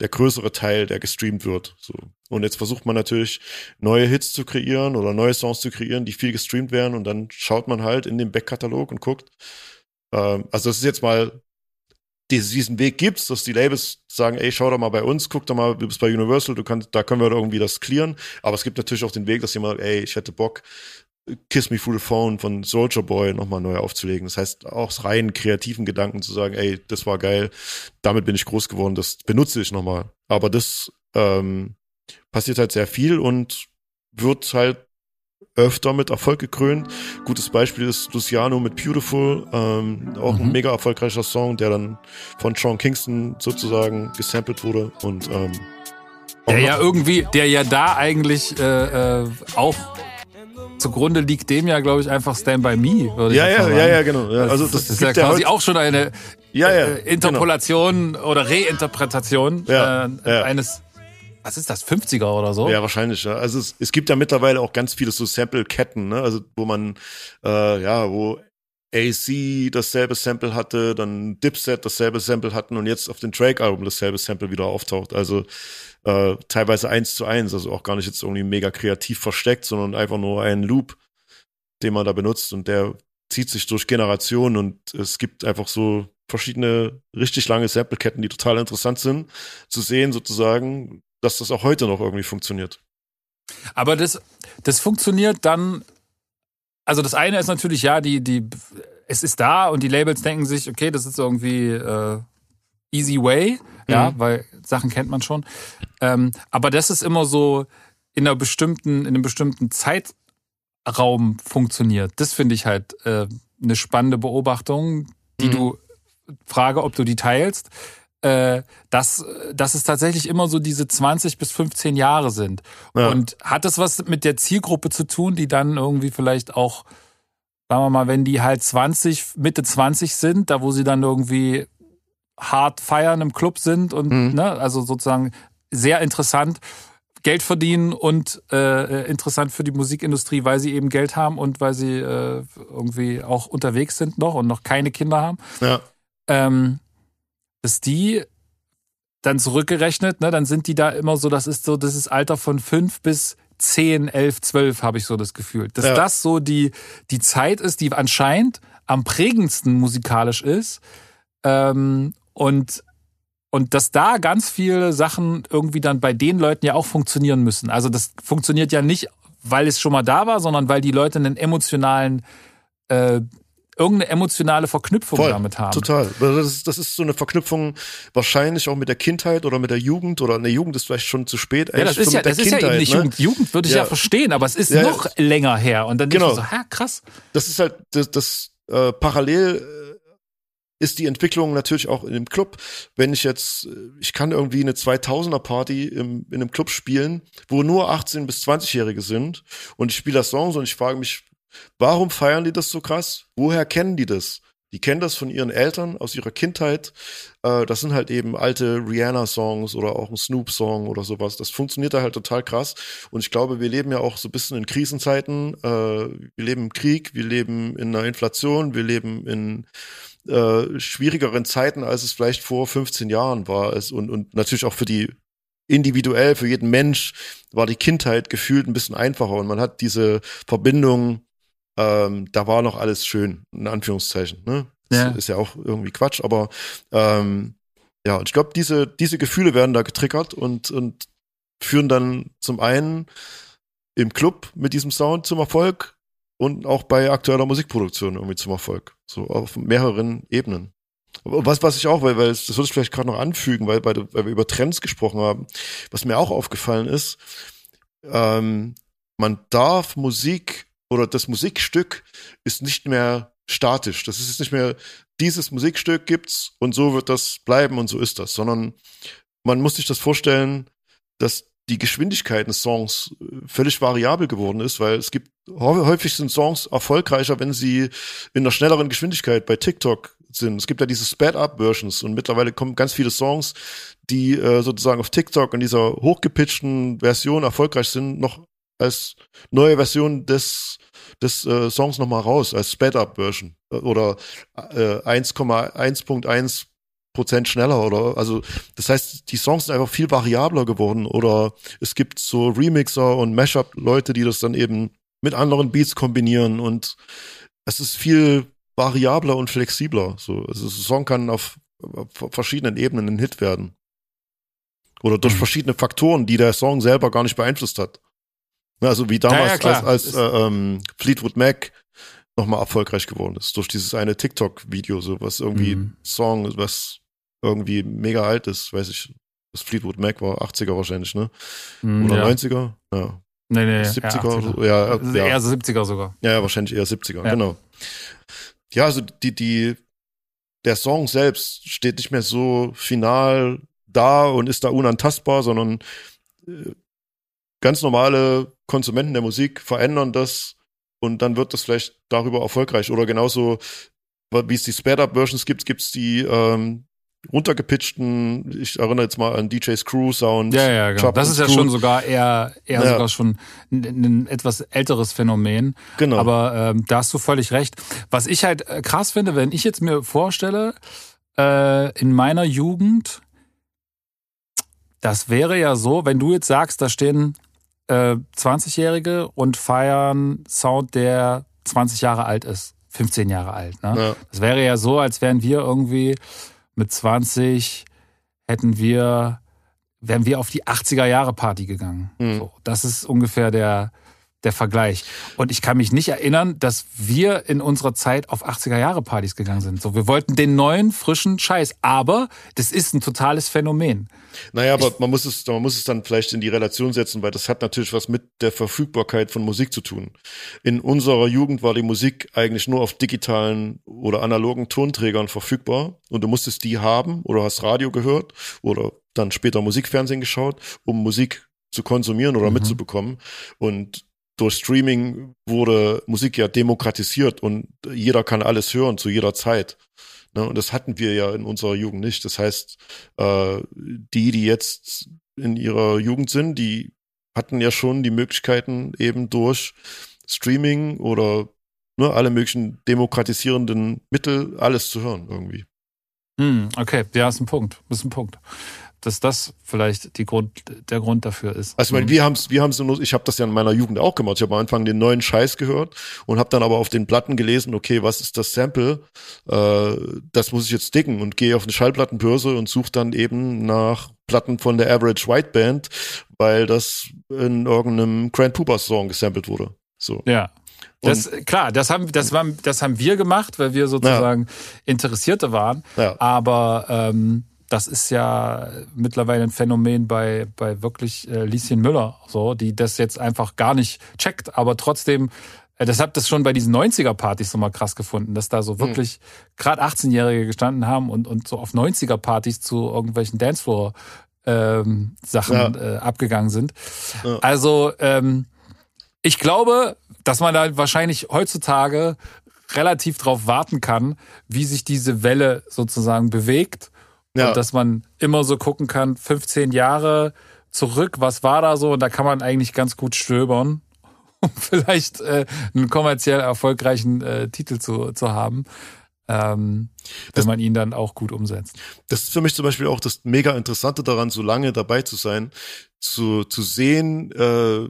[SPEAKER 3] der größere Teil, der gestreamt wird. So. Und jetzt versucht man natürlich, neue Hits zu kreieren oder neue Songs zu kreieren, die viel gestreamt werden und dann schaut man halt in den Backkatalog und guckt. Ähm, also das ist jetzt mal diesen Weg gibt's, dass die Labels sagen, ey, schau doch mal bei uns, guck doch mal, du bist bei Universal, du kannst, da können wir irgendwie das clearen. Aber es gibt natürlich auch den Weg, dass jemand, ey, ich hätte Bock, Kiss Me Through the Phone von Soldier Boy nochmal neu aufzulegen. Das heißt, auch rein kreativen Gedanken zu sagen, ey, das war geil, damit bin ich groß geworden, das benutze ich nochmal. Aber das ähm, passiert halt sehr viel und wird halt öfter mit Erfolg gekrönt. Gutes Beispiel ist Luciano mit Beautiful, ähm, auch mhm. ein mega erfolgreicher Song, der dann von Sean Kingston sozusagen gesampelt wurde und ähm,
[SPEAKER 2] der ja irgendwie, der ja da eigentlich äh, äh, auch zugrunde liegt dem ja, glaube ich, einfach Stand By Me,
[SPEAKER 3] würde ja, ich ja. Ja, ja, genau. Ja,
[SPEAKER 2] also das, das ist ja quasi auch schon eine
[SPEAKER 3] ja, ja,
[SPEAKER 2] äh, Interpolation genau. oder Reinterpretation
[SPEAKER 3] ja,
[SPEAKER 2] äh, ja. eines was ist das, 50er oder so?
[SPEAKER 3] Ja, wahrscheinlich. Ja. Also es, es gibt ja mittlerweile auch ganz viele so Sample-Ketten, ne? Also wo man, äh, ja, wo AC dasselbe Sample hatte, dann Dipset dasselbe Sample hatten und jetzt auf dem Drake-Album dasselbe Sample wieder auftaucht. Also äh, teilweise eins zu eins, also auch gar nicht jetzt irgendwie mega kreativ versteckt, sondern einfach nur ein Loop, den man da benutzt und der zieht sich durch Generationen und es gibt einfach so verschiedene richtig lange Sample-Ketten, die total interessant sind, zu sehen sozusagen, dass das auch heute noch irgendwie funktioniert.
[SPEAKER 2] Aber das, das funktioniert dann, also das eine ist natürlich, ja, die, die, es ist da und die Labels denken sich, okay, das ist irgendwie äh, easy way, ja, mhm. weil Sachen kennt man schon. Ähm, aber das ist immer so in einer bestimmten, in einem bestimmten Zeitraum funktioniert. Das finde ich halt äh, eine spannende Beobachtung, die mhm. du frage, ob du die teilst. Äh, dass, dass es tatsächlich immer so diese 20 bis 15 Jahre sind. Ja. Und hat das was mit der Zielgruppe zu tun, die dann irgendwie vielleicht auch, sagen wir mal, wenn die halt 20, Mitte 20 sind, da wo sie dann irgendwie hart feiern im Club sind und mhm. ne, also sozusagen sehr interessant. Geld verdienen und äh, interessant für die Musikindustrie, weil sie eben Geld haben und weil sie äh, irgendwie auch unterwegs sind noch und noch keine Kinder haben.
[SPEAKER 3] Ja.
[SPEAKER 2] Ähm, dass die dann zurückgerechnet, ne, dann sind die da immer so, das ist so, das ist Alter von fünf bis zehn, elf, zwölf, habe ich so das Gefühl. Dass ja. das so die, die Zeit ist, die anscheinend am prägendsten musikalisch ist. Ähm, und und dass da ganz viele Sachen irgendwie dann bei den Leuten ja auch funktionieren müssen. Also das funktioniert ja nicht, weil es schon mal da war, sondern weil die Leute einen emotionalen äh, irgendeine emotionale Verknüpfung Voll, damit haben.
[SPEAKER 3] Total. Das ist, das ist so eine Verknüpfung wahrscheinlich auch mit der Kindheit oder mit der Jugend oder eine Jugend ist vielleicht schon zu spät.
[SPEAKER 2] Ja, das ist, ja, das ist Kindheit, ja eben nicht ne? Jugend. Jugend würde ich ja. ja. verstehen, aber es ist ja, noch länger her. Und dann genau. denke ich so, hä, krass.
[SPEAKER 3] Das ist halt das, das äh, parallel äh, ist die Entwicklung natürlich auch in dem Club. Wenn ich jetzt, äh, ich kann irgendwie eine 2000er Party im, in einem Club spielen, wo nur 18 bis 20-Jährige sind und ich spiele das Songs und ich frage mich, Warum feiern die das so krass? Woher kennen die das? Die kennen das von ihren Eltern aus ihrer Kindheit. Äh, das sind halt eben alte Rihanna-Songs oder auch ein Snoop-Song oder sowas. Das funktioniert da halt total krass. Und ich glaube, wir leben ja auch so ein bisschen in Krisenzeiten. Äh, wir leben im Krieg, wir leben in einer Inflation, wir leben in äh, schwierigeren Zeiten, als es vielleicht vor 15 Jahren war. und, und natürlich auch für die individuell, für jeden Mensch war die Kindheit gefühlt ein bisschen einfacher und man hat diese Verbindung ähm, da war noch alles schön, in Anführungszeichen. Ne? Ja. Ist ja auch irgendwie Quatsch, aber ähm, ja, und ich glaube, diese, diese Gefühle werden da getriggert und, und führen dann zum einen im Club mit diesem Sound zum Erfolg und auch bei aktueller Musikproduktion irgendwie zum Erfolg. So auf mehreren Ebenen. Was, was ich auch, weil, weil das würde ich vielleicht gerade noch anfügen, weil, weil, wir über Trends gesprochen haben, was mir auch aufgefallen ist, ähm, man darf Musik oder das Musikstück ist nicht mehr statisch. Das ist nicht mehr, dieses Musikstück gibt's und so wird das bleiben und so ist das, sondern man muss sich das vorstellen, dass die Geschwindigkeit des Songs äh, völlig variabel geworden ist, weil es gibt häufig sind Songs erfolgreicher, wenn sie in einer schnelleren Geschwindigkeit bei TikTok sind. Es gibt ja diese Sped-Up-Versions und mittlerweile kommen ganz viele Songs, die äh, sozusagen auf TikTok in dieser hochgepitchten Version erfolgreich sind, noch als neue Version des, des äh, Songs nochmal raus, als Sped-Up-Version oder äh, 1,1.1 Prozent schneller oder also das heißt, die Songs sind einfach viel variabler geworden oder es gibt so Remixer und Mashup-Leute, die das dann eben mit anderen Beats kombinieren und es ist viel variabler und flexibler. So, also Song kann auf, auf verschiedenen Ebenen ein Hit werden. Oder durch mhm. verschiedene Faktoren, die der Song selber gar nicht beeinflusst hat. Also wie damals, ja, ja, als, als äh, ähm, Fleetwood Mac nochmal erfolgreich geworden ist. Durch dieses eine TikTok-Video, so was irgendwie mhm. Song, was irgendwie mega alt ist, weiß ich, das Fleetwood Mac war 80er wahrscheinlich, ne? Mhm, Oder ja. 90er? Ja.
[SPEAKER 2] Nee, nee,
[SPEAKER 3] 70er, ja, ja,
[SPEAKER 2] ja. Eher 70er sogar.
[SPEAKER 3] Ja, ja, wahrscheinlich eher 70er, ja. genau. Ja, also die, die, der Song selbst steht nicht mehr so final da und ist da unantastbar, sondern äh, ganz normale Konsumenten der Musik verändern das und dann wird das vielleicht darüber erfolgreich. Oder genauso, wie es die Sped-Up-Versions gibt, gibt es die ähm, runtergepitchten, ich erinnere jetzt mal an DJ Screw Sound.
[SPEAKER 2] Ja, ja, genau. Das ist ja schon sogar eher, eher ja. sogar schon ein, ein, etwas älteres Phänomen. Genau. Aber ähm, da hast du völlig recht. Was ich halt äh, krass finde, wenn ich jetzt mir vorstelle, äh, in meiner Jugend, das wäre ja so, wenn du jetzt sagst, da stehen äh, 20-Jährige und feiern Sound, der 20 Jahre alt ist, 15 Jahre alt. Ne? Ja. Das wäre ja so, als wären wir irgendwie mit 20 hätten wir, wären wir auf die 80er Jahre Party gegangen. Mhm. So, das ist ungefähr der, der Vergleich. Und ich kann mich nicht erinnern, dass wir in unserer Zeit auf 80er Jahre Partys gegangen sind. So, wir wollten den neuen, frischen Scheiß. Aber das ist ein totales Phänomen.
[SPEAKER 3] Naja, aber man muss es, man muss es dann vielleicht in die Relation setzen, weil das hat natürlich was mit der Verfügbarkeit von Musik zu tun. In unserer Jugend war die Musik eigentlich nur auf digitalen oder analogen Tonträgern verfügbar und du musstest die haben oder hast Radio gehört oder dann später Musikfernsehen geschaut, um Musik zu konsumieren oder mhm. mitzubekommen. Und durch Streaming wurde Musik ja demokratisiert und jeder kann alles hören zu jeder Zeit. Ne? Und das hatten wir ja in unserer Jugend nicht. Das heißt, äh, die, die jetzt in ihrer Jugend sind, die hatten ja schon die Möglichkeiten eben durch Streaming oder ne, alle möglichen demokratisierenden Mittel alles zu hören irgendwie.
[SPEAKER 2] Hm, okay, ja, ist ein Punkt, ist ein Punkt dass das vielleicht die Grund, der Grund dafür ist.
[SPEAKER 3] Also ich meine, wir haben es, wir haben's nur, ich habe das ja in meiner Jugend auch gemacht. Ich habe am Anfang den neuen Scheiß gehört und habe dann aber auf den Platten gelesen, okay, was ist das Sample? Äh, das muss ich jetzt dicken und gehe auf eine Schallplattenbörse und suche dann eben nach Platten von der Average White Band, weil das in irgendeinem Grand Pooper Song gesampelt wurde. So.
[SPEAKER 2] Ja. Das, klar, das haben, das, war, das haben wir gemacht, weil wir sozusagen ja. Interessierte waren. Ja. Aber ähm, das ist ja mittlerweile ein Phänomen bei, bei wirklich äh, Lieschen Müller, so, die das jetzt einfach gar nicht checkt, aber trotzdem, äh, deshalb das schon bei diesen 90er-Partys so mal krass gefunden, dass da so hm. wirklich mhm. gerade 18-Jährige gestanden haben und, und so auf 90er-Partys zu irgendwelchen Dancefloor ähm, Sachen ja. äh, abgegangen sind. Ja. Also ähm, ich glaube, dass man da wahrscheinlich heutzutage relativ drauf warten kann, wie sich diese Welle sozusagen bewegt ja. Und dass man immer so gucken kann, 15 Jahre zurück, was war da so? Und da kann man eigentlich ganz gut stöbern, um vielleicht äh, einen kommerziell erfolgreichen äh, Titel zu, zu haben. Ähm, das, wenn man ihn dann auch gut umsetzt.
[SPEAKER 3] Das ist für mich zum Beispiel auch das mega Interessante daran, so lange dabei zu sein, zu, zu sehen, äh,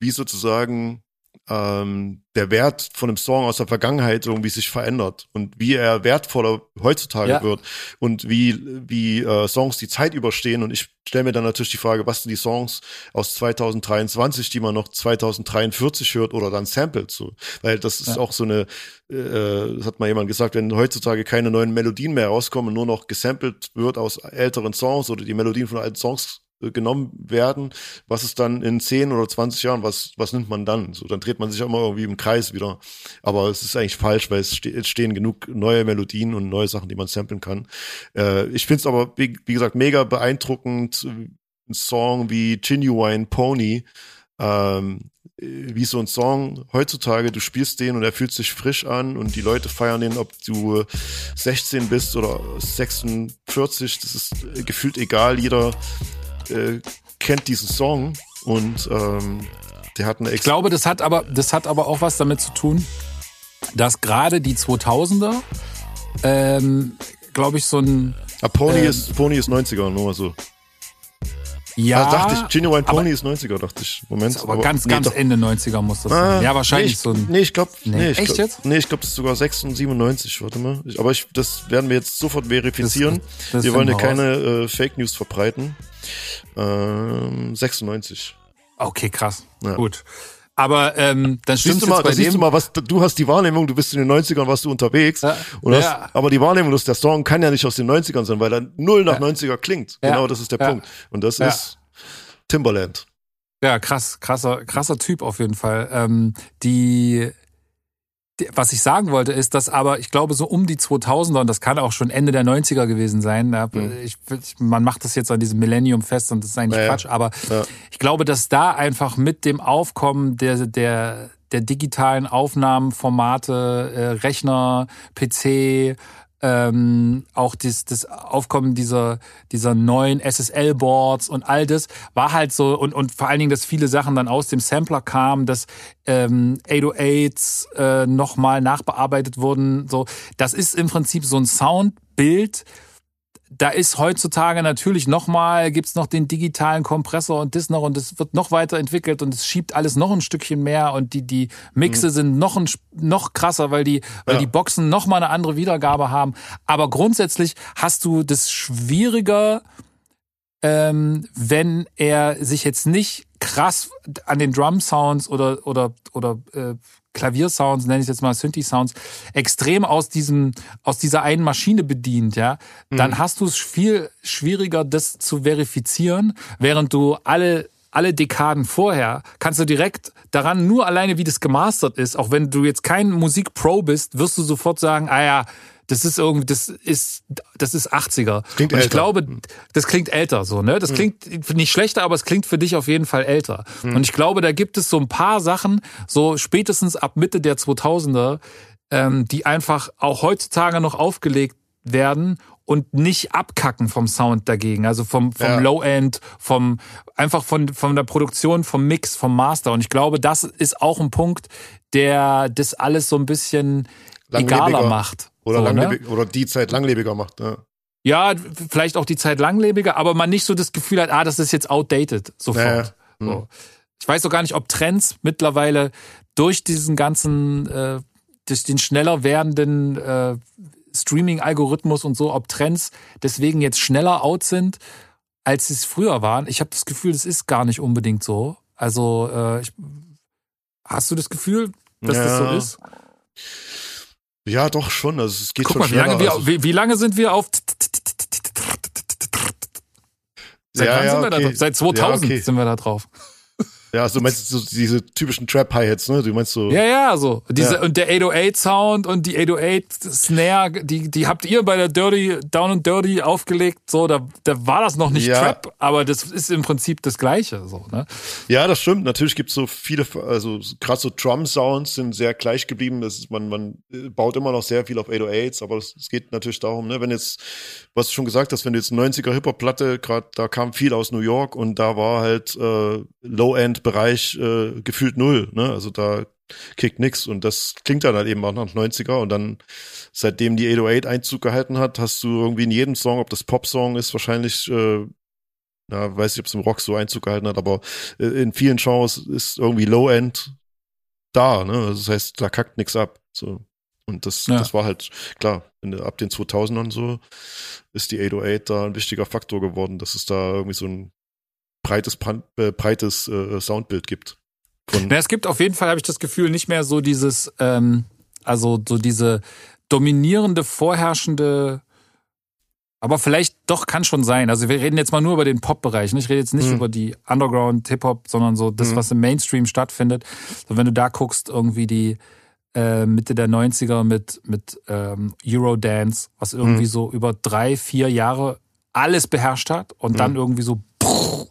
[SPEAKER 3] wie sozusagen ähm, der Wert von einem Song aus der Vergangenheit irgendwie sich verändert und wie er wertvoller heutzutage ja. wird und wie wie äh, Songs die Zeit überstehen und ich stelle mir dann natürlich die Frage, was sind die Songs aus 2023, die man noch 2043 hört oder dann samplet so, weil das ist ja. auch so eine äh, das hat mal jemand gesagt, wenn heutzutage keine neuen Melodien mehr rauskommen, nur noch gesampelt wird aus älteren Songs oder die Melodien von alten Songs genommen werden, was ist dann in 10 oder 20 Jahren, was, was nimmt man dann? So, dann dreht man sich immer irgendwie im Kreis wieder. Aber es ist eigentlich falsch, weil es, ste stehen genug neue Melodien und neue Sachen, die man samplen kann. Äh, ich finde es aber, wie, wie, gesagt, mega beeindruckend, ein Song wie Genuine Pony, ähm, wie so ein Song heutzutage, du spielst den und er fühlt sich frisch an und die Leute feiern den, ob du 16 bist oder 46, das ist gefühlt egal, jeder äh, kennt diesen Song Und ähm, der hat eine
[SPEAKER 2] Ich glaube, das hat aber, das hat aber auch was damit zu tun, dass gerade die 2000er, ähm, glaube ich, so ein
[SPEAKER 3] Ah, Pony,
[SPEAKER 2] ähm,
[SPEAKER 3] ist, Pony ist 90er, nur mal so.
[SPEAKER 2] Ja,
[SPEAKER 3] ah, dachte ich, Genuine
[SPEAKER 2] aber-
[SPEAKER 3] Pony ist 90er, dachte ich. Moment.
[SPEAKER 2] aber ganz, ganz
[SPEAKER 3] doch.
[SPEAKER 2] Ende 90er muss das
[SPEAKER 3] Ah,
[SPEAKER 2] sein. Ja, wahrscheinlich
[SPEAKER 3] nee, ich,
[SPEAKER 2] so ein.
[SPEAKER 3] Nee, ich glaube,
[SPEAKER 2] Nee.
[SPEAKER 3] nee, ich
[SPEAKER 2] Echt
[SPEAKER 3] glaub,
[SPEAKER 2] jetzt?
[SPEAKER 3] Nee, ich glaube, das ist sogar 96, warte mal. Ich, aber ich, das werden wir jetzt sofort verifizieren.
[SPEAKER 2] Das- das
[SPEAKER 3] wir wollen
[SPEAKER 2] wir
[SPEAKER 3] keine äh, Fake News verbreiten. Ähm, 96.
[SPEAKER 2] Okay, krass.
[SPEAKER 3] Ja.
[SPEAKER 2] Gut. Aber ähm, dann
[SPEAKER 3] Siehst du mal,
[SPEAKER 2] bei
[SPEAKER 3] siehst du mal, was du hast die Wahrnehmung, du bist in den 90ern, warst du unterwegs.
[SPEAKER 2] Ja.
[SPEAKER 3] Und
[SPEAKER 2] Ja.
[SPEAKER 3] hast, aber die Wahrnehmung, dass der Song kann ja nicht aus den 90ern sein, weil er null nach 90er klingt.
[SPEAKER 2] Ja.
[SPEAKER 3] Genau, das ist der
[SPEAKER 2] Ja.
[SPEAKER 3] Punkt. Und das
[SPEAKER 2] Ja.
[SPEAKER 3] ist Timberland.
[SPEAKER 2] Ja, krass, krasser, krasser Typ auf jeden Fall. Ähm, die, was ich sagen wollte, ist, dass aber, ich glaube, so um die 2000er, und das kann auch schon Ende der 90er gewesen sein, ja, ich, man macht das jetzt an diesem Millennium fest und das ist eigentlich
[SPEAKER 3] Ja, ja.
[SPEAKER 2] Quatsch, aber
[SPEAKER 3] Ja.
[SPEAKER 2] ich glaube, dass da einfach mit dem Aufkommen der, der, der digitalen Aufnahmenformate, äh, Rechner, PC, ähm, auch das, das Aufkommen dieser, dieser neuen SSL-Boards und all das war halt so und, und vor allen Dingen, dass viele Sachen dann aus dem Sampler kamen, dass ähm, 808s äh, nochmal nachbearbeitet wurden. So, das ist im Prinzip so ein Soundbild, da ist heutzutage natürlich nochmal, gibt's noch den digitalen Kompressor und das noch und es wird noch weiterentwickelt und es schiebt alles noch ein Stückchen mehr und die, die Mixe sind noch, ein, noch krasser, weil die, weil
[SPEAKER 3] Ja.
[SPEAKER 2] die Boxen noch mal eine andere Wiedergabe haben. Aber grundsätzlich hast du das schwieriger, ähm, wenn er sich jetzt nicht krass an den Drum-Sounds oder, oder, oder äh, Klaviersounds, nenne ich jetzt mal Synthi-Sounds, extrem aus diesem, aus dieser einen Maschine bedient, ja, dann hast du es viel schwieriger, das zu verifizieren, während du alle alle Dekaden vorher kannst du direkt daran, nur alleine wie das gemastert ist, auch wenn du jetzt kein Musikpro bist, wirst du sofort sagen, ah ja, das ist irgendwie, das ist, das ist 80er.
[SPEAKER 3] Klingt
[SPEAKER 2] Und ich
[SPEAKER 3] älter.
[SPEAKER 2] glaube, das klingt älter so, ne? Das klingt nicht schlechter, aber es klingt für dich auf jeden Fall älter. Und ich glaube, da gibt es so ein paar Sachen, so spätestens ab Mitte der 2000er, ähm, die einfach auch heutzutage noch aufgelegt werden und nicht abkacken vom Sound dagegen, also vom, vom
[SPEAKER 3] Ja.
[SPEAKER 2] Low-End, vom, einfach von, von der Produktion, vom Mix, vom Master. Und ich glaube, das ist auch ein Punkt, der das alles so ein bisschen egaler macht.
[SPEAKER 3] Oder,
[SPEAKER 2] so, ne?
[SPEAKER 3] langlebig, oder die Zeit langlebiger macht. Ja.
[SPEAKER 2] Ja, vielleicht auch die Zeit langlebiger, aber man nicht so das Gefühl hat, ah, das ist jetzt outdated sofort.
[SPEAKER 3] Ja, ja. Hm.
[SPEAKER 2] So. Ich weiß auch gar nicht, ob Trends mittlerweile durch diesen ganzen, äh, durch den schneller werdenden äh, Streaming-Algorithmus und so, ob Trends deswegen jetzt schneller out sind, als sie es früher waren. Ich habe das Gefühl, das ist gar nicht unbedingt so. Also, äh, ich, hast du das Gefühl, dass das so
[SPEAKER 3] Ja.
[SPEAKER 2] ist?
[SPEAKER 3] Ja, doch schon. Also es geht
[SPEAKER 2] Guck
[SPEAKER 3] schon
[SPEAKER 2] mal, wie lange, wir,
[SPEAKER 3] also,
[SPEAKER 2] wie, wie lange sind wir auf. Seit
[SPEAKER 3] Ja,
[SPEAKER 2] wann
[SPEAKER 3] ja,
[SPEAKER 2] sind wir da
[SPEAKER 3] okay.
[SPEAKER 2] drauf? Seit 2000
[SPEAKER 3] Ja, okay.
[SPEAKER 2] sind wir da drauf.
[SPEAKER 3] Ja, also du meinst so diese typischen Trap-Hi-Hats, ne? Du meinst so.
[SPEAKER 2] Ja, ja, so. Diese,
[SPEAKER 3] Ja.
[SPEAKER 2] Und der 808 Sound und die 808 Snare, die, die habt ihr bei der Dirty, Down and Dirty aufgelegt. So, da, da war das noch nicht
[SPEAKER 3] Ja.
[SPEAKER 2] Trap, aber das ist im Prinzip das Gleiche, so, ne?
[SPEAKER 3] Ja, das stimmt. Natürlich gibt's so viele, also gerade so Drum-Sounds sind sehr gleich geblieben. Das ist, man, man äh, baut immer noch sehr viel auf 808s, aber es, geht natürlich darum, ne, wenn jetzt, was du schon gesagt hast, wenn du jetzt 90er Hip-Hop-Platte, gerade da kam viel aus New York und da war halt äh, Low-End-Bereich äh, gefühlt null, ne? Also da kickt nix und das klingt dann halt eben auch nach 90er und dann seitdem die 808 Einzug gehalten hat, hast du irgendwie in jedem Song, ob das Pop-Song ist, wahrscheinlich äh, ja, weiß nicht, ob es im Rock so Einzug gehalten hat, aber äh, in vielen Genres ist irgendwie Low-End da, ne? Also Das heißt, da kackt nix ab. So. Und das,
[SPEAKER 2] Ja.
[SPEAKER 3] das war halt, klar, in, ab den 2000ern so ist die 808 da ein wichtiger Faktor geworden, dass es da irgendwie so ein breites, äh, breites äh, Soundbild gibt.
[SPEAKER 2] Na, es gibt auf jeden Fall, habe ich das Gefühl, nicht mehr so dieses, ähm, also so diese dominierende, vorherrschende, aber vielleicht doch kann schon sein. Also wir reden jetzt mal nur über den Pop-Bereich. ne? Ich rede jetzt nicht
[SPEAKER 3] Mhm.
[SPEAKER 2] über die Underground Hip-Hop, sondern so das,
[SPEAKER 3] Mhm.
[SPEAKER 2] was im Mainstream stattfindet. So, wenn du da guckst, irgendwie die äh, Mitte der 90er mit, mit ähm, Eurodance, was irgendwie
[SPEAKER 3] Mhm.
[SPEAKER 2] so über drei, vier Jahre alles beherrscht hat und dann
[SPEAKER 3] Mhm.
[SPEAKER 2] irgendwie so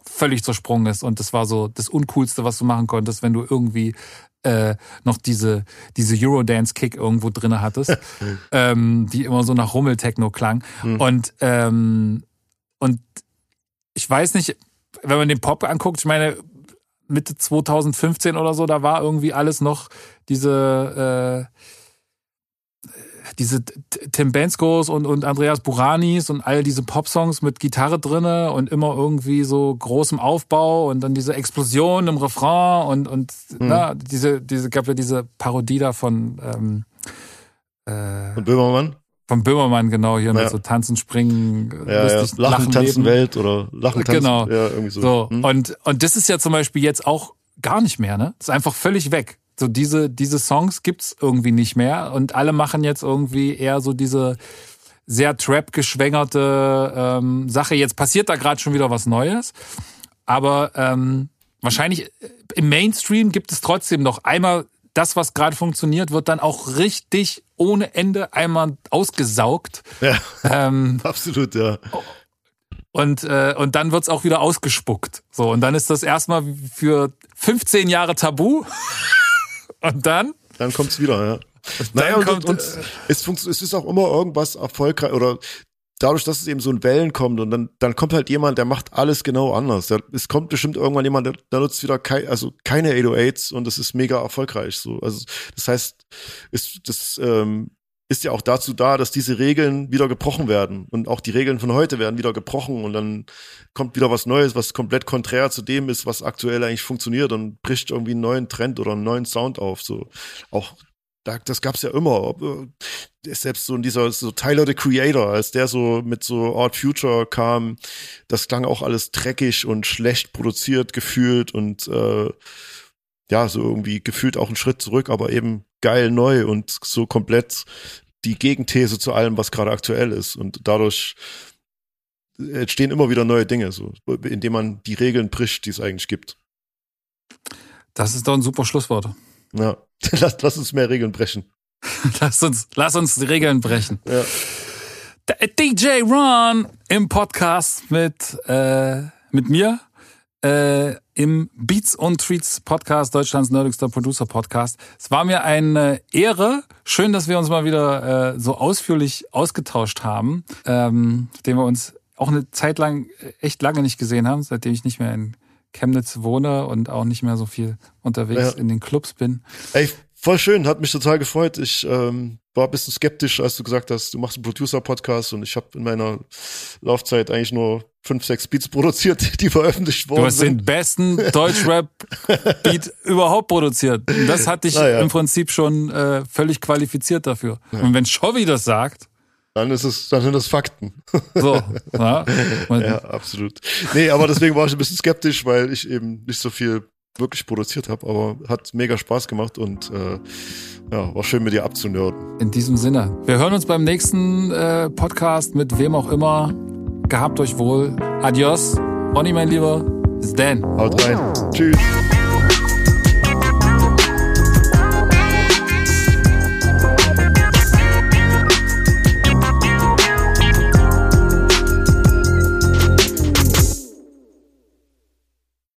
[SPEAKER 2] völlig zersprungen ist. Und das war so das Uncoolste, was du machen konntest, wenn du irgendwie äh, noch diese, diese Eurodance-Kick irgendwo drinne hattest, ähm, die immer so nach Rummeltechno klang.
[SPEAKER 3] Mhm.
[SPEAKER 2] Und, ähm, und ich weiß nicht, wenn man den Pop anguckt, ich meine, Mitte 2015 oder so, da war irgendwie alles noch diese, äh, diese Tim Benskos und, und Andreas Buranis und all diese Popsongs mit Gitarre drinne und immer irgendwie so großem Aufbau und dann diese Explosion im Refrain und, und mhm. na, diese, diese, gab ja diese Parodie da von, ähm,
[SPEAKER 3] äh, und Böhmermann?
[SPEAKER 2] Vom Böhmermann, genau, hier ja. mit so Tanzen, Springen,
[SPEAKER 3] ja, lustig, ja. Lachen, Lachen Tanzen Leben. Welt oder Lachen, Tanzen.
[SPEAKER 2] Genau.
[SPEAKER 3] Ja, irgendwie so.
[SPEAKER 2] so. Hm? Und, und das ist ja zum Beispiel jetzt auch gar nicht mehr, ne? Das ist einfach völlig weg. So diese, diese Songs gibt's irgendwie nicht mehr und alle machen jetzt irgendwie eher so diese sehr Trap-geschwängerte ähm, Sache. Jetzt passiert da gerade schon wieder was Neues, aber ähm, wahrscheinlich äh, im Mainstream gibt es trotzdem noch einmal das, was gerade funktioniert, wird dann auch richtig ohne Ende einmal ausgesaugt.
[SPEAKER 3] Ja, ähm, absolut, ja.
[SPEAKER 2] Und, äh, und dann wird's auch wieder ausgespuckt. So, und dann ist das erstmal für 15 Jahre Tabu. und dann?
[SPEAKER 3] Dann kommt's wieder, ja. Naja, und, kommt, und, und äh, es, es ist auch immer irgendwas erfolgreich oder dadurch, dass es eben so in Wellen kommt und dann, dann kommt halt jemand, der macht alles genau anders. Es kommt bestimmt irgendwann jemand, der, der nutzt wieder kei, also keine 808s und das ist mega erfolgreich. So, also das heißt, ist das ähm, ist ja auch dazu da, dass diese Regeln wieder gebrochen werden und auch die Regeln von heute werden wieder gebrochen und dann kommt wieder was Neues, was komplett konträr zu dem ist, was aktuell eigentlich funktioniert und bricht irgendwie einen neuen Trend oder einen neuen Sound auf. So auch da, das gab's ja immer. Äh, selbst so in dieser, so Tyler the Creator, als der so mit so Art Future kam, das klang auch alles dreckig und schlecht produziert gefühlt und äh, ja, so irgendwie gefühlt auch einen Schritt zurück, aber eben geil neu und so komplett die Gegenthese zu allem, was gerade aktuell ist. Und dadurch entstehen immer wieder neue Dinge, so, indem man die Regeln bricht, die es eigentlich gibt.
[SPEAKER 2] Das ist doch ein super Schlusswort.
[SPEAKER 3] Ja. Lass, lass uns mehr Regeln brechen.
[SPEAKER 2] lass uns, lass uns die Regeln brechen. Ja. DJ Ron im Podcast mit, äh, mit mir äh, im Beats und Treats Podcast, Deutschlands nerdigster Producer Podcast. Es war mir eine Ehre. Schön, dass wir uns mal wieder äh, so ausführlich ausgetauscht haben, ähm, dem wir uns auch eine Zeit lang echt lange nicht gesehen haben, seitdem ich nicht mehr in Chemnitz wohne und auch nicht mehr so viel unterwegs ja. in den Clubs bin.
[SPEAKER 3] Ey, voll schön, hat mich total gefreut. Ich ähm, war ein bisschen skeptisch, als du gesagt hast, du machst einen Producer-Podcast und ich habe in meiner Laufzeit eigentlich nur fünf, sechs Beats produziert, die veröffentlicht wurden.
[SPEAKER 2] Du hast den besten Deutschrap-Beat überhaupt produziert. Das hat dich ja. im Prinzip schon äh, völlig qualifiziert dafür. Ja. Und wenn Chovy das sagt,
[SPEAKER 3] dann ist es, dann sind das Fakten.
[SPEAKER 2] So,
[SPEAKER 3] ja. ja, absolut. Nee, aber deswegen war ich ein bisschen skeptisch, weil ich eben nicht so viel wirklich produziert habe, aber hat mega Spaß gemacht und äh, ja, war schön mit dir abzunörden.
[SPEAKER 2] In diesem Sinne, wir hören uns beim nächsten äh, Podcast mit wem auch immer. Gehabt euch wohl. Adios. Ronny, mein Lieber. Bis dann.
[SPEAKER 3] Haut rein. Tschüss.